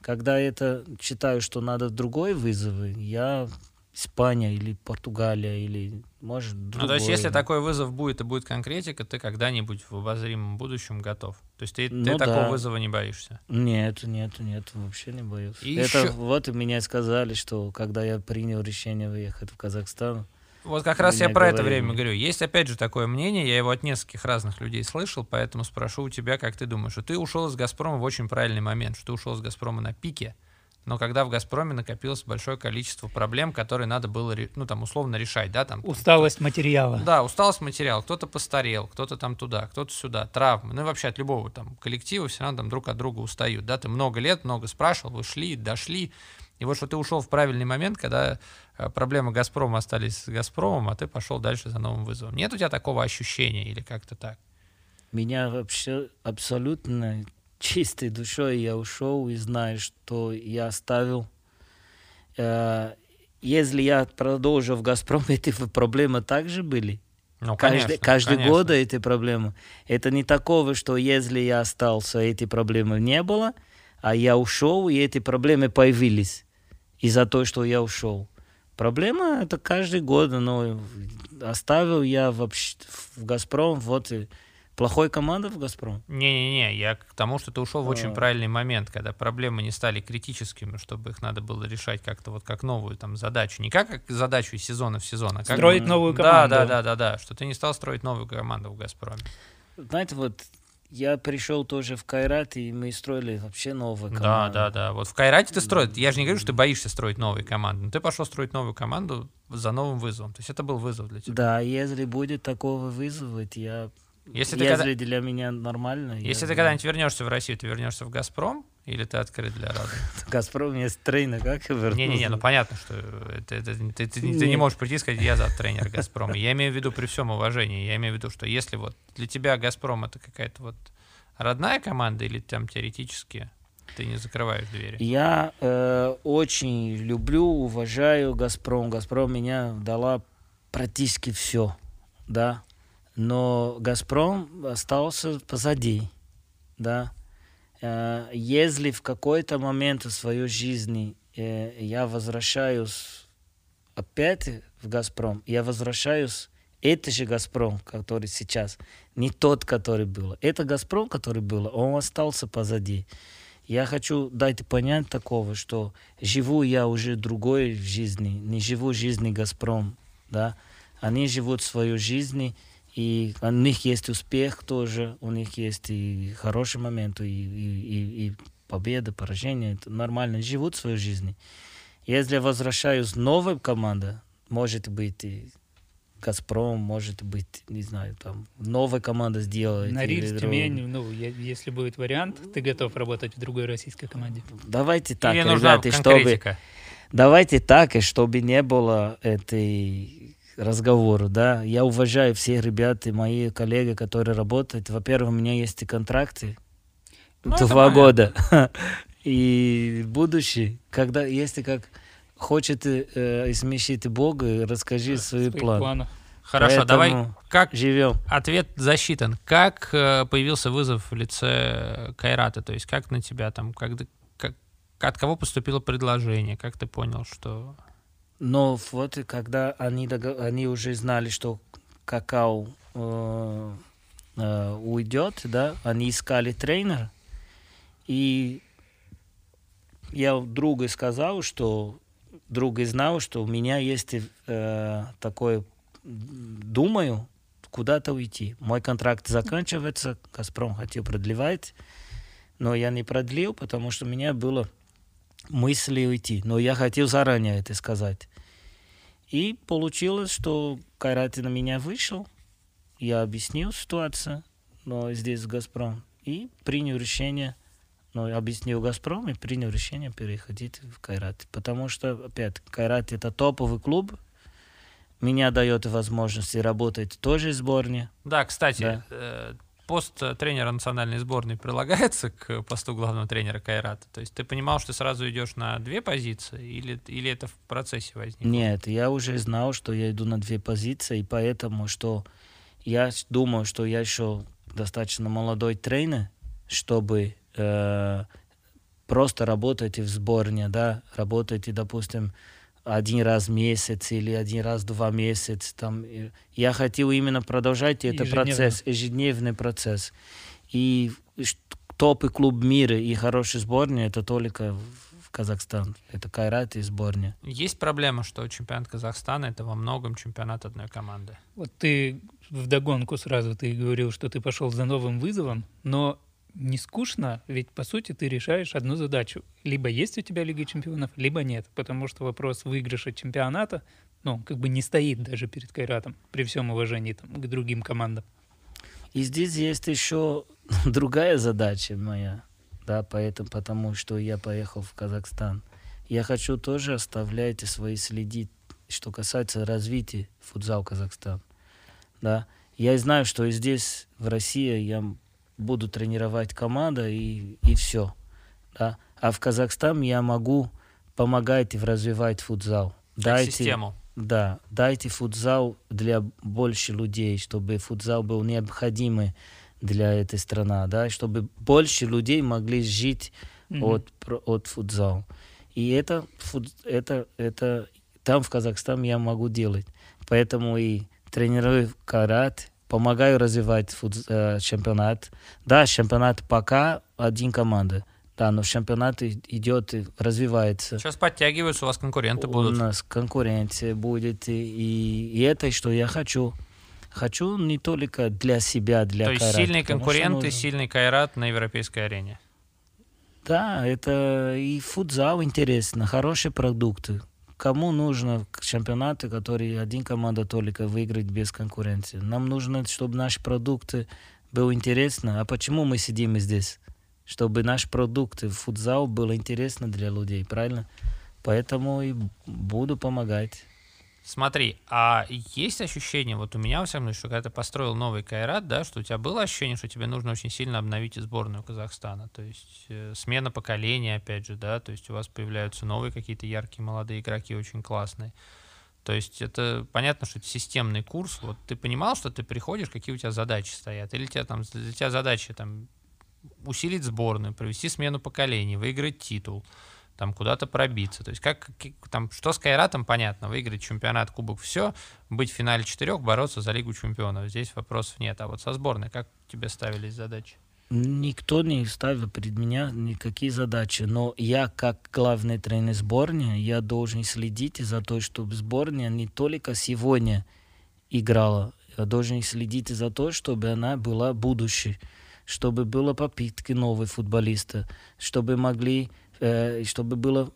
Когда это считаю, что надо другой вызовы, я Испания или Португалия или может другой. Ну, то есть, если такой вызов будет и будет конкретика, ты когда-нибудь в обозримом будущем готов. То есть ты, Ну ты такого да. вызова не боишься. Нет, нет, нет, вообще не боюсь. И это ещё- вот и меня сказали, что когда я принял решение выехать в Казахстан, Вот как раз я про это говорили. время говорю. Есть опять же такое мнение, я его от нескольких разных людей слышал, поэтому спрошу у тебя, как ты думаешь, что ты ушел из «Газпрома» в очень правильный момент, что ты ушел из «Газпрома» на пике, но когда в «Газпроме» накопилось большое количество проблем, которые надо было, ну, там, условно решать, да, там, Усталость материала. Да, усталость материала. Кто-то постарел, кто-то там туда, кто-то сюда, травмы. Ну и вообще от любого там коллектива все равно там друг от друга устают. Да, ты много лет, много спрашивал, вы шли, дошли. И вот что ты ушел в правильный момент, когда э, проблемы Газпрома остались с Газпромом, а ты пошел дальше за новым вызовом. Нет у тебя такого ощущения или как-то так? меня вообще абсолютно чистой душой я ушел и знаю, что я оставил. Э, Если я продолжу в «Газпром», эти проблемы также были. Ну, Каждый, конечно, каждый конечно. год эти проблемы. Это не такого, что если я остался, эти проблемы не было, а я ушел, и эти проблемы появились из-за того, что я ушел. Проблема это каждый год, но оставил я вообще в «Газпром», вот и плохой команда в «Газпром». Не-не-не, я к тому, что ты ушел в очень А. правильный момент, когда проблемы не стали критическими, чтобы их надо было решать как-то вот как новую там задачу. Не как, как задачу из сезона в сезон, а как Строить бы- новую Да, команду. да, да, да, да, что ты не стал строить новую команду в «Газпроме». Знаете, вот я пришел тоже в Кайрат, и мы строили вообще новую Да, команду. да, да. Вот в Кайрате ты строишь. Я же не говорю, что ты боишься строить новые команды, но ты пошел строить новую команду за новым вызовом. То есть это был вызов для тебя. Да, если будет такого вызова, я... Если ты, если когда- для меня нормально... если я- ты когда-нибудь вернешься в Россию, ты вернешься в Газпром или ты открыт для разных? Газпром есть тренер, как я вернулся? Не-не-не, ну понятно, что это, это- ты, ты- ты не можешь прийти и сказать, я за тренер Газпрома. Я имею в виду при всем уважении, я имею в виду, что если вот для тебя Газпром это какая-то вот родная команда или там теоретически ты не закрываешь двери? Я э, очень люблю, уважаю Газпром. Газпром меня дала практически все, да. Но Газпром остался позади, да. Э, если в какой-то момент в своей жизни э, я возвращаюсь опять в Газпром, я возвращаюсь это же Газпром, который сейчас, не тот, который был. Это Газпром, который был, он остался позади. Я хочу дать понять такого, что живу я уже другой в жизни, не живу жизни Газпром, да. Они живут свою жизнь, и у них есть успех тоже, у них есть и хорошие моменты, и, и, и, и победа, поражение, это нормально, живут свою жизнь. Если возвращаюсь новая команда, может быть и Газпром, может быть, не знаю, там новая команда сделает. Нориль, или Тюмень, ну, я- если будет вариант, ты готов работать в другой российской команде. Давайте так, Или нужна ребята, чтобы? Давайте так, и чтобы не было этой разговора, да. Я уважаю всех ребят и мои коллеги, которые работают. Во-первых, у меня есть и контракты. Ну, два года. И будущее, когда, если как хочет э, смешить Бога, расскажи свои Своих планы. планов. Хорошо, давай, Поэтому как Живем. ответ засчитан. Как э, появился вызов в лице Кайрата? То есть как на тебя там, как, как- от кого поступило предложение? Как ты понял, что... Но вот когда они, они уже знали, что какао э, э, уйдет, да, они искали тренера. И я другу сказал, что друг знал, что у меня есть э, такое, думаю, куда-то уйти. Мой контракт заканчивается, Газпром хотел продлевать, но я не продлил, потому что у меня было мысли уйти. Но я хотел заранее это сказать. И получилось, что Кайрат на меня вышел. Я объяснил ситуацию, но здесь Газпром. И принял решение, но объяснил Газпром и принял решение переходить в Кайрат. Потому что, опять, Кайрат это топовый клуб. Меня дает возможность работать тоже в сборной. Да, кстати, Да. Пост э, тренера национальной сборной прилагается к посту главного тренера Кайрата? То есть ты понимал, что сразу идешь на две позиции или, или это в процессе возникло? Нет, я уже знал, что я иду на две позиции, и поэтому, что я думаю, что я еще достаточно молодой тренер, чтобы э, просто работать в сборне, да, работать, допустим, один раз в месяц или один раз в два месяца. Там. Я хотел именно продолжать этот Ежедневно. процесс, ежедневный процесс. И топ клуб мира и хороший сборная это только в Казахстан. Это Кайрат и сборная. Есть проблема, что чемпионат Казахстана это во многом чемпионат одной команды. Вот ты вдогонку сразу ты говорил, что ты пошел за новым вызовом, но не скучно, ведь по сути ты решаешь одну задачу. Либо есть у тебя Лига чемпионов, либо нет, потому что вопрос выигрыша чемпионата, ну, как бы не стоит даже перед Кайратом, при всем уважении там, к другим командам. И здесь есть еще другая задача моя, да, поэтому, потому что я поехал в Казахстан. Я хочу тоже оставлять свои следы, что касается развития футзал Казахстан. Да. Я знаю, что здесь, в России, я буду тренировать команда и, и все. Да. А в Казахстан я могу помогать и развивать футзал. Как Дайте, систему. да, дайте футзал для больше людей, чтобы футзал был необходимый для этой страны, да, чтобы больше людей могли жить Мгм. от, от футзал. И это, это, это там в Казахстане я могу делать. Поэтому и тренирую карат, помогаю развивать фут- э, чемпионат. Да, чемпионат пока один команда. Да, но чемпионат идет и развивается. Сейчас подтягиваются, у вас конкуренты У будут. нас конкуренция будет, и, и это, что я хочу. Хочу не только для себя, для То есть карат, сильные потому что конкуренты, нужно- сильный Кайрат на европейской арене. Да, это и футзал интересно, хорошие продукты. Кому нужно чемпионаты, которые один команда только выиграет без конкуренции? Нам нужно, чтобы наши продукты был интересно. А почему мы сидим здесь? Чтобы наш продукт футзал был интересно для людей, правильно? Поэтому и буду помогать. Смотри, а есть ощущение, вот у меня, во всяком случае, что когда ты построил новый Кайрат, да, что у тебя было ощущение, что тебе нужно очень сильно обновить сборную Казахстана, то есть э, смена поколения, опять же, да, то есть у вас появляются новые какие-то яркие молодые игроки, очень классные. То есть это понятно, что это системный курс. Вот ты понимал, что ты приходишь, какие у тебя задачи стоят? Или тебя там, для тебя задача там усилить сборную, провести смену поколений, выиграть титул, там куда-то пробиться. То есть как, там, что с Кайратом, понятно, выиграть чемпионат, кубок, все, быть в финале четырех, бороться за Лигу чемпионов. Здесь вопросов нет. А вот со сборной, как тебе ставились задачи? Никто не ставил перед меня никакие задачи, но я как главный тренер сборной, я должен следить за то, чтобы сборная не только сегодня играла, я должен следить за то, чтобы она была будущей, чтобы было попытки новых футболистов, чтобы могли э, чтобы было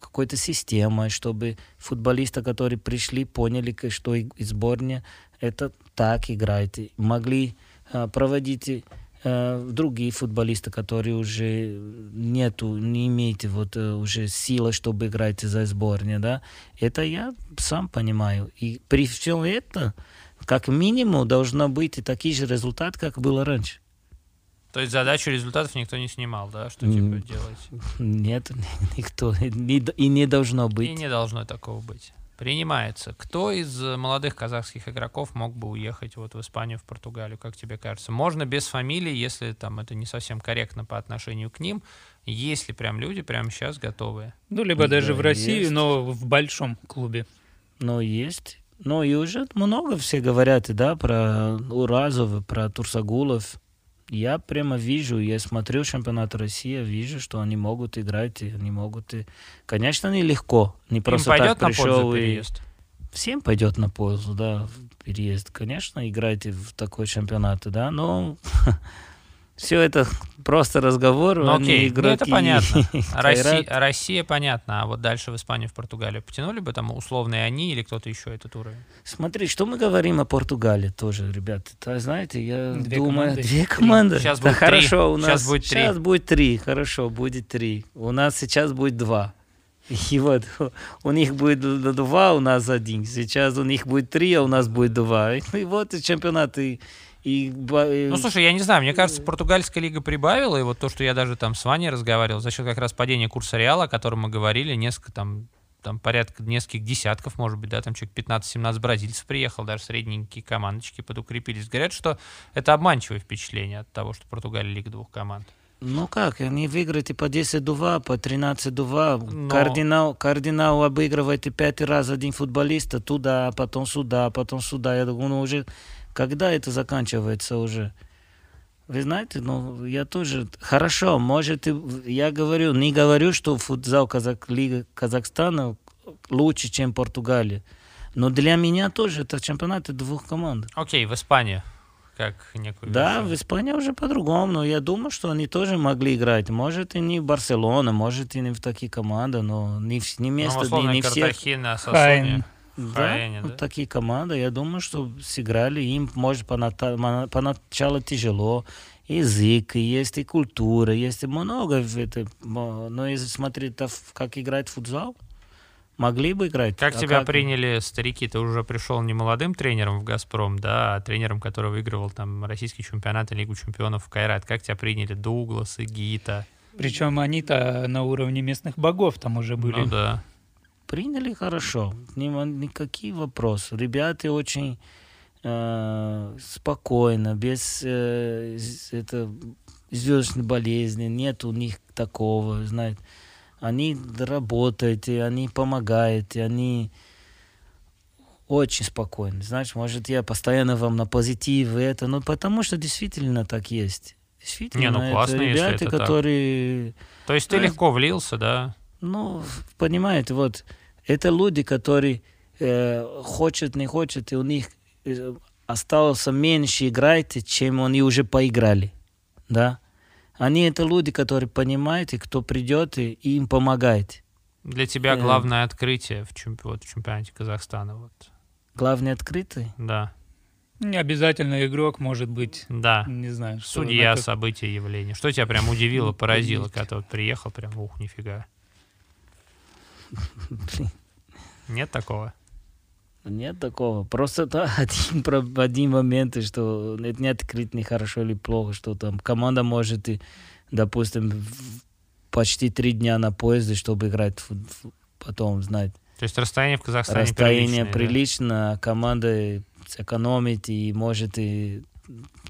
какой-то система, чтобы футболисты, которые пришли, поняли, что и и сборная это так играет, могли э, проводить э, другие футболисты, которые уже нету, не имеете вот э, уже силы, чтобы играть за сборную, да, это я сам понимаю. И при всем этом, как минимум, должно быть и такой же результат, как было раньше. То есть задачу результатов никто не снимал, да, что типа делать? Нет, никто, и не должно быть. И не должно такого быть. Принимается. Кто из э, молодых казахских игроков мог бы уехать вот в Испанию, в Португалию, как тебе кажется? Можно без фамилии, если там это не совсем корректно по отношению к ним, есть ли прям люди прямо сейчас готовые? Ну, либо даже Да, в России, есть. но в большом клубе. Но есть. Ну и уже много все говорят, и да, про Уразов, про Турсагулов. Я прямо вижу, я смотрю чемпионат России, вижу, что они могут играть, и они могут... И... Конечно, нелегко. Не просто Им пойдет так на пришел пользу и... переезд? Всем пойдет на пользу, да, переезд. Конечно, играйте в такой чемпионат, да, но все это просто разговор, Ну они окей, ну игроки. это понятно. Россия. Россия понятно, а вот дальше в Испанию, в Португалию потянули бы там условные они или кто-то еще этот уровень? Смотри, что мы говорим о Португалии тоже, ребята. Это, знаете, я Две думаю, команды. две команды. Сейчас да будет три. хорошо, у нас Сейчас будет три. Сейчас будет три, хорошо, будет три. У нас сейчас будет два. И вот у них будет два, у нас один. Сейчас у них будет три, а у нас будет два. И вот и чемпионат и, и, и- Ну, слушай, я не знаю, мне кажется, португальская лига прибавила, и вот то, что я даже там с Ваней разговаривал, за счет как раз падения курса Реала, о котором мы говорили, несколько там там порядка нескольких десятков, может быть, да, там человек 15-17 бразильцев приехал, даже средненькие командочки подукрепились. Говорят, что это обманчивое впечатление от того, что Португалия лига двух команд. Ну как, они выиграют и по 10-2, по 13-2. Но... Кардинал, кардинал обыгрывает и пятый раз один футболиста туда, потом сюда, потом сюда. Я думаю, ну уже когда это заканчивается уже? Вы знаете, ну, я тоже... Хорошо, может, я говорю, не говорю, что футзал Казак, Лига Казахстана лучше, чем Португалия. Но для меня тоже это чемпионаты двух команд. Окей, okay, в Испании как некую... Да, в Испании уже по-другому, но я думаю, что они тоже могли играть. Может, и не в Барселона, может, и не в такие команды, но не, не место, ну, не, не все. Хайн. Да, Хайне, да? Вот такие команды, я думаю, что сыграли. Им, может, поначалу тяжело. Язык, есть и культура, есть много. Это, но если смотреть, как играть в футзал, могли бы играть. Как а тебя как... приняли старики? Ты уже пришел не молодым тренером в «Газпром», да, а тренером, который выигрывал там российский чемпионат и Лигу чемпионов в Кайрат. Как тебя приняли Дуглас и Гита? Причем они-то на уровне местных богов там уже были. Ну да. Приняли хорошо, никакие вопросы. Ребята очень э, спокойно, без э, это, звездной болезни, нет у них такого, знаете они работают, и они помогают, и они очень спокойны. Знаешь, может, я постоянно вам на позитиве это, но потому что действительно так есть. Действительно, Не, ну классно, это ребята, если это которые... Так. То есть ты легко влился, да? Ну, понимаете, вот, это люди, которые э, хочет, не хочет, и у них э, осталось меньше играть, чем они уже поиграли, да? Они это люди, которые понимают, и кто придет и, и им помогает. Для тебя э, главное открытие в, чемпи- вот, в чемпионате Казахстана. Вот. Главное открытие? Да. Не обязательно игрок, может быть. Да. Не знаю. Судья, как... события, явления. Что тебя прям удивило, поразило, когда ты вот приехал, прям, ух, нифига. Нет такого? Нет такого. Просто да, один, один момент, что это не открыть не хорошо или плохо, что там команда может, допустим, почти три дня на поезде, чтобы играть потом, знать. То есть расстояние в Казахстане Расстояние прилично, да? а команда сэкономит и может и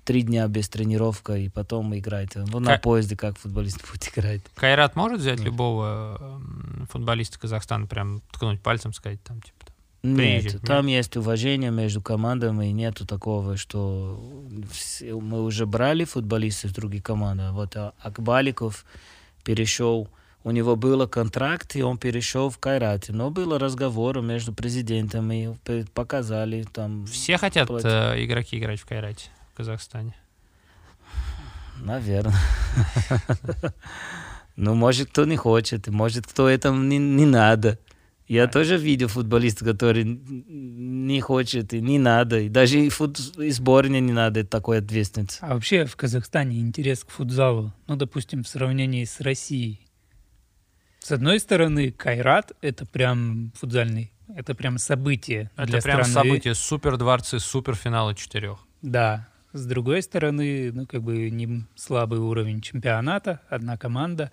три дня без тренировка и потом играть. Вот на поезде как футболист будет играть. Кайрат может взять любого футболиста Казахстана, прям ткнуть пальцем, сказать там, типа, нет, Приезжать, там нет? есть уважение между командами, и нету такого, что мы уже брали футболистов из других команд. А вот Акбаликов перешел, у него был контракт, и он перешел в Кайрате. Но было разговор между президентами, показали там... Все хотят платить. Э, игроки играть в Кайрате Казахстане? Наверное. Ну, может, кто не хочет, может, кто этому не, не надо. Я тоже видел футболиста, который не хочет и не надо. И даже и, фут... и сборной не надо такой ответственности. А вообще в Казахстане интерес к футзалу, ну, допустим, в сравнении с Россией. С одной стороны, Кайрат — это прям футзальный, это прям событие Это для прям страны. событие, супер дворцы, супер финалы четырех. Да. С другой стороны, ну, как бы не слабый уровень чемпионата, одна команда.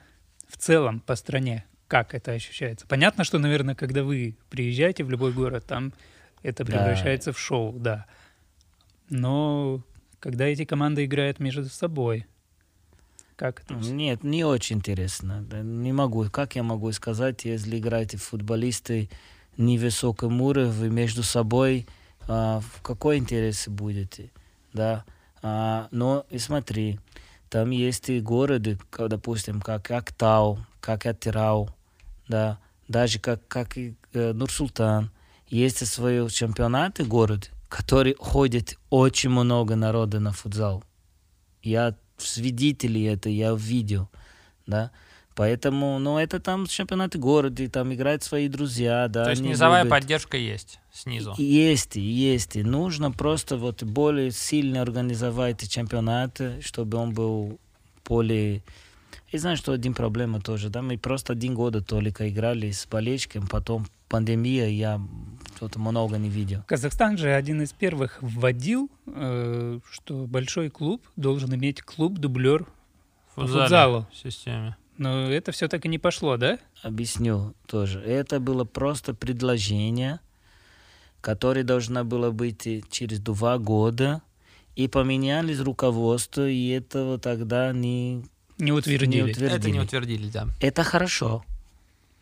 В целом по стране как это ощущается? Понятно, что, наверное, когда вы приезжаете в любой город, там это превращается да. в шоу, да. Но когда эти команды играют между собой, как это? Нет, не очень интересно. Не могу. Как я могу сказать, если играете футболисты невысоком уровне между собой, а, в какой интерес будете, да? А, но и смотри, там есть и города, допустим, как Актау, как Атирау, да, даже как, как и э, Нур-Султан, есть свои чемпионаты город, который ходит очень много народа на футзал. Я свидетели это, я видел, да. Поэтому, ну, это там чемпионаты города, и там играют свои друзья, да. То есть низовая любят. поддержка есть снизу? Есть, есть. И нужно просто вот более сильно организовать чемпионаты, чтобы он был более и знаешь, что один проблема тоже, да, мы просто один год только играли с болельщиком, потом пандемия, я что-то много не видел. Казахстан же один из первых вводил, э, что большой клуб должен иметь клуб-дублер футзалу. В системе. Но это все так и не пошло, да? Объясню тоже. Это было просто предложение, которое должно было быть через два года, и поменялись руководство, и этого тогда не, Не утвердили. не утвердили. Это не утвердили, да. Это хорошо.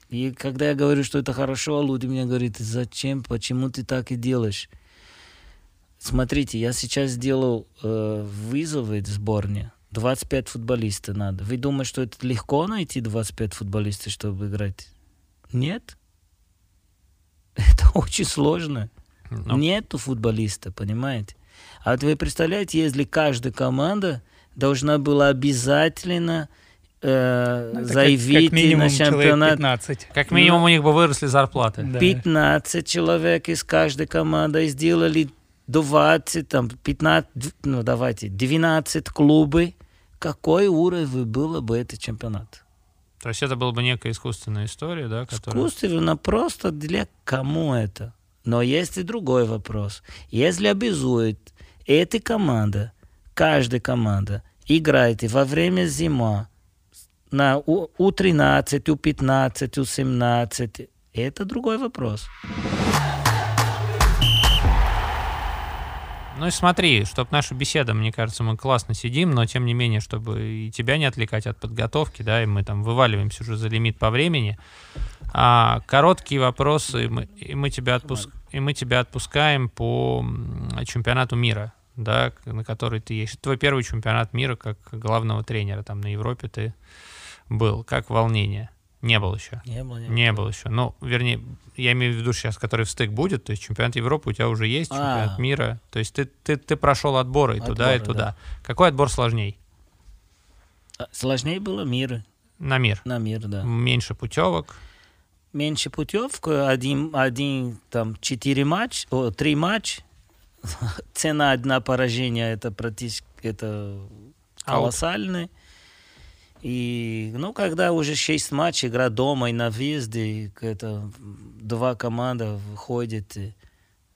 И когда я говорю, что это хорошо, люди мне говорят, зачем, почему ты так и делаешь? Смотрите, я сейчас сделал э, вызовы в сборне. 25 футболистов надо. Вы думаете, что это легко найти 25 футболистов, чтобы играть? Нет. Это очень сложно. Ну, Нету футболиста, понимаете? А вот вы представляете, если каждая команда должна была обязательно э, Ну, это как- заявить как, минимум на чемпионат 15. Как минимум у них бы выросли зарплаты. Да. 15 человек из каждой команды сделали 20, там, 15, ну давайте, 12 клубы. Какой уровень было бы этот чемпионат? То есть это была бы некая искусственная история, да, которая... Искусственно просто для кому это? Но есть и другой вопрос. Если обязует эта команда, каждая команда, играет во время зима на У- У-13, У-15, У-17, это другой вопрос. Ну и смотри, чтобы наша беседа, мне кажется, мы классно сидим, но тем не менее, чтобы и тебя не отвлекать от подготовки, да, и мы там вываливаемся уже за лимит по времени. А, короткие вопросы, и мы, и мы тебя отпуск, и мы тебя отпускаем по чемпионату мира, да, на который ты есть. Твой первый чемпионат мира как главного тренера, там на Европе ты был. Как волнение? Не был еще. Не было, Не был еще. Ну, вернее, я имею в виду сейчас, который в стык будет. То есть чемпионат Европы у тебя уже есть, чемпионат А. мира. То есть ты, ты, ты прошел отборы и туда, и Отборы, туда. да. Какой отбор сложней? А, Сложнее было мир, На мир. на мир, да. Меньше путевок. Меньше путевка, один, один там, четыре матч, о, три матч. Цена одна поражения, это практически, это Аут. И, ну, когда уже шесть матчей, игра дома и на въезде, это два команда выходит, и,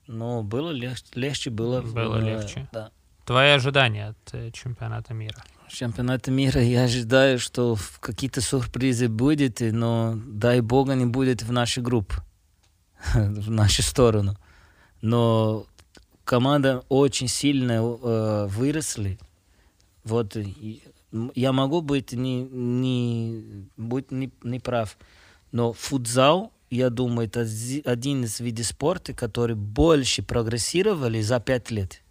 ну, было легче, легче было. Было э, легче. Да. Твои ожидания от э, чемпионата мира? Чемпионата мира я ожидаю, что какие-то сюрпризы будет, но дай бога не будет в нашей группе, в нашу сторону. Но команда очень сильно э, выросли. Вот я могу быть не, не, быть не, не прав, но футзал, я думаю, это один из видов спорта, который больше прогрессировали за пять лет.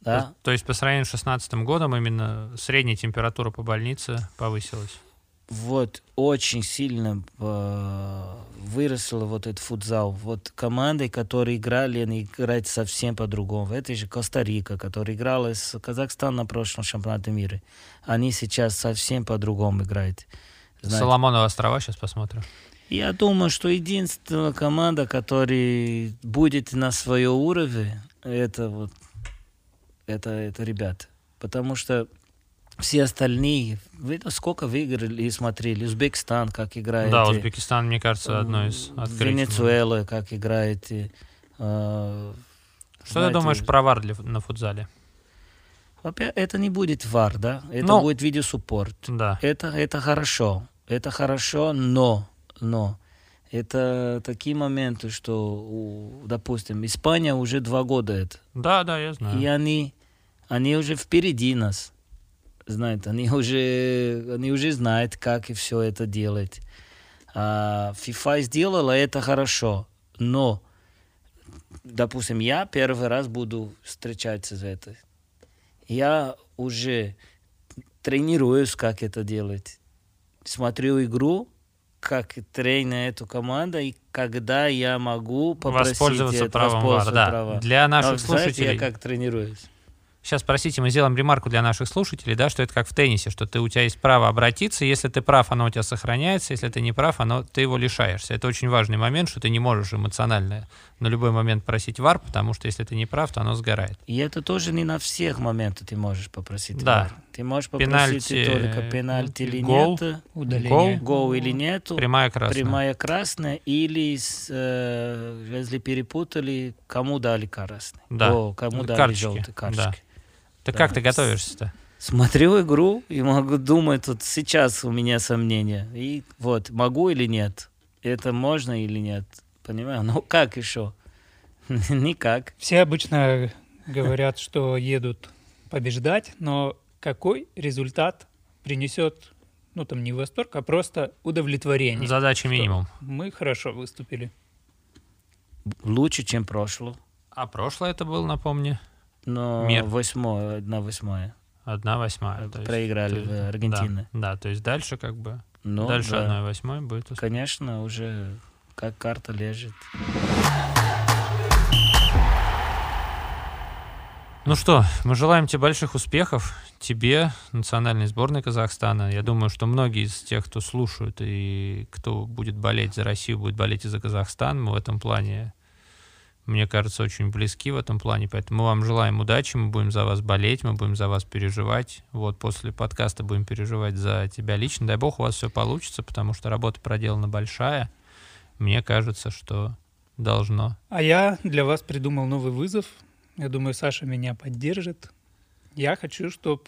Да? То, то есть по сравнению с 2016 годом именно средняя температура по больнице повысилась. Вот очень сильно э, выросла вот этот футзал. Вот команды, которые играли, они играют совсем по-другому. Это же Коста-Рика, которая играла с Казахстаном на прошлом чемпионате мира. Они сейчас совсем по-другому играют. Знаете, Соломоновы острова сейчас посмотрим. Я думаю, что единственная команда, которая будет на своем уровне, это вот это, это ребята. Потому что все остальные, вы сколько выиграли и смотрели, Узбекистан, как играет. Да, Узбекистан, мне кажется, одно из открытий. Венесуэла, как играет. и, э, Что знаете, ты думаешь про вар для, на футзале? Это не будет вар, да? Это Ну, будет видеосуппорт. Да. Это, это хорошо. Это хорошо, но, но это такие моменты, что, допустим, Испания уже два года это. Да, да, я знаю. И они, они уже впереди нас. Знаете, они уже, они уже знают, как и все это делать. А FIFA сделала это хорошо, но, допустим, я первый раз буду встречаться с этой. Я уже тренируюсь, как это делать. Смотрю игру, как тренер эту команду, и когда я могу попросить Воспользоваться это, правом воспользоваться да. правом. Для наших знаете, слушателей... я как тренируюсь. Сейчас, простите, мы сделаем ремарку для наших слушателей, да, что это как в теннисе, что ты, у тебя есть право обратиться, если ты прав, оно у тебя сохраняется, если ты не прав, оно, ты его лишаешься. Это очень важный момент, что ты не можешь эмоционально на любой момент просить вар, потому что если ты не прав, то оно сгорает. И это тоже не на всех моментах ты можешь попросить. Да. VAR. Ты можешь попросить Пенальти, только пенальти или гол, нет, Удаление. гол или нету, Прямая красная. прямая красная, или э, если перепутали, кому дали красный, Да. О, кому дали Карточки, желтый да. Ты Да. как ты готовишься-то? смотрю игру и могу думать, тут сейчас у меня сомнения. И вот, могу или нет? Это можно или нет? Понимаю? Ну как еще? Никак. Все обычно говорят, что едут побеждать, но какой результат принесет, ну там не восторг, а просто удовлетворение? Задача минимум. Мы хорошо выступили. Лучше, чем прошлое. А прошлое это был, напомни, Но Мир. восьмое, одна восьмая. одна восьмая. то Проиграли есть- в Аргентине. Да, да, то есть дальше как бы, Ну, дальше да. восьмой будет успех. Конечно, уже как карта лежит. Ну что, мы желаем тебе больших успехов, тебе, национальной сборной Казахстана. Я думаю, что многие из тех, кто слушают и кто будет болеть за Россию, будет болеть и за Казахстан. Мы в этом плане, мне кажется, очень близки в этом плане. Поэтому мы вам желаем удачи, мы будем за вас болеть, мы будем за вас переживать. Вот после подкаста будем переживать за тебя лично. Дай бог у вас все получится, потому что работа проделана большая. Мне кажется, что должно. А я для вас придумал новый вызов. Я думаю, Саша меня поддержит. Я хочу, чтобы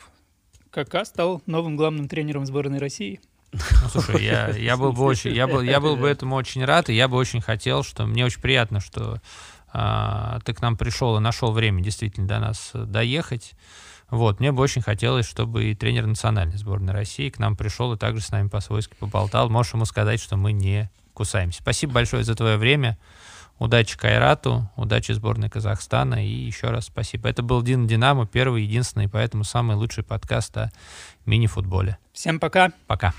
Кака стал новым главным тренером сборной России. Ну, слушай, я, я был бы очень, я был, я был бы этому очень рад, и я бы очень хотел, что мне очень приятно, что ты к нам пришел и нашел время действительно до нас э, доехать. Вот, мне бы очень хотелось, чтобы и тренер национальной сборной России к нам пришел и также с нами по-свойски поболтал. Можешь ему сказать, что мы не кусаемся. Спасибо большое за твое время. Удачи Кайрату, удачи сборной Казахстана и еще раз спасибо. Это был Дин Динамо, первый, единственный, поэтому самый лучший подкаст о мини-футболе. Всем пока! Пока.